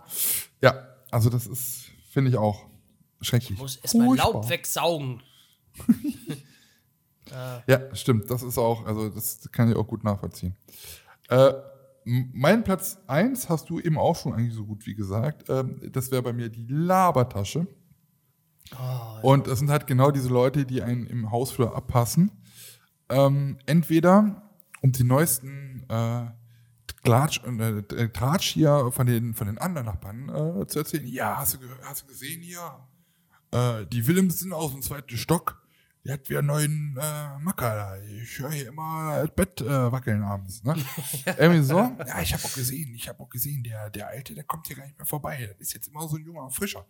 Ja, also das ist, finde ich auch schrecklich. muss erstmal. Laub wegsaugen. Ja, stimmt, das ist auch, also das kann ich auch gut nachvollziehen. Äh, mein Platz 1 hast du eben auch schon eigentlich so gut wie gesagt. Ähm, das wäre bei mir die Labertasche. Und das sind halt genau diese Leute, die einen im Hausflur abpassen. Ähm, entweder um die neuesten äh, Klatsch, äh, Tratsch hier von den, von den anderen Nachbarn äh, zu erzählen. Ja, hast du, hast du gesehen hier? Äh, die Willemsen aus dem zweiten Stock, die hat wieder einen neuen äh, Macker da. Ich höre hier immer das Bett äh, wackeln abends. Ne? Irgendwie so. Ja, ich habe auch gesehen, ich habe auch gesehen, der, der Alte, der kommt hier gar nicht mehr vorbei. Das ist jetzt immer so ein junger Frischer.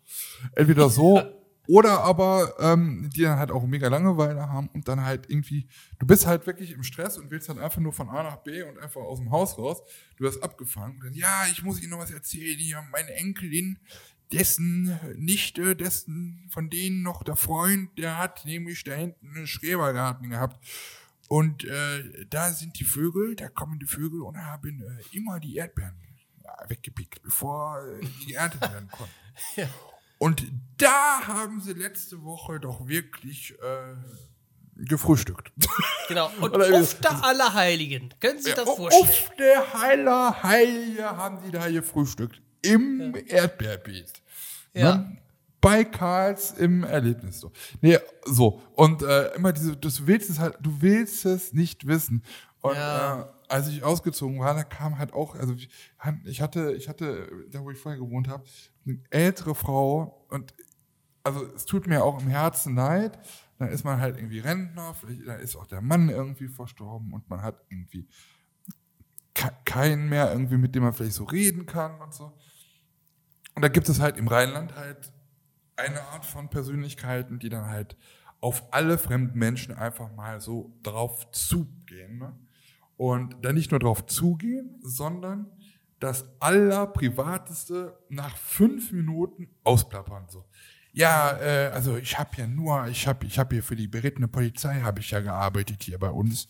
Entweder so oder aber ähm, die dann halt auch mega Langeweile haben und dann halt irgendwie, du bist halt wirklich im Stress und willst halt einfach nur von A nach B und einfach aus dem Haus raus. Du wirst abgefangen. Dann, ja, ich muss Ihnen noch was erzählen. Hier, meine Enkelin, dessen Nichte, dessen von denen noch der Freund, der hat nämlich da hinten einen Schrebergarten gehabt. Und äh, da sind die Vögel, da kommen die Vögel und haben äh, immer die Erdbeeren ja, weggepickt, bevor äh, die geerntet werden konnten. Und da haben sie letzte Woche doch wirklich äh, gefrühstückt. Genau. Und auf der Allerheiligen. Können Sie sich das Ja, vorstellen? Auf der Heiler Heilige haben die da gefrühstückt. Im Erdbeerbeet. Ja. Ne? Bei Karls im Erlebnis. Nee, so. Und äh, immer diese, du willst es halt, du willst es nicht wissen. Und Ja. äh, als ich ausgezogen war, da kam halt auch, also ich hatte, ich hatte, da wo ich vorher gewohnt habe, eine ältere Frau und also es tut mir auch im Herzen leid. Dann ist man halt irgendwie Rentner, vielleicht dann ist auch der Mann irgendwie verstorben und man hat irgendwie ke- keinen mehr irgendwie, mit dem man vielleicht so reden kann und so. Und da gibt es halt im Rheinland halt eine Art von Persönlichkeiten, die dann halt auf alle fremden Menschen einfach mal so drauf zugehen. Ne? Und dann nicht nur drauf zugehen, sondern das Allerprivateste nach fünf Minuten ausplappern. So. Ja, äh, also ich habe ja nur, ich habe ich hab hier für die berittene Polizei habe ich ja gearbeitet hier bei uns.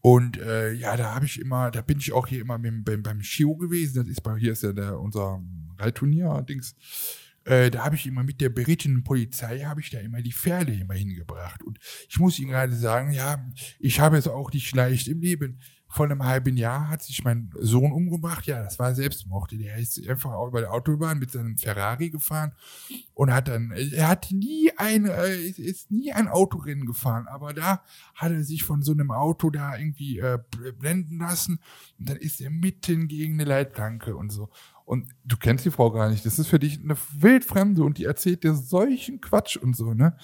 Und äh, ja, da habe ich immer, da bin ich auch hier immer mit, beim, beim Chio gewesen. Das ist bei, hier ist ja der, unser Reitturnier-Dings. Äh, da habe ich immer mit der berittenen Polizei, habe ich da immer die Pferde immer hingebracht. Und ich muss Ihnen gerade sagen, ja, ich habe es auch nicht leicht im Leben. Vor einem halben Jahr hat sich mein Sohn umgebracht. Ja, das war Selbstmord. Der ist einfach über der Autobahn mit seinem Ferrari gefahren und hat dann, er hat nie ein, äh, ist nie ein Autorennen gefahren, aber da hat er sich von so einem Auto da irgendwie äh, blenden lassen und dann ist er mitten gegen eine Leitplanke und so. Und du kennst die Frau gar nicht. Das ist für dich eine Wildfremde und die erzählt dir solchen Quatsch und so, ne?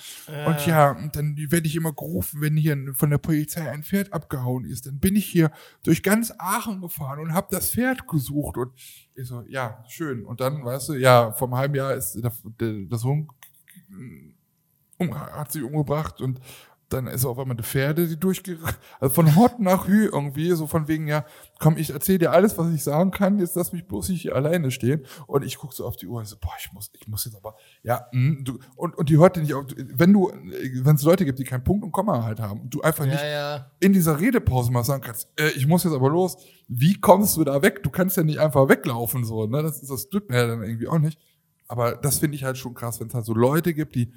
Und ja, und dann werde ich immer gerufen, wenn hier von der Polizei ein Pferd abgehauen ist. Dann bin ich hier durch ganz Aachen gefahren und habe das Pferd gesucht. Und ich so, ja, schön. Und dann, weißt du, ja, vom halben Jahr ist der, das Hund um, hat sich umgebracht und dann ist auf einmal die Pferde, die durchge... Also von Hort nach Hü irgendwie, so von wegen, ja, komm, ich erzähle dir alles, was ich sagen kann, jetzt lass mich bloß nicht hier alleine stehen. Und ich guck so auf die Uhr und so, boah, ich muss, ich muss jetzt aber, ja, mh, du, und, und die hört nicht auf, wenn du, wenn es Leute gibt, die keinen Punkt und Komma halt haben, und du einfach nicht Ja, ja. in dieser Redepause mal sagen kannst, äh, ich muss jetzt aber los, wie kommst du da weg? Du kannst ja nicht einfach weglaufen, so, ne? Das, das tut mir ja dann irgendwie auch nicht. Aber das finde ich halt schon krass, wenn es halt so Leute gibt, die,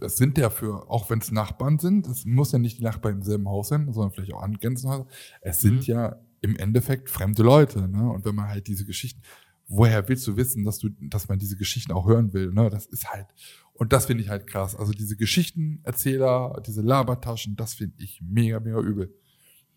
das sind ja für, auch wenn es Nachbarn sind, es muss ja nicht die Nachbarn im selben Haus sein, sondern vielleicht auch angrenzende Häuser. Es sind Mhm. ja im Endeffekt fremde Leute, ne? Und wenn man halt diese Geschichten, woher willst du wissen, dass du, dass man diese Geschichten auch hören will? Ne? Das ist halt, und das finde ich halt krass. Also diese Geschichtenerzähler, diese Labertaschen, das finde ich mega, mega übel.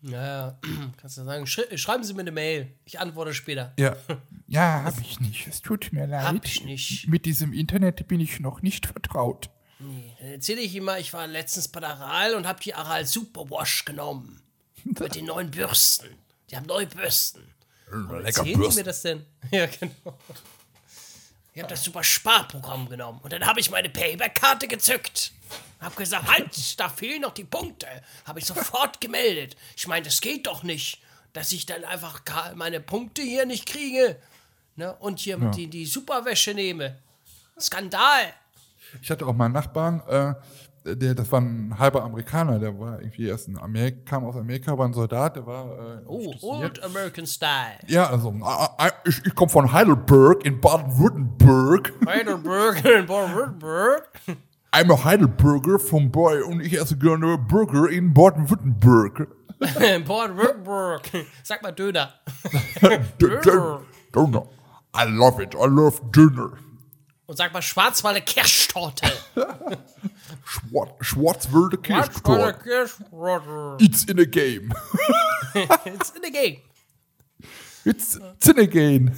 Ja, kannst du sagen, schreiben Sie mir eine Mail. Ich antworte später. Ja. Ja, habe ich nicht. Es tut mir leid. Hab ich nicht. Mit diesem Internet bin ich noch nicht vertraut. Dann erzähle ich ihm mal, ich war letztens bei der Aral und habe die Aral Superwash genommen. Mit den neuen Bürsten. Die haben neue Bürsten. Lecker Erzählen Sie Bürsten. mir das denn? Ja, genau. Ich habe das super Sparprogramm genommen und dann habe ich meine Payback-Karte gezückt. Hab gesagt, halt, da fehlen noch die Punkte. Habe ich sofort gemeldet. Ich meine, das geht doch nicht, dass ich dann einfach meine Punkte hier nicht kriege. Ne? Und hier die, die Superwäsche nehme. Skandal. Ich hatte auch mal einen Nachbarn, äh, der, das war ein halber Amerikaner, der war irgendwie erst in Amerika, kam aus Amerika, war ein Soldat, der war äh, Oh. Old American Style. Ja, also äh, äh, ich, ich komme von Heidelberg in Baden-Württemberg. Heidelberg in Baden-Württemberg. I'm a Heidelberger vom Boy und ich esse gerne Burger in Baden-Württemberg. Baden-Württemberg. Sag mal Döner. D- d- Döner. I love it. I love dinner. Und sag mal Schwarzwalder Kirschtorte. Schwarzwalder Kirschtorte. Kirschtorte. It's in a game. It's in the game. It's, it's in a game.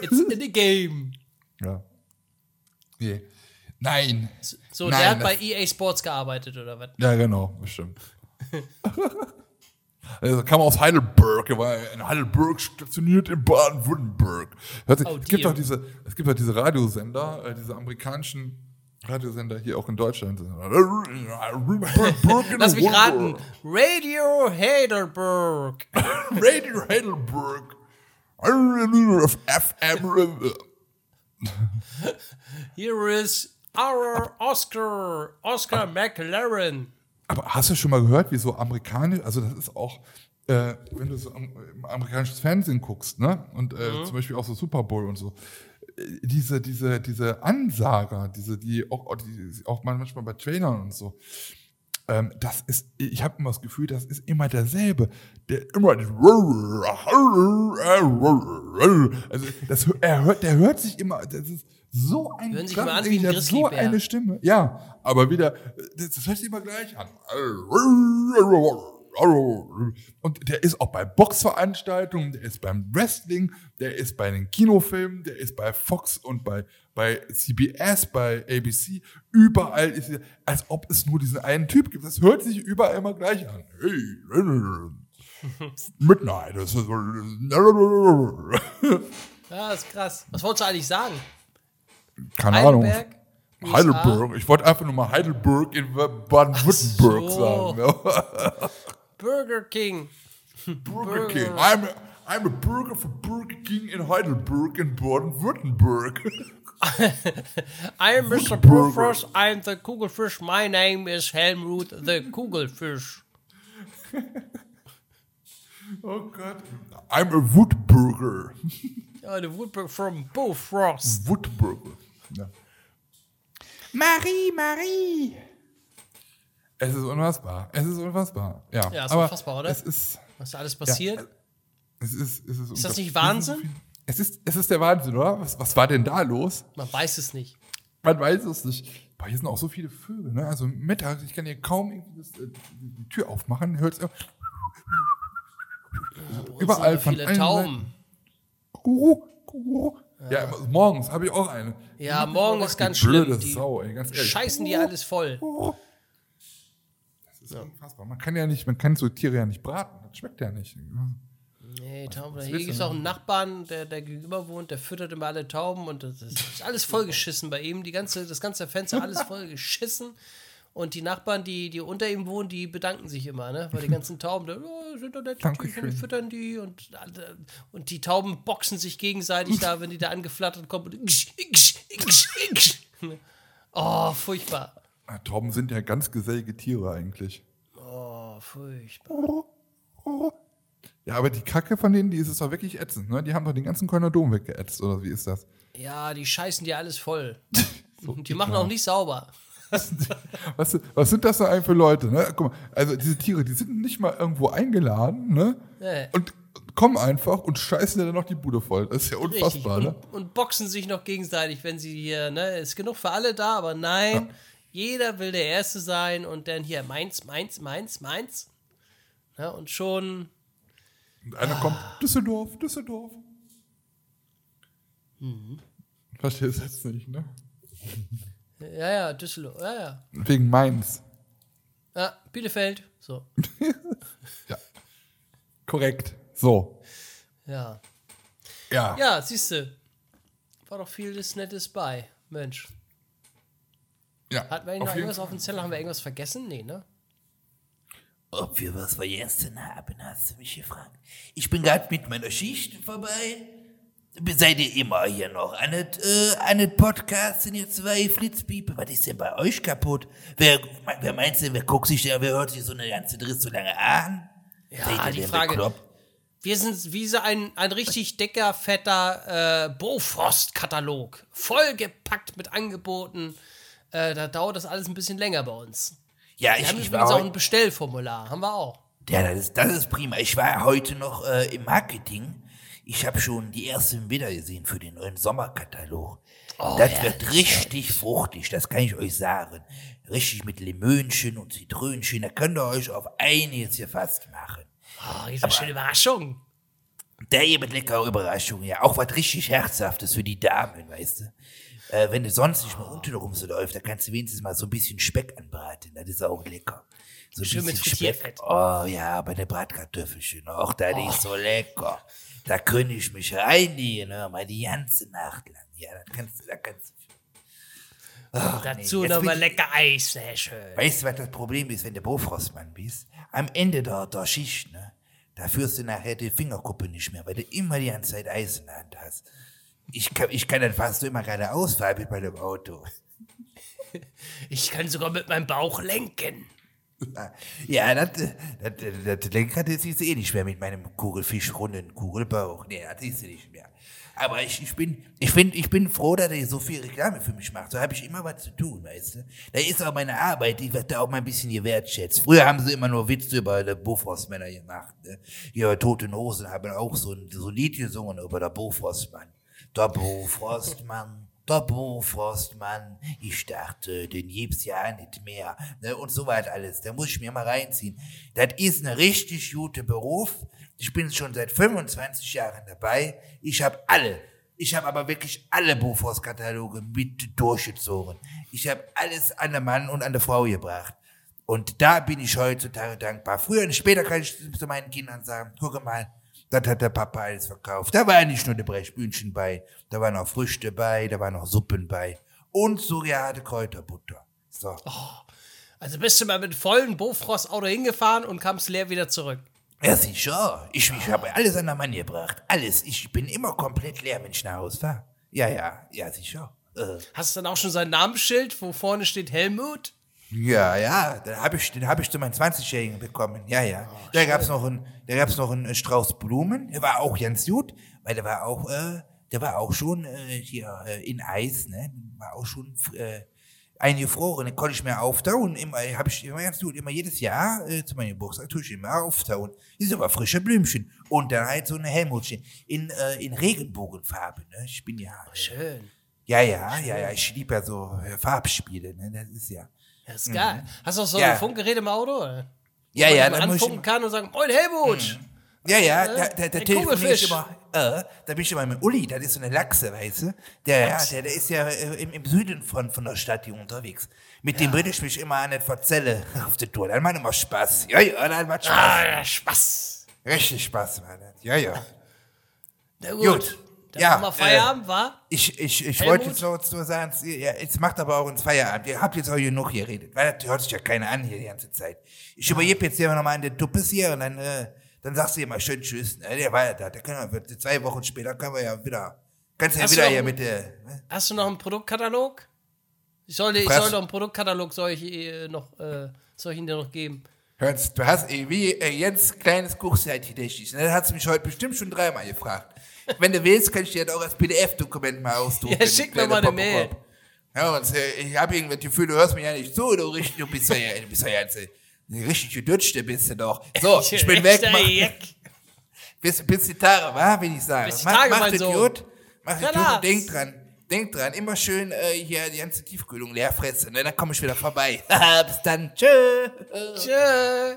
It's in the game. Ja. Nee. Nein. So, Nein, der hat bei EA Sports gearbeitet, oder was? Ja, genau, bestimmt. Also kam aus Heidelberg, er war in Heidelberg stationiert in Baden-Württemberg. Oh, es gibt doch diese, es gibt doch diese Radiosender, äh, diese amerikanischen Radiosender hier auch in Deutschland. Lass mich raten. Radio Heidelberg. Radio Heidelberg. Auf FM. Here is our Oscar. Oscar McLaren. Aber hast du schon mal gehört, wie so amerikanisch, also das ist auch, äh, wenn du so am, amerikanisches Fernsehen guckst, ne? Und äh, Mhm. zum Beispiel auch so Super Bowl und so. äh, Diese, diese, diese Ansager, diese, die auch, die, auch manchmal bei Trailern und so. Ähm, das ist, ich habe immer das Gefühl, das ist immer derselbe. Der immer also das, er hört, der hört sich immer, das ist so ein Hören sich krass- mal an wie ein hat so eine Stimme. Ja, aber wieder, das, das hört sich immer gleich an. Und der ist auch bei Boxveranstaltungen, der ist beim Wrestling, der ist bei den Kinofilmen, der ist bei Fox und bei, bei CBS, bei ABC. Überall ist er, als ob es nur diesen einen Typ gibt. Das hört sich überall immer gleich an. Hey, Midnight. Ja, ist krass. Was wolltest du eigentlich sagen? Keine Ahnung. Heidelberg? USA? Heidelberg. Ich wollte einfach nur mal Heidelberg in Baden-Württemberg so. sagen. Burger King. Burger King. I'm a, I'm a burger for Burger King in Heidelberg in Baden-Württemberg. I'm Mr. Burger. Brufors. I'm the Kugelfish. My name is Helmut the Kugelfish. oh Gott. I'm a Woodburger. Ja, the Woodburger from Bofrost. Woodburger. Ja. Marie, Marie. Es ist unfassbar. Es ist unfassbar. Ja, Ja, ist aber unfassbar, oder? Es ist, Was da alles passiert? es ist, es ist, Ist das nicht Wahnsinn? Es ist, es ist der Wahnsinn, oder? Was, was war denn da los? Man weiß es nicht. Man weiß es nicht. Boah, hier sind auch so viele Vögel, ne? Also mittags, ich kann hier kaum irgendwie das, äh, die Tür aufmachen, hört es überall sind von viele allen Tauben. Seiten. Ja, immer- morgens habe ich auch eine. Ja, morgen ist ganz blöde schlimm. Die Sau, ey, ganz ehrlich. Scheißen die alles voll. Das ist unfassbar. Man kann ja nicht, man kann so Tiere ja nicht braten. Das schmeckt ja nicht. Nee, Tauben. Hier willst gibt es auch einen Nachbarn, der, der gegenüber wohnt, der füttert immer alle Tauben und das ist alles vollgeschissen bei ihm. Die ganze, das ganze Fenster alles vollgeschissen. Und die Nachbarn, die, die unter ihm wohnen, die bedanken sich immer, ne? Weil die ganzen Tauben, da, oh, sind doch nette Dankeschön. Tierchen, die füttern die und, und die Tauben boxen sich gegenseitig da, wenn die da angeflattert kommen. Und oh, furchtbar. Ah, Tauben sind ja ganz gesellige Tiere eigentlich. Oh, furchtbar. Ja, aber die Kacke von denen, die ist es doch wirklich ätzend, ne? Die haben doch den ganzen Kölner Dom weggeätzt, oder wie ist das? Ja, die scheißen dir alles voll. Und die machen auch nicht sauber. Was, was sind das da eigentlich für Leute, ne? Guck mal, also diese Tiere, die sind nicht mal irgendwo eingeladen, ne? Nee. Und kommen einfach und scheißen dann noch die Bude voll. Das ist ja unfassbar, Und, ne? und boxen sich noch gegenseitig, wenn sie hier, ne? Ist genug für alle da, aber nein, jeder will der Erste sein und dann hier meins, meins, meins, meins. Ja, und schon, Und einer kommt, Düsseldorf, Düsseldorf. Mhm. Verstehst du jetzt nicht, ne? ja, ja, Düsseldorf, ja, ja. Wegen Mainz. Ja, Bielefeld, so. Korrekt. So. Ja. Ja. Ja, siehst du. War doch vieles Nettes bei. Mensch. ja. Hatten wir noch irgendwas auf dem Zettel? Haben wir irgendwas vergessen? Nee, ne? Ob wir was vergessen haben, hast du mich gefragt. Ich bin gerade mit meiner Schicht vorbei. Seid ihr immer hier noch? An das, äh, an das Podcast sind ihr zwei Flitzpiepe. Was ist denn bei euch kaputt? Wer, wer meinst du, wer guckt sich denn, wer hört sich so eine ganze Driss so lange an? Ja, die denn Frage. bekloppt? Wir sind wie so ein, ein richtig dicker, fetter äh, Bofrost-Katalog. Vollgepackt mit Angeboten. Äh, da dauert das alles ein bisschen länger bei uns. Ja, Wir ich, haben ich übrigens auch ein Bestellformular. Haben wir auch. ja, das ist, das ist prima. Ich war heute noch äh, im Marketing. Ich habe schon die ersten Bilder gesehen für den neuen Sommerkatalog. Oh, das wird richtig fruchtig, das kann ich euch sagen. Richtig mit Limönchen und Zitrönchen, da könnt ihr euch auf einiges gefasst machen. Oh, diese schöne Überraschung. Der hier mit leckerer Überraschung, ja. Auch was richtig Herzhaftes für die Damen, weißt du. Äh, wenn du sonst nicht mal untenrum so läuft, da kannst du wenigstens mal so ein bisschen Speck anbraten. Das ist auch lecker. So Schön mit Frittierfett. Oh ja, bei der Bratkartoffelchen. Och, das ist so lecker. Da könnte ich mich reinlegen, ne, mal die ganze Nacht lang. Ja, das kannst du, da kannst du. Ach, nee, Dazu jetzt nochmal lecker Eis. Sehr schön. Weißt du, was das Problem ist, wenn du Bofrostmann bist? Am Ende der, der Schicht, ne? Da führst du nachher die Fingerkuppe nicht mehr, weil du immer die ganze Zeit Eis in der Hand hast. Ich kann, ich kann dann fast immer geradeaus fahren mit meinem Auto. Ich kann sogar mit meinem Bauch lenken. Ja, das, das, das, Lenkrad siehst du eh nicht mehr mit meinem Kugelfischrunden Kugelbauch. Nee, das du nicht mehr. Aber ich, ich bin, ich bin, ich bin froh, dass er so viel Reklame für mich macht. So habe ich immer was zu tun, weißt du. Da ist auch meine Arbeit, die wird da auch mal ein bisschen gewertschätzt. Früher haben sie immer nur Witze über die Bofrostmänner gemacht. Ne? Ja, Tote Hosen haben auch so ein, so ein Lied gesungen über der Bofrostmann. Der Bofrostmann, der Bofrostmann, ich dachte, den gibt's ja nicht mehr. Ne? Und so weit alles. Da muss ich mir mal reinziehen. Das ist ein richtig guter Beruf. Ich bin schon seit 25 Jahren dabei. Ich habe alle, ich habe aber wirklich alle Bofors-Kataloge mit durchgezogen. Ich habe alles an den Mann und an die Frau gebracht. Und da bin ich heutzutage dankbar. Früher und später kann ich zu meinen Kindern sagen, gucke mal, das hat der Papa alles verkauft. Da war nicht nur die Brechbühnchen bei, da waren auch Früchte bei, da waren auch Suppen bei. Und surreale Kräuterbutter. So. Also bist du mal mit vollem Bofrost-Auto hingefahren und kamst leer wieder zurück. Ja, sicher. Ich, ich habe alles an der Mann gebracht. Alles. Ich bin immer komplett leer, wenn ich nach Hause fahre. Ja, ja, ja, sicher. Äh, Hast du dann auch schon sein Namensschild, wo vorne steht Helmut? Ja, ja, den habe ich, den hab ich zu meinem 20-Jährigen bekommen. Ja, ja. da gab's noch ein, da gab's noch einen Strauß Blumen. Der war auch ganz gut, weil der war auch, äh, der war auch schon äh, hier äh, in Eis, ne? War auch schon äh, eingefroren. Den konnte ich mir auftauen. Immer, habe ich immer ganz gut, immer jedes Jahr äh, zu meinem Geburtstag tue ich immer auftauen. Das ist aber frische Blümchen. Und dann halt so eine Helmutchen in, äh, in Regenbogenfarbe, ne? Ich bin ja. Äh, Schön. ja, ja, ja, ja, ich liebe ja so äh, Farbspiele, ne? Das ist ja. Das ist geil. Hast du auch so Ja. ein Funkgerät im Auto? Oder? Ja, Wo ja, man dann muss ich, anfunken kann und sagen, Moin Helmut! Ja, ja, Äh, da, da, da der telefoniere ich immer, äh, da bin ich immer mit Uli, das ist so eine Lachse, weißt du? Der, ja, der, der ist ja äh, im, im Süden von, von der Stadt hier unterwegs. Mit dem würde ich mich immer an etwas Zelle auf die Tour. Dann macht immer Spaß. Ja, ja, dann macht Spaß. Ah, ja, Spaß. Richtig Spaß, Mann. Ja, ja. Na gut. Gut. Dann Ja, wir Feierabend, war? Ich, ich, ich Helmut? wollte jetzt noch so sagen, ja, jetzt macht aber auch ins Feierabend. Ihr habt jetzt auch genug geredet, weil das hört sich ja keiner an hier die ganze Zeit. Ich übergebe jetzt hier nochmal an den Tuppes hier und dann, äh, dann sagst du immer schön Tschüss. Ne? Der war ja da, der können wir, zwei Wochen später können wir ja wieder, kannst du ja Hast wieder hier ein- mit der, ne? Hast du noch einen Produktkatalog? Ich soll, ich soll noch einen Produktkatalog soll ich, äh, noch, äh, soll ich ihn dir noch geben. Hörst, du hast irgendwie äh, Jens kleines Kuchszeitgedächtnis. Ne? Das hast du mich heute bestimmt schon dreimal gefragt. Wenn du willst, kann ich dir das auch als PDF-Dokument mal ausdrucken. Ja, schick mir mal eine Mail. Ja, und äh, ich habe irgendwie das Gefühl, du hörst mir ja nicht zu, du, richtig, du bist ja, du bist ja jetzt äh, eine richtig gedutschte bist du doch. So, ich bin weg. Mach. Bis, bis die Tage, wa? Wenn ich sage. Bis die Mach- Tage, mein es Sohn. gut. Macht es gut und denkt dran. Denkt dran, immer schön äh, hier die ganze Tiefkühlung leer fressen. Ne? Dann komme ich wieder vorbei. bis dann. Tschö. Tschö.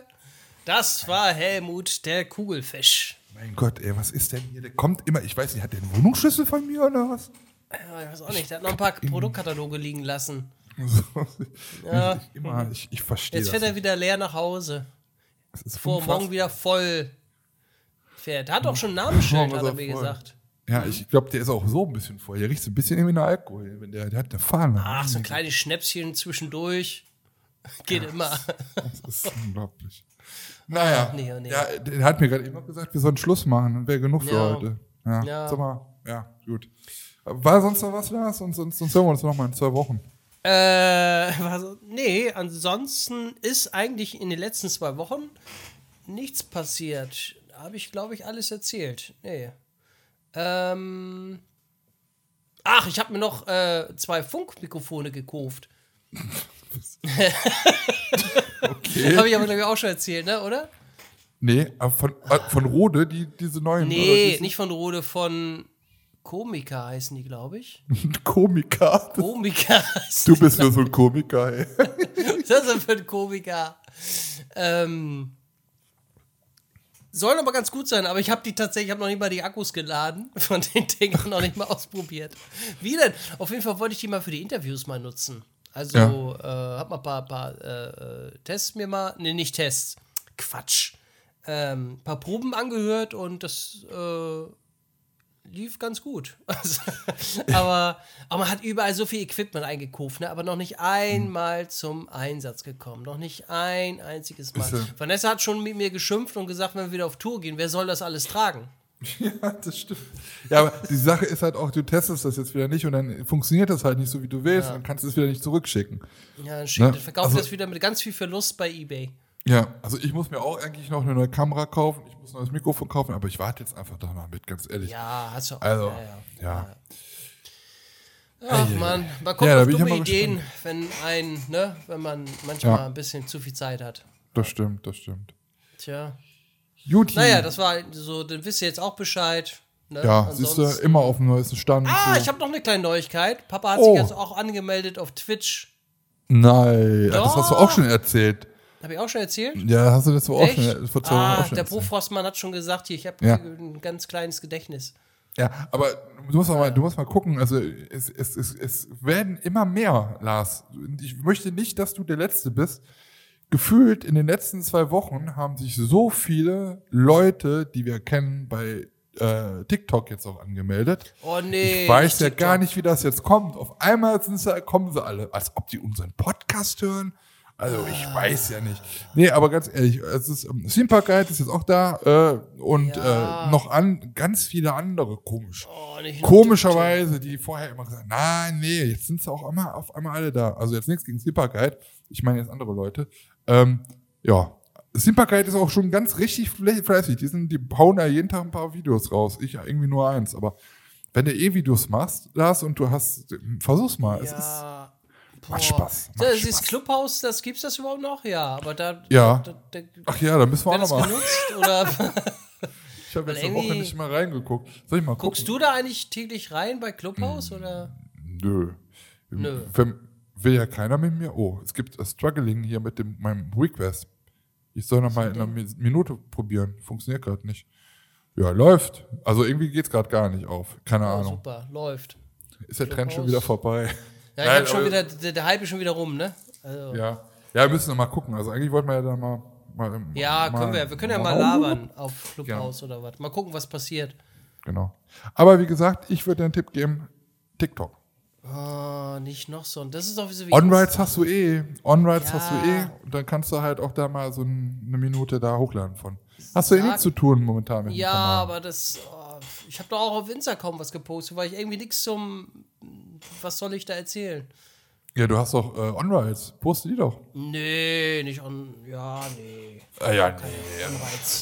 Das war Helmut, der Kugelfisch. Mein Gott, ey, was ist denn hier? Der kommt immer, ich weiß nicht, hat der einen Wohnungsschlüssel von mir oder was? Ja, ich weiß auch nicht, der hat noch ein paar Produktkataloge liegen lassen. ja. ich, immer, ich, ich verstehe Jetzt das. fährt er wieder leer nach Hause. Das ist Vor morgen wieder voll fährt. Hat auch schon ein Namensschild, hat er mir voll. gesagt. Ja, ich glaube, der ist auch so ein bisschen voll. Der riecht so ein bisschen irgendwie nach Alkohol. Wenn der, der hat eine Fahne. Ach, so ein kleines Schnäpschen zwischendurch. Geht immer. Das ist unglaublich. Naja, nee, oh nee. Ja, der hat mir gerade eben noch gesagt, wir sollen Schluss machen. Dann wäre genug für Ja. heute. Ja, Ja. Sag mal, ja, gut. War sonst noch was, Lars? Sonst, sonst, sonst hören wir uns noch mal in zwei Wochen. Äh, was, nee, ansonsten ist eigentlich in den letzten zwei Wochen nichts passiert. Habe ich, glaube ich, alles erzählt. Nee. Ähm. Ach, ich habe mir noch äh, zwei Funkmikrofone gekauft. Okay. Habe ich aber, glaube ich, auch schon erzählt, ne, oder? Nee, aber von, äh, von Rode, die, diese neuen. Nee, oder nicht von Rode, von Komiker heißen die, glaube ich. diese Komiker. Komiker Du bist nur so ein Komiker, ey. Das ist für ein Komiker. Ähm, sollen aber ganz gut sein, aber ich habe die tatsächlich, ich habe noch nicht mal die Akkus geladen von den Dingen noch nicht mal ausprobiert. Wie denn? Auf jeden Fall wollte ich die mal für die Interviews mal nutzen. Also äh, hab mal ein paar, paar äh, äh, Tests mir mal, ne, nicht Tests, Quatsch, ähm, paar Proben angehört und das äh, lief ganz gut. Also, aber, aber man hat überall so viel Equipment eingekauft, ne? aber noch nicht einmal zum Einsatz gekommen. Noch nicht ein einziges Mal. Ja- Vanessa hat schon mit mir geschimpft und gesagt, wenn wir wieder auf Tour gehen, wer soll das alles tragen? Ja, das stimmt. Ja, aber die Sache ist halt auch, du testest das jetzt wieder nicht und dann funktioniert das halt nicht so, wie du willst, und dann kannst du es wieder nicht zurückschicken. Ja, dann schickt, Ne? verkauft Also- das wieder mit ganz viel Verlust bei Ebay. Ja, also ich muss mir auch eigentlich noch eine neue Kamera kaufen, ich muss ein neues Mikrofon kaufen, aber ich warte jetzt einfach danach mit, ganz ehrlich. Ja, hast du auch. Also, ja, ja. ja. Ach man, man kommt Ja, da auf ja dumme mal Ideen, wenn ein, ne, wenn man manchmal Ja. ein bisschen zu viel Zeit hat. Das stimmt, das stimmt. Tja. Juti. Naja, das war so, dann wisst ihr jetzt auch Bescheid. Ne? ja, siehst du, immer auf dem neuesten Stand. Ah, so. ich habe noch eine kleine Neuigkeit. Papa hat Oh. sich jetzt auch angemeldet auf Twitch. Nein, ja, das hast du auch Doch. schon erzählt. Habe ich auch schon erzählt? Ja, hast du das auch Echt? schon, vor zwei ah, auch schon der erzählt. Profrostmann hat schon gesagt, hier, ich habe Ja. ein ganz kleines Gedächtnis. Ja, aber du musst, mal, du musst mal gucken, also es, es, es, es werden immer mehr, Lars. Ich möchte nicht, dass du der Letzte bist. Gefühlt in den letzten zwei Wochen haben sich so viele Leute, die wir kennen, bei äh, TikTok jetzt auch angemeldet. Oh nee. ich weiß ja TikTok. gar nicht, wie das jetzt kommt. Auf einmal sind sie, kommen sie alle, als ob die unseren Podcast hören. Also ich Ah. weiß ja nicht. Nee, aber ganz ehrlich, es ist ähm, Simpa Guide ist jetzt auch da äh, und Ja. äh, noch an ganz viele andere komisch. Oh, nicht Komischerweise, die vorher immer gesagt, nein, nee, jetzt sind sie auch immer auf einmal alle da. Also jetzt nichts gegen Simpa Guide. Ich meine jetzt andere Leute. Ähm, ja, Guide ist auch schon ganz richtig fleißig. Die, sind, die hauen da jeden Tag ein paar Videos raus. Ich ja irgendwie nur eins. Aber wenn du eh Videos machst, Lars, und du hast, versuch's mal. Es ist, Ja. macht Spaß. Macht Das ist Spaß. Clubhaus, das gibt's das überhaupt noch? Ja, aber da. Ja. Da, da, Ach ja, da müssen wir auch das nochmal. genutzt? Oder Ich habe jetzt eine Woche nicht mal reingeguckt. Soll ich mal gucken? guckst du da eigentlich täglich rein bei Clubhaus? Oder? Nö. Nö. Wenn, will ja keiner mit mir. Oh, es gibt das Struggling hier mit dem, meinem Request. Ich soll noch mal in einer Mi- Minute probieren. Funktioniert gerade nicht. Ja, läuft. Also irgendwie geht's gerade gar nicht auf. Keine Oh, Ahnung. super, läuft. Ist der Trend schon Clubhouse. wieder vorbei? Ja, ich Nein, schon wieder, der, der Hype ist schon wieder rum, ne? Also, ja, Ja. Ja, wir müssen noch mal gucken. Also eigentlich wollten wir ja dann mal. mal können mal, wir. Wir können ja mal labern auf Clubhaus oder was. Mal gucken, was passiert. Genau. Aber wie gesagt, ich würde einen Tipp geben: TikTok. Oh, nicht noch so. Und das ist doch so wie. On-Rides hast du eh. On-Rides Ja. hast du eh. Und dann kannst du halt auch da mal so ein- eine Minute da hochladen von. Hast du eh nichts zu tun momentan mit Ja, aber das. Oh, ich habe doch auch auf Insta kaum was gepostet, weil ich irgendwie nichts zum. Was soll ich da erzählen? Ja, du hast doch äh, On-Rides. Poste die doch. Nee, nicht on. Ja, nee. Ah, ja, nee.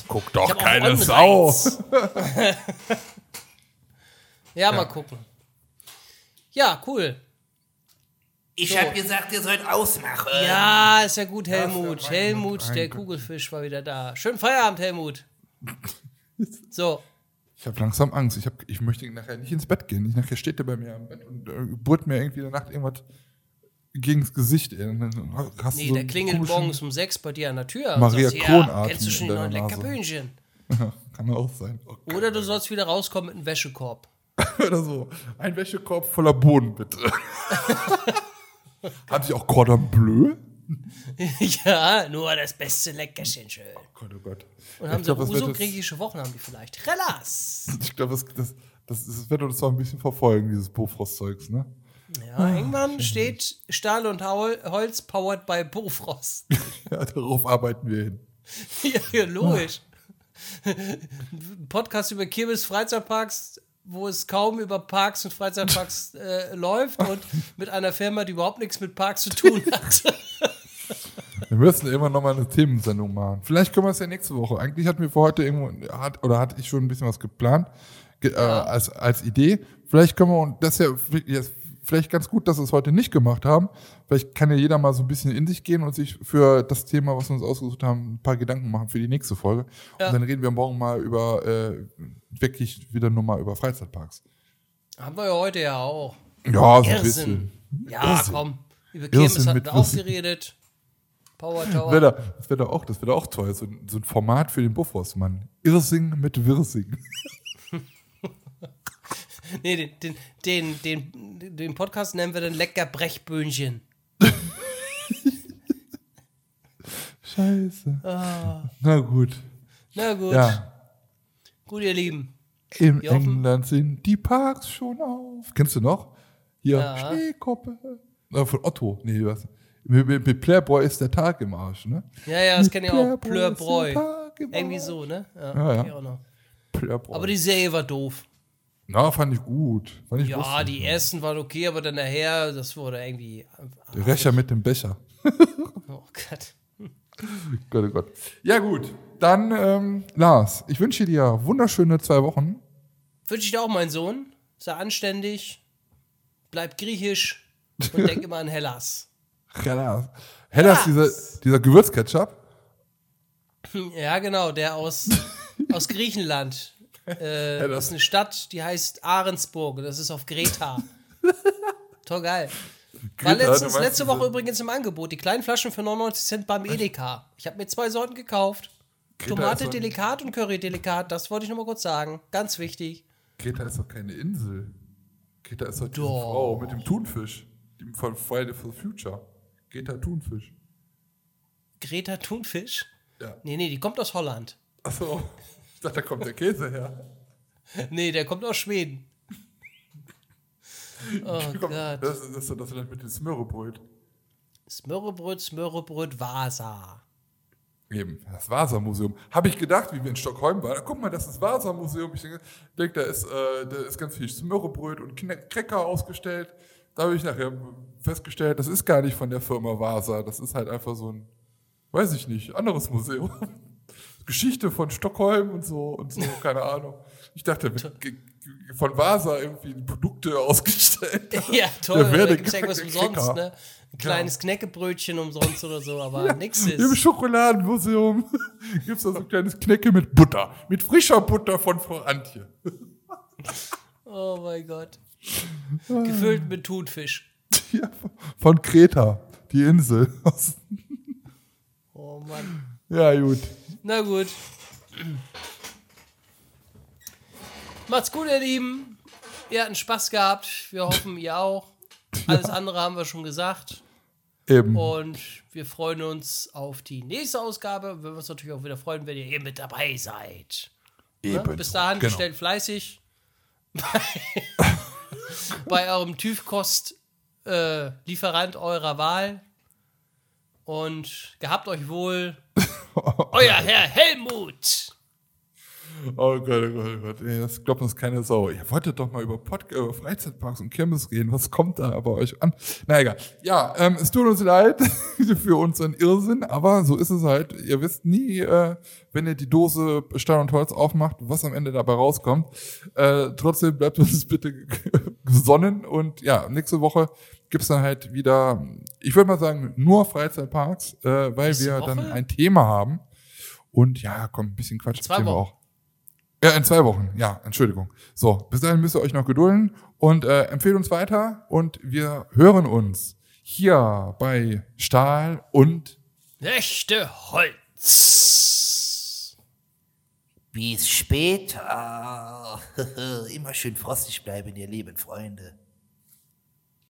Guck doch keine Sau. Ja, mal gucken. Ja, cool. Ich So. hab gesagt, ihr sollt ausmachen. Ja, ist ja gut, Helmut. mein Helmut, der. Kugelfisch war wieder da. Schönen Feierabend, Helmut. So, Ich habe langsam Angst. Ich, hab, ich möchte nachher nicht ins Bett gehen. Ich, nachher steht der bei mir am Bett und äh, brüllt mir irgendwie in der Nacht irgendwas gegens Gesicht. Ey. Und dann hast nee, so der klingelt morgens um sechs bei dir an der Tür. Maria sagst, ja, kennst du schon die neuen? Kann auch sein. Oh. Oder du sollst wieder rauskommen mit einem Wäschekorb. Oder so. Ein Wäschekorb voller Bohnen, bitte. Haben Sie auch Cordon Bleu? ja, nur das beste Leckerchen schön. Gott, oh Gott. Und Ich haben glaub, so das wird so jetzt- griechische Wochen haben die vielleicht. Relax. Ich glaube, das, das, das, das wird uns noch ein bisschen verfolgen, dieses Bofrost-Zeugs, ne? Ja, irgendwann steht Stahl und Hol Holz powered by Bofrost. Ja, darauf arbeiten wir hin. ja, logisch. Podcast über Kirmes Freizeitparks, wo es kaum über Parks und Freizeitparks äh, läuft und mit einer Firma, die überhaupt nichts mit Parks zu tun hat. Wir müssen immer noch mal eine Themensendung machen. Vielleicht können wir es ja nächste Woche. Eigentlich hatten wir für heute irgendwo, hat, oder hatte ich schon ein bisschen was geplant, ge, äh, als, als Idee. Vielleicht können wir, und das ist ja vielleicht ganz gut, dass wir es heute nicht gemacht haben. Vielleicht kann ja jeder mal so ein bisschen in sich gehen und sich für das Thema, was wir uns ausgesucht haben, ein paar Gedanken machen für die nächste Folge. Ja. Und dann reden wir morgen mal über, äh, wirklich wieder nur mal über Freizeitparks. Haben wir ja heute ja auch. Ja, so ein bisschen. Ja, Irrsinn. komm. Über Kirmes hatten wir auch geredet. Power Das Tower. wäre da, das wär da auch, das wär da auch toll. So, ein- so ein Format für den Buffos, Mann. Irrsing mit Wirsing. Nee, den, den, den, den Podcast nennen wir dann Lecker Brechböhnchen. Scheiße. Ah. Na gut. Na gut. Ja. Gut, ihr Lieben. In Wir hoffen- England sind die Parks schon auf. Kennst du noch? Hier, Ja. Schneekoppe. Na, von Otto. Nee, was? Mit, mit, mit Playboy ist der Tag im Arsch, ne? Ja, ja, das kenne ich auch. Playboy im Irgendwie so, ne? Ja, Ja, ja. ich auch noch. Playboy. Aber die Serie war doof. Na, fand ich gut. Fand ich Ja, lustig. die ersten waren okay, aber dann nachher, das wurde irgendwie. Der Rächer mit dem Becher. Oh Gott. Gott, oh Gott. Ja, gut. Dann, ähm, Lars, ich wünsche dir wunderschöne zwei Wochen. Wünsche ich dir auch, mein Sohn. Sei anständig, bleib griechisch und denk immer an Hellas. Hellas. Hellas, dieser, dieser Gewürzketchup. Ja, genau, der aus, aus Griechenland. Äh, das ist eine Stadt, die heißt Ahrensburg. Das ist auf Greta. Toll geil. War letztens, letzte Woche übrigens im Angebot. Die kleinen Flaschen für 99 Cent beim Edeka. Ich habe mir zwei Sorten gekauft. Greta Tomate Delikat und Curry Delikat. Das wollte ich noch mal kurz sagen. Ganz wichtig. Greta ist doch keine Insel. Greta ist doch Doch. Frau mit dem Thunfisch. Die von Friday for the Future. Greta Thunfisch. Greta Thunfisch? Ja. Nee, nee, die kommt aus Holland. Achso. Ich dachte, da kommt der Käse her. Nee, der kommt aus Schweden. Oh Komm, Gott. Das, ist- das das mit dem Smörrebröt. Smörrebröt, Smörrebröt, Vasa. Eben, das Vasa-Museum. Habe ich gedacht, wie wir in Stockholm waren. Guck mal, das ist das Vasa-Museum. Ich denke, denk, da, ist, äh, da ist ganz viel Smörrebröt und Cracker ausgestellt. Da habe ich nachher festgestellt, das ist gar nicht von der Firma Vasa. Das ist halt einfach so ein, weiß ich nicht, anderes Museum. Geschichte von Stockholm und so und so, keine Ahnung. Ich dachte, von Vasa irgendwie Produkte ausgestellt. Ja, toll. Der es irgendwas der umsonst, ne? Ein kleines Knäckebrötchen umsonst oder so, aber nix ist. Im Schokoladenmuseum gibt es da so ein kleines Knecke mit Butter. Mit frischer Butter von Frau Antje. Oh mein Gott. Gefüllt mit Thunfisch. Ja, von Kreta, die Insel. Oh Mann. ja, gut. Na gut. Macht's gut, ihr Lieben. Wir hatten Spaß gehabt. Wir hoffen, ihr auch. Alles andere haben wir schon gesagt. Eben. Und wir freuen uns auf die nächste Ausgabe. Wir würden uns natürlich auch wieder freuen, wenn ihr hier mit dabei seid. Ne? Eben. Bis dahin Genau. bestellt fleißig bei, bei eurem TÜV-Kost-Lieferant eurer Wahl. Und gehabt euch wohl. Euer Herr Helmut. Oh Gott, oh Gott, oh Gott. Das glaubt uns keine Sau. Ihr wolltet doch mal über, Pod über Freizeitparks und Kirmes reden. Was kommt da bei euch an? Na egal. Ja, ähm, es tut uns leid für unseren Irrsinn, aber so ist es halt. Ihr wisst nie, äh, wenn ihr die Dose Stahl und Holz aufmacht, was am Ende dabei rauskommt. Äh, trotzdem bleibt uns bitte gesonnen und ja, nächste Woche gibt's dann halt wieder, ich würde mal sagen, nur Freizeitparks, äh, weil Nächste wir Woche? dann ein Thema haben. Und ja, komm, ein bisschen Quatsch Zwei erzählen wir auch. Ja, in zwei Wochen. Ja, Entschuldigung. So, bis dahin müsst ihr euch noch gedulden und äh, empfehlt uns weiter und wir hören uns hier bei Stahl und Echte Holz. Bis später. Immer schön frostig bleiben, ihr lieben Freunde.